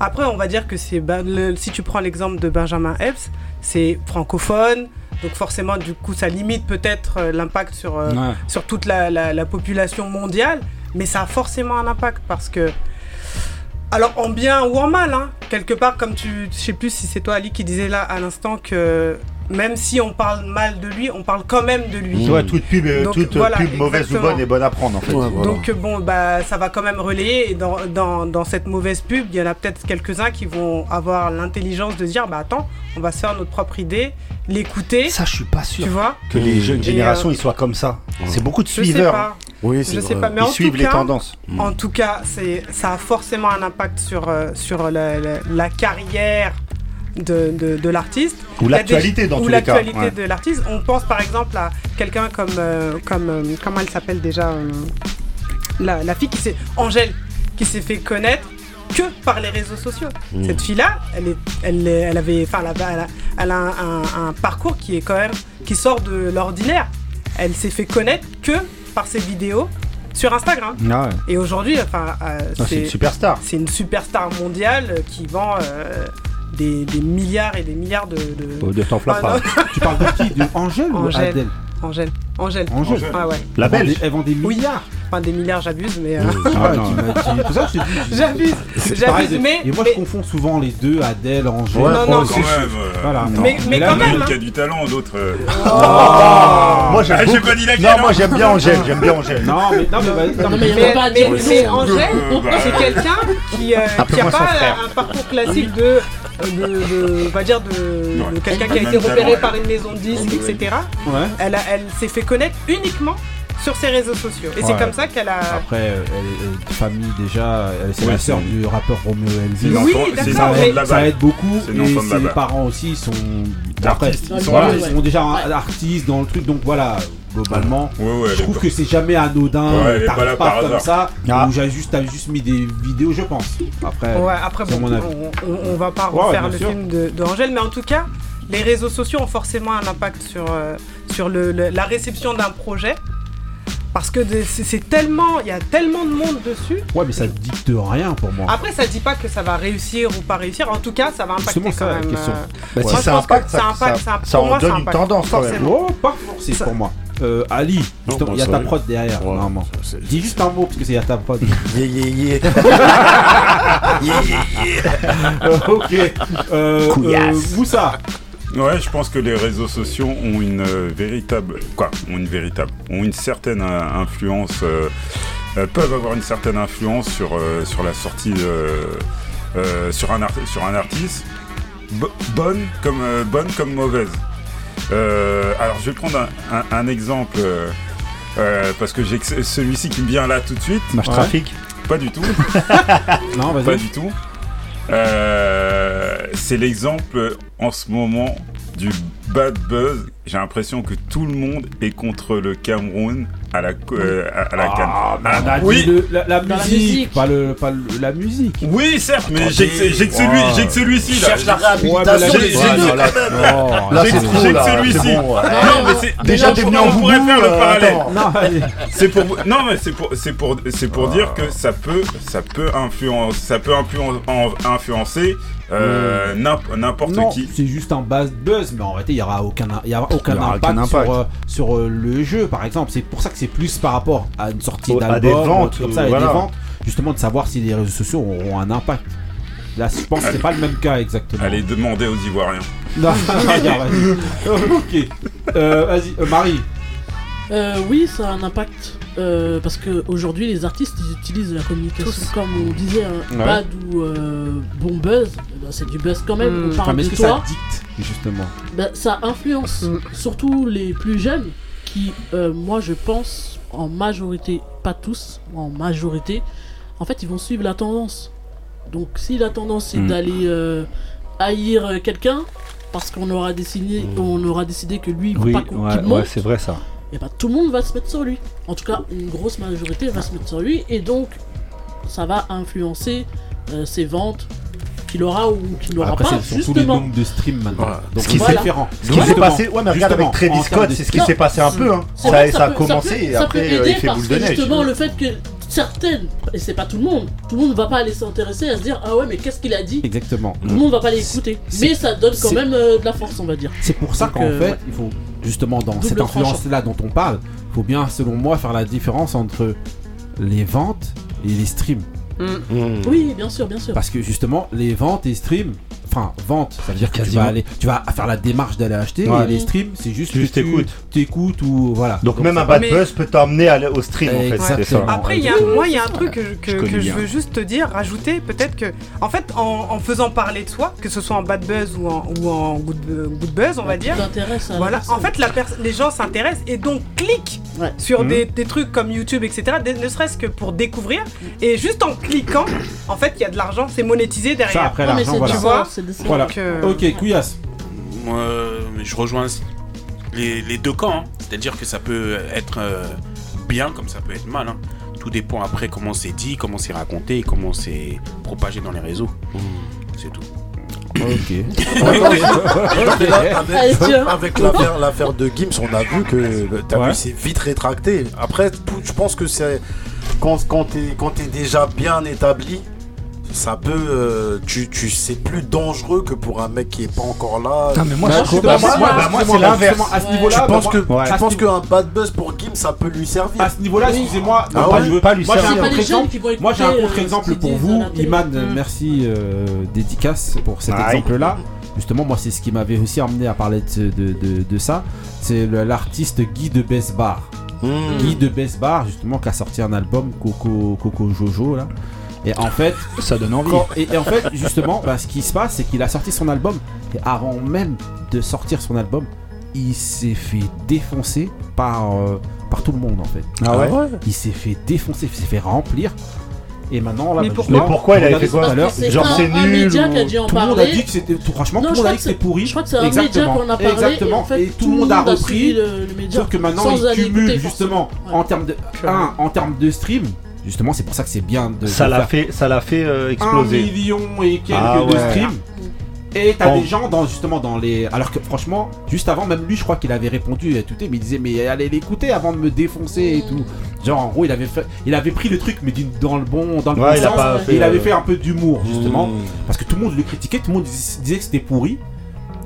Après, on va dire que c'est ben, le- si tu prends l'exemple de Benjamin Epps, c'est francophone, donc forcément, du coup, ça limite peut-être euh, l'impact sur, euh, Ouais. sur toute la, la- la population mondiale, mais ça a forcément un impact parce que. Alors, en bien ou en mal, hein, quelque part, comme tu. Je sais plus si c'est toi, Ali, qui disait là à l'instant que même si on parle mal de lui, on parle quand même de lui. Ouais, toute pub, euh, Donc, toute euh, voilà, pub mauvaise ou bonne est bonne à prendre en fait. Donc euh, bon, bah ça va quand même relayer et dans, dans, dans cette mauvaise pub, il y en a peut-être quelques-uns qui vont avoir l'intelligence de se dire bah attends, on va se faire notre propre idée, l'écouter. Ça, je suis pas sûr. Tu vois que les jeunes Et, générations euh, ils soient comme ça. C'est beaucoup de je sais suiveurs. pas. Oui, je sais pas, mais en Ils suivent tout les cas, tendances. En tout cas, c'est ça a forcément un impact sur sur la, la- la carrière de, de, de l'artiste. Ou l'actualité dans ou tous les cas, l'actualité ouais. de l'artiste. On pense par exemple à quelqu'un comme euh, comme euh, comment elle s'appelle déjà euh, la, la fille qui s'est Angèle qui s'est fait connaître que par les réseaux sociaux. Mm. Cette fille-là, elle est, elle, est- elle avait, enfin, elle a, elle a- elle a un, un- un parcours qui est quand même, qui sort de l'ordinaire. Elle s'est fait connaître que par ses vidéos sur Instagram. Ah ouais. Et aujourd'hui, enfin, euh, Ah, c'est une superstar. C'est une superstar mondiale qui vend euh, des, des milliards et des milliards de. de... Oh, t'enflamme Ah, pas. Tu parles de qui? De Angèle ou Angèle. Adèle? Angèle. Angèle. Angèle. Ah ouais. La Belge. Elle vend des milliards. Enfin, des milliards, j'abuse, mais. euh, Ah, dit. Dit. J'abuse. J'abuse, mais- Et moi, mais- je confonds souvent les deux, Adèle, Angèle. Ouais, non, non, quand même, euh, Voilà. non. Mais- mais là, quand même, Il hein. y a du talent, d'autres. euh, Moi j'aime Ah, j'ai beaucoup- pas dit laquelle, Non, moi hein. j'aime bien Angèle, j'aime bien Angèle. Non, mais non, mais, vas-y, non, mais Mais, pas. Angèle, Euh, bah, c'est quelqu'un qui, euh, qui a Appelle-moi son pas un parcours classique de, de, de- on va dire de, de quelqu'un qui a Même été repéré par une maison de disques, etc. Ouais. Elle, a- elle s'est fait connaître uniquement sur ses réseaux sociaux. Et c'est comme ça qu'elle a. Après, elle est de famille déjà, elle- c'est Oui, la sœur du rappeur Romeo Elvis. Oui, d'accord, l'enfant mais- de la Ça aide beaucoup C'est et ses parents aussi sont après, ils sont voilà, artistes. ils sont déjà artistes dans le truc donc voilà globalement Ouais, ouais, je trouve que c'est jamais anodin Ouais, t'arrives pas, comme hasard. ça Ah. ou j'ai juste t'as juste mis des vidéos je pense après Ouais, après, bon, mon avis. on, on- on va pas Ouais, refaire le sûr. film de, de Angèle, mais en tout cas, les réseaux sociaux ont forcément un impact sur, euh, sur le, le- la réception d'un projet. Parce que de- c'est tellement, il y a tellement de monde dessus. ouais mais ça dicte rien pour moi Après, ça dit pas que ça va réussir ou pas réussir. En tout cas, ça va impacter Justement, ça, quand la même. question. euh, Bah, moi, si ça impacte, ça ça, impacte, ça- ça- ça pour en moi, ça donne une tendance quand même. forcément. Oh, pas forcé Ça- pour moi. Euh, Ali, justement, il y a bah, ta ça, prod derrière, ouais, normalement. ça, Dis juste un mot, parce que c'est y a ta prod. Yeah, yeah, yeah. Yeah, yeah, yeah. Euh, ok. Euh, euh, Moussa. Ouais, je pense que les réseaux sociaux ont une euh, véritable, quoi, ont une véritable, ont une certaine euh, influence, euh, peuvent avoir une certaine influence sur sur la sortie, sur un sur un artiste, bo- bonne comme bonne comme mauvaise. Alors, je vais prendre un, un- un exemple. parce que j'ai celui-ci qui me vient là tout de suite. Match trafic. Pas du tout. Non, Pas vas-y. du tout. Euh, c'est l'exemple en ce moment du bad buzz. J'ai l'impression que tout le monde est contre le Cameroun à la, euh, à, à la canne. Ah, Ah, oui, le- la, la Dans la musique, pas, le, pas le- la musique. oui, certes, mais j'ai que, que celui, j'ai que celui-ci là. Cherche la réhabilitation j'ai- que- celui-ci. Non, mais c'est Déjà, t'es on venu en pourrait faire le parallèle. C'est pour non mais c'est pour c'est pour c'est pour dire que ça peut ça peut influencer ça peut influen- en- influencer euh, n'imp- n'importe qui. c'est juste un buzz buzz, mais en réalité, il n'y aura aucun, il y aura aucun, Il y aura impact, aucun sur, euh, sur euh, le jeu, par exemple. C'est pour ça que c'est plus par rapport à une sortie à d'album, des ventes, comme ça, euh, voilà. des ventes, justement de savoir si les réseaux sociaux auront un impact. Là, je pense que c'est pas le même cas exactement. Allez demander aux Ivoiriens. Non, vas-y. ok. Euh, Vas-y, euh, Marie. Euh, oui, ça a un impact. Euh, parce qu'aujourd'hui, les artistes, ils utilisent la communication Tous. comme on disait, un Ouais. bad ou euh, bon buzz. eh ben, c'est du buzz quand même. On parle Enfin, mais est-ce de que ça toi. dicte, justement? Ben, ça influence Mm. surtout les plus jeunes qui, euh, moi je pense, en majorité, pas tous, en majorité, en fait ils vont suivre la tendance. Donc si la tendance c'est Mm. d'aller euh, haïr quelqu'un parce qu'on aura décidé, on aura décidé que lui il Oui, pas qu'on ouais, ouais, c'est vrai ça. Et ben tout le monde va se mettre sur lui. En tout cas, une grosse majorité va se mettre sur lui et donc ça va influencer euh, ses ventes qu'il aura ou qu'il n'aura Après, pas c'est surtout les justement. nombres de streams maintenant. Donc Ce qui s'est- différent. Ce qui s'est passé, ouais, mais regarde avec Travis Scott, c'est ce qui s'est passé un peu. Hein. C'est Ça, vrai, ça a peut- commencé peut- et ça après euh, il fait parce boule que de neige. justement le fait que certaines, et c'est pas tout le monde, tout le monde ne va pas aller s'intéresser à se dire ah ouais mais qu'est-ce qu'il a dit? Exactement. Tout le monde va pas l'écouter, C'est- mais ça donne quand même euh, de la force on va dire. C'est pour ça qu'en euh, fait, ouais. il faut justement dans Double cette influence-là dont on parle, il faut bien, selon moi, faire la différence entre les ventes et les streams. Oui bien sûr bien sûr. Parce que justement, les ventes et streams, enfin, vente, ça veut dire que tu Quasiment. vas, aller, tu vas faire la démarche d'aller acheter, Ouais. et les streams, c'est juste Tu que juste tu écoutes. t'écoutes ou voilà. Donc, même un bad Mais- buzz peut t'emmener au stream en fait. Ça. Après, il y a, moi, il y a un truc que, je- que- Je connais que je bien. veux juste te dire, rajouter, peut-être que, en fait, en, en faisant parler de soi, que ce soit en bad buzz ou en, ou en good, good buzz, on va dire. Voilà, en fait, la les gens s'intéressent et donc cliquent sur Mhm. des, des trucs comme YouTube, etc., ne serait-ce que pour découvrir. Et juste en cliquant, en fait, il y a de l'argent, c'est monétisé derrière. Ça, après l'argent, voilà. Tu vois? Voilà. Donc, euh, Ok, Couillasse. Moi, euh, je rejoins les, les deux camps. hein. C'est-à-dire que ça peut être euh, bien comme ça peut être mal. hein. Tout dépend après comment c'est dit, comment c'est raconté et comment c'est propagé dans les réseaux. C'est tout. Mais là, avec- Allez, tiens. Avec l'affaire l'affaire de Gims, on a vu que t'as Ouais. vu, c'est vite rétracté. Après, tout- je pense que c'est quand, quand t'es quand t'es déjà bien établi, ça peut, euh, tu, tu c'est plus dangereux que pour un mec qui est pas encore là. Ah, mais moi, Bah, je suis bah, moi, moi, c'est l'inverse. Justement, à ce niveau-là, Je bah, pense moi- que Ouais. je pense qu'un bad buzz pour Gims, ça peut lui servir. À ce niveau-là, excusez-moi, Ah non, ouais pas, je veux- pas lui moi j'ai un servir. Moi j'ai un euh, contre-exemple qu'ils pour vous. Iman. Mm. Merci euh, dédicace pour cet exemple-là. Justement, moi c'est ce qui m'avait aussi amené à parler de, de, de- de ça. C'est l'artiste Guy de Besbar. Mmh. Guy de Besbar, justement, qui a sorti un album Coco, Coco Jojo là. Et en fait, Ça donne envie. quand- et, et en fait, justement, bah, ce qui se passe, c'est qu'il a sorti son album et avant même de sortir son album, il s'est fait défoncer par euh, par tout le monde en fait. Ah ouais Il s'est fait défoncer, il s'est fait remplir. Et maintenant, là, Mais bah, pourquoi Mais pourquoi il avait fait quoi tout à l'heure, C'est Genre, un- c'est nul média ou- qui a dû en Tout le monde a parler. dit que c'était tout- franchement Non, tout le monde a dit que c'était pourri. je crois que c'est un média Exactement. qu'on a parlé, Exactement. et en fait, et tout le monde a repris. le, le média. Sauf que maintenant sans il cumule justement en termes de un en termes de stream. Justement, c'est pour ça que c'est bien de, Ça l'a fait, ça l'a fait euh, un exploser. million et quelques Ah de ouais. streams. Et t'as Bon. des gens dans justement dans les. Alors que franchement, juste avant, même lui, je crois qu'il avait répondu et tout, mais il disait mais allez l'écouter avant de me défoncer et tout. Genre en gros, il avait fait, il avait pris le truc mais d'une- dans le bon, dans le Ouais, bon il sens. et il avait euh, fait un peu d'humour justement, Mmh. parce que tout le monde le critiquait, tout le monde dis- disait que c'était pourri.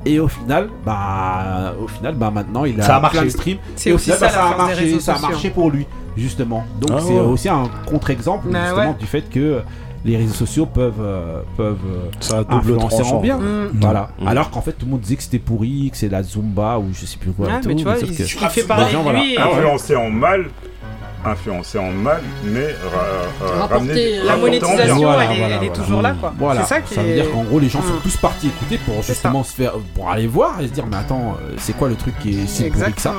Et au final, bah, au final, bah maintenant il a, Ça a plein de marché. streams. C'est Et au aussi final, ça, bah, a marché, ça a marché pour lui justement. Donc Ah c'est ouais. aussi un contre-exemple Bah justement ouais. du fait que les réseaux sociaux peuvent peuvent peuvent euh, Ça a double influencer en bien. Mm. Voilà. Mm. Alors qu'en fait tout le monde disait que c'était pourri, que c'est la Zumba ou je sais plus quoi. et Ouais, tout, mais tu vois, sauf il, que- il fait les parler gens, voilà. lui. et- Ah ouais. Influencé en mal, influencé en mal, mais ra- ramener euh, La monétisation, Voilà, elle, est, voilà, elle est voilà. toujours là, quoi. Voilà. C'est ça qui veut est- dire qu'en gros les gens sont Mm. tous partis écouter pour justement se faire pour aller voir et se dire mais attends euh, c'est quoi le truc qui est si pourri que ça.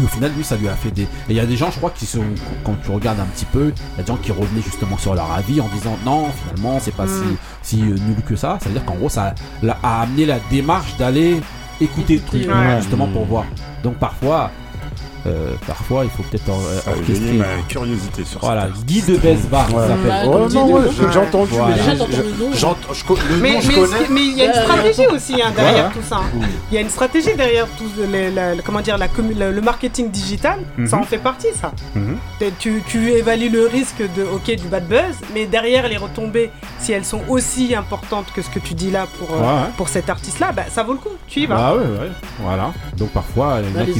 Et au final, lui, ça lui a fait des. Et il y a des gens, je crois, qui sont. Quand tu regardes un petit peu, il y a des gens qui revenaient justement sur leur avis en disant non, finalement, c'est pas Mm. si, si euh, nul que ça. Ça veut dire qu'en gros, ça a amené la démarche d'aller écouter le truc, ouais. justement, pour voir. Donc parfois, euh, parfois, il faut peut-être a orchestrer. éveillé ma curiosité sur Voilà, ça. Guy de Besbar, Ouais. s'appelle. Non, ouais, j'ai entendu, Voilà. mais j'ai- t'entends le nom. j'ai- Mais nom, je mais- connais. mais il y a une Ouais, stratégie aussi hein, derrière tout ça. Il y a une stratégie derrière tout les- la- la- comment dire, la le, le marketing digital. Ça Mhm. en fait partie, ça. Mhm. Tu, tu évalues le risque de ok du bad buzz, mais derrière les retombées, si elles sont aussi importantes que ce que tu dis là pour, euh, Ouais, pour cet artiste-là, bah, ça vaut le coup. Tu y vas. Bah ouais, ouais, voilà. Donc parfois, il y en a les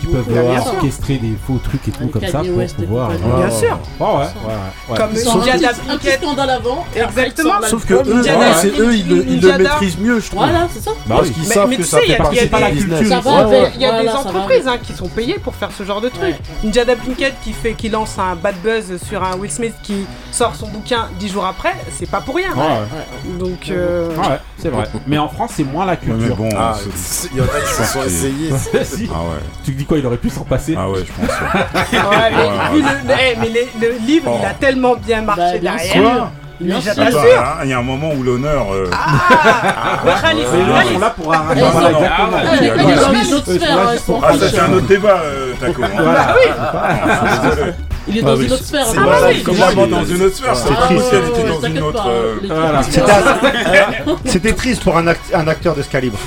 qui peuvent, Orchestrer des faux trucs et tout comme ça pour pouvoir. Bien sûr. Comme Ils sont un Ninja petit- Da un petit Pinkett. scandale avant. et après, Exactement. Sauf que eux, c'est eux, ils le, ils le Indiana- maîtrisent mieux, je trouve. Voilà, c'est ça. Bah Parce oui. qu'ils Mais- savent que tu ça sais, il y fait a- partie de la ouais. Il y a des entreprises hein, qui sont payées pour faire ce genre de truc. Ninja Da Pinkett qui fait, qui lance un bad buzz sur un Will Smith qui sort son bouquin dix jours après, c'est pas pour rien. Donc, euh, Ouais, c'est vrai. Mais en France, c'est moins la culture. bon, Ah, il y en a qui se sont essayés. Ah. Tu dis quoi Il aurait pu s'en passer Ah ouais, je pense. ouais. ouais, mais, Ouais, vu ouais. le, le- mais les- le livre, il a tellement bien marché Bah, derrière. Mais t'assure. Bah, hein, Il y a un moment où l'honneur. euh, ils sont là pour. Ah, ils sphères, là hein, pour Ah, c'est hein. un autre débat, euh, Taco. Ah Ah. Il est Ah dans une autre sphère. Ah oui. dans une autre sphère, c'est Ah triste. était dans une autre. euh, les- C'était triste pour un, act- un acteur de ce calibre.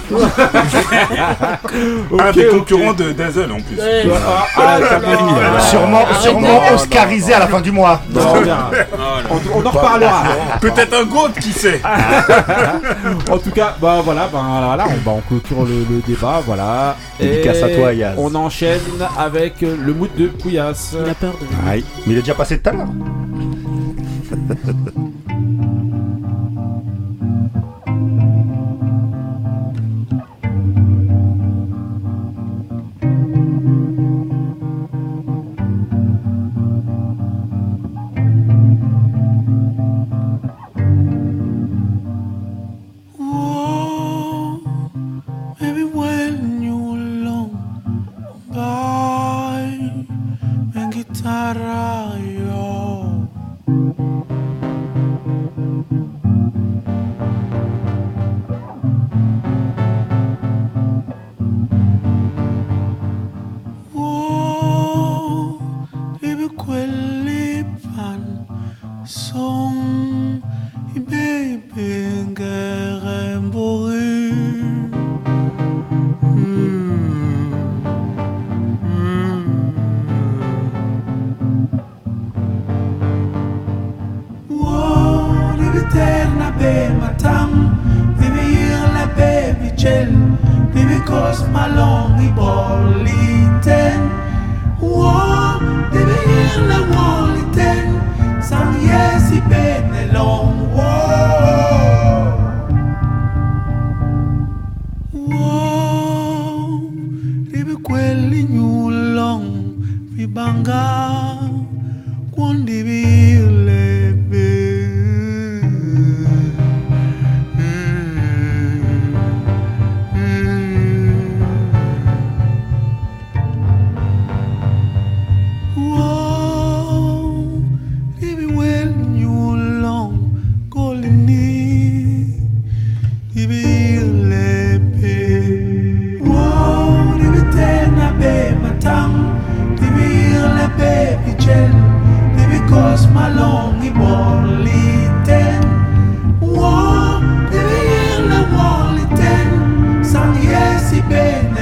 Un des concurrents de Dazzle en plus. Ah, ah, là. Sûrement, sûrement oscarisé à la fin du mois. On, en reparlera. Peut-être un GOAT, qui sait en tout cas, bah voilà, bah, voilà on, bah, on clôture le, débat, voilà. Dédicace Et à toi, Yaz. On enchaîne avec le mood de Couillasse. Il a peur de Mais il est déjà passé tout à l'heure.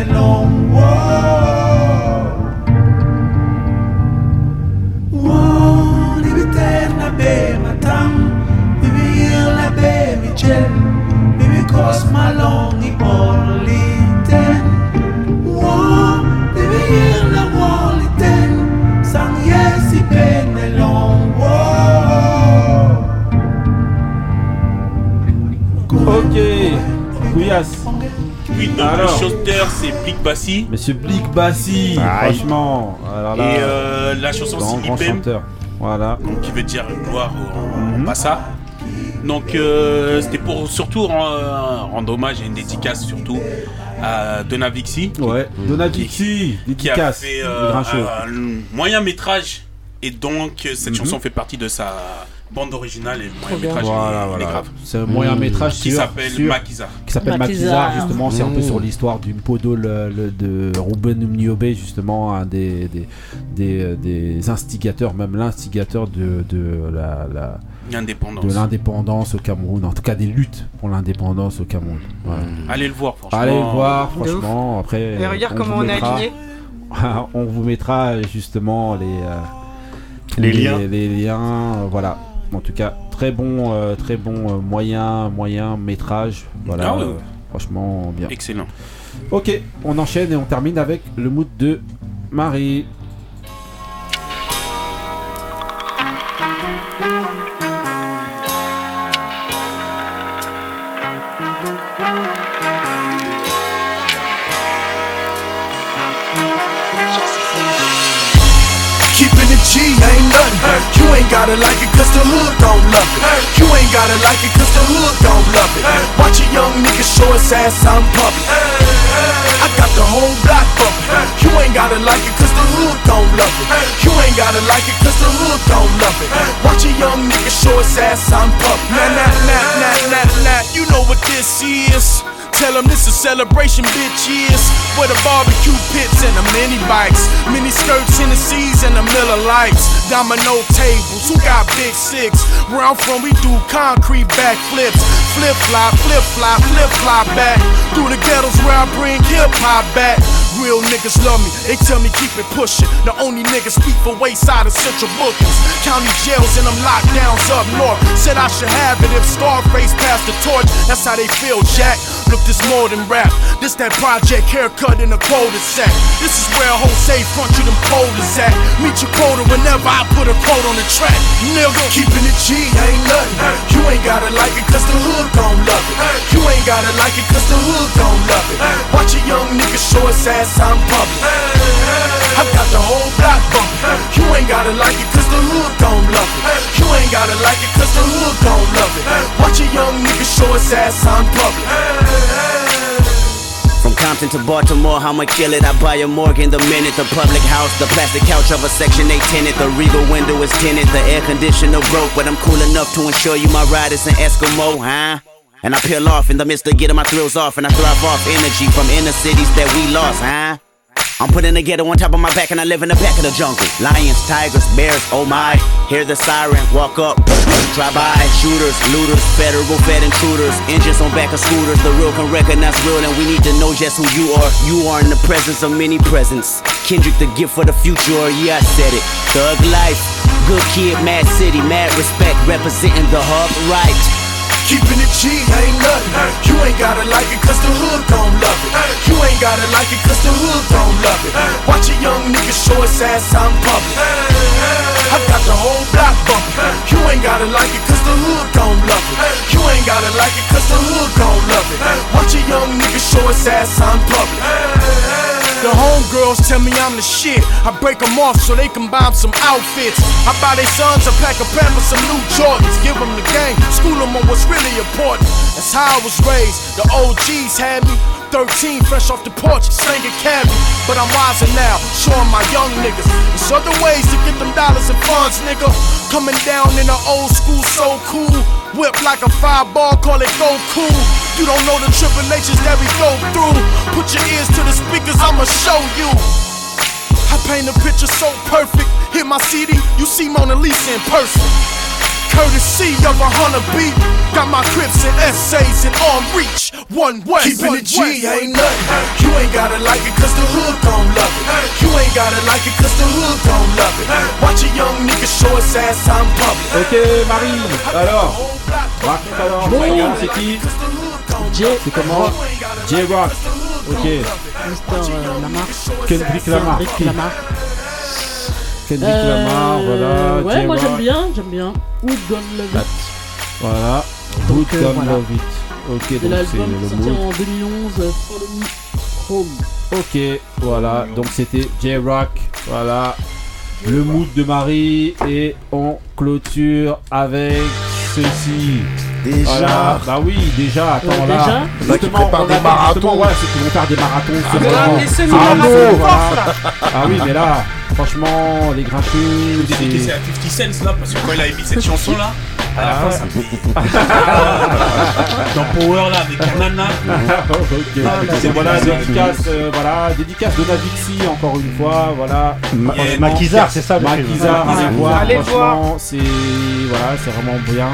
No. Donc Alors. le chanteur c'est Blick Bassi. Monsieur Blick Bassi, Aïe. franchement. Alors là, Et euh, la chanson grand, grand chanteur. Voilà. donc qui veut dire gloire en, Mhm. Bassa. Donc euh, c'était pour surtout rendre, rendre hommage et une dédicace surtout à Donavixi. Ouais, Donavixi, qui a fait euh, un moyen métrage et donc euh, cette Mhm. chanson fait partie de sa bande originale et moyen métrage Voilà, il est- il est voilà. C'est un moyen métrage qui s'appelle Makiza. Qui s'appelle Makiza. Justement, c'est un peu Mmh. sur l'histoire du le- de Ruben Niobe, justement, un des, des, des, euh, des instigateurs, même l'instigateur de, de la, la- L'indépendance. de l'indépendance au Cameroun, en tout cas des luttes pour l'indépendance au Cameroun. Voilà. Allez le voir franchement. Allez le voir, franchement. Après, Et regarde comment vous on est mettra- aligné. on vous mettra justement les, euh, tous Les liens. les liens, voilà. En tout cas, très bon, euh, très bon euh, moyen, moyen métrage. Voilà. Ah euh, franchement bien. Excellent. Ok, on enchaîne et on termine avec le mood de Marie. Ain't gotta like it cause the hood don't love it. You ain't gotta like it cause the hood don't love it. Watch a young nigga show his ass in public. I got the whole block bumping. You ain't gotta like it cause the hood don't love it. You ain't gotta like it cause the hood don't love it. Watch a young nigga show his ass in public. Nah, nah, nah, nah, nah, nah. you know what this is. Tell them this is celebration, bitches. Where the barbecue pits and the mini bikes. Mini skirts in the seas and the Miller Lights. Domino tables, who got big six? Where I'm from, we do concrete backflips. Flip flop, flip flop, flip flop back. Through the ghettos where I bring hip hop back. Real niggas love me, they tell me keep it pushing. The only niggas speak for wayside of central bookings. County jails and them lockdowns up north. Said I should have it if Scarface passed the torch. That's how they feel, Jack. Look, this more than rap. This that project haircut in a quota sack. This is where Jose front you them quotas at. Meet your quota whenever I put a quote on the track. Nigga, keeping it G ain't nothing. You ain't gotta like it cause the hood gon' love it. You ain't gotta like it cause the hood gon' love it. Watch a young nigga show his ass in public. I got the whole block bumping. You ain't gotta like it cause the hood gon' love it. You ain't gotta like it cause the hood gon' love it. Watch a young nigga show his ass in public. Compton to Baltimore, I'ma kill it. I buy a Morgan the minute. The public house, the plastic couch of a Section 8 tenant. The regal window is tinted. The air conditioner broke, but I'm cool enough to ensure you my ride is an Eskimo, huh? And I peel off in the midst of getting my thrills off, and I thrive off energy from inner cities that we lost, huh? I'm putting the ghetto on top of my back, and I live in the back of the jungle. Lions, tigers, bears, oh my. Hear the siren, walk up, drive by. Shooters, looters, federal fed intruders. Engines on back of scooters. The real can recognize real, and we need to know just who you are. You are in the presence of many presents. Kendrick, the gift for the future, yeah, I said it. Thug life, good kid, mad city, mad respect, representing the hub right. Keeping it G ain't nothing. You ain't gotta like it cause the hood gon' love it. You ain't gotta like it cause the hood gon' love it. Watch a young nigga show his ass in public. I got the whole block bumping. You ain't gotta like it cause the hood gon' love it. You ain't gotta like it cause the hood gon' love it. Watch a young nigga show his ass in public. The homegirls tell me I'm the shit. I break them off so they can buy 'em some outfits. I buy their sons a pack of Pampers, some new Jordans. Give them the game, school them on what's really important. That's how I was raised. The OGs had me 13, fresh off the porch, slinging cabbie. But I'm wiser now, showing my young niggas. There's other ways to get them dollars and funds, nigga. Coming down in the old school, so cool. Whip like a fireball, call it go cool. You don't know the tribulations that we go through. Put your ears to the speakers, I'ma show you. I paint a picture so perfect. Hit my CD, you see Mona Lisa in person. Courtesy of a hunter beat. Got my crips and essays in arm reach. One way. Keeping it G ain't nothing. You ain't gotta like it cause the hood gon' love it. You ain't gotta like it cause the hood gon' love it. Watch a young nigga show his ass out in public. Ok, Marie, alors Raconte alors, Bon. Regarde, c'est qui C'est comment J-Rock. Ok. Mister euh, Lamar. Kendrick Lamar. Kendrick Lamar. Kendrick Euh, Lamar, voilà. Ouais, moi j'aime bien, j'aime bien. Don't Love It? Voilà. Euh, Don't voilà. Love It? Ok, donc c'est le sorti mood. en 2011, Follow Me Home. Ok, voilà, donc c'était J-Rock, voilà, le mood de Marie, et on clôture avec ceci. Déjà Voilà, Bah oui, déjà, attends là. déjà a qui Justement, préparent on des marathons. justement, Voilà, ceux qui vont faire des marathons. Ah, mais là, Ah, voilà. là. Ah oui, mais là, franchement, les grincheux, c'est... à 50 Cent là, parce que quand il a émis cette chanson là, à la Ah fin ouais. ça me Dans Power là, avec Nana. Ok. Ah, là, C'est c'est voilà, dédicace, euh, voilà, dédicace de Navixi encore une fois, voilà. Ma- Maquisard, c'est ça. Maquisard, allez voir, franchement, c'est voilà, c'est vraiment bien.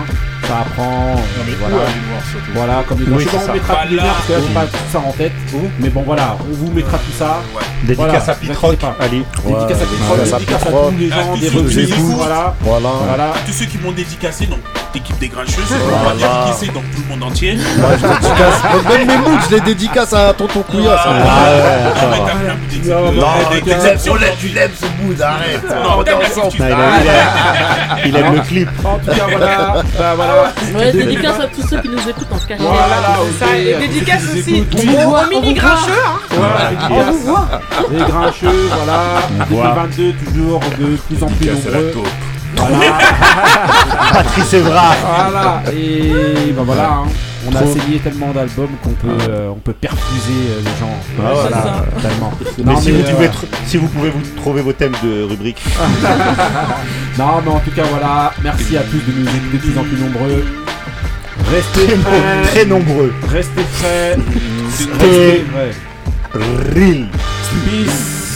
Ça apprend, euh, mais voilà. où aller voir, surtout Voilà, comme les Oui, on ça. mettra Pas parce que j'ai pas tout ça en tête. Mais bon, voilà, on vous mettra tout ça. Dédicace Voilà, à Pitrock, allez. Dédicace à Ouais, Pitrock, dédicace à dédicace à Pitrock. tous les À gens tous des revues. Voilà. Voilà. À tous ceux qui m'ont dédicacé, donc l'équipe des grincheux, on va Voilà. dédicacer donc tout le monde entier. Je. Même mes moods, je les dédicace à tonton Couillasse. Ah. Non, tu l'aimes ce mood, arrête. Non, On est t'aimes la ensemble. 50 Non, il aime- il aime le clip. En tout cas, voilà. Ouais, dédicace à tous ceux qui nous écoutent en cachette. Voilà, ça, et dédicace aussi au On vous mini voit. grincheux. Hein. Voilà, On vous voit. Les grincheux, voilà. voit. 2022, toujours de plus en plus nombreux. taupe. Voilà. Patrice Evra. Voilà. Et bah voilà. hein. On a saigné tellement d'albums qu'on peut, euh, on peut perfuser euh, les gens. Ah, voilà, tellement. Mais, Non, si, mais, vous euh, pouvez si vous pouvez vous trouver vos thèmes de rubrique. non, mais en tout cas, voilà. Merci à tous de nous écouter de plus en plus nombreux. Restez Très, nombreux. Restez prêts. Stay Restez real. Peace.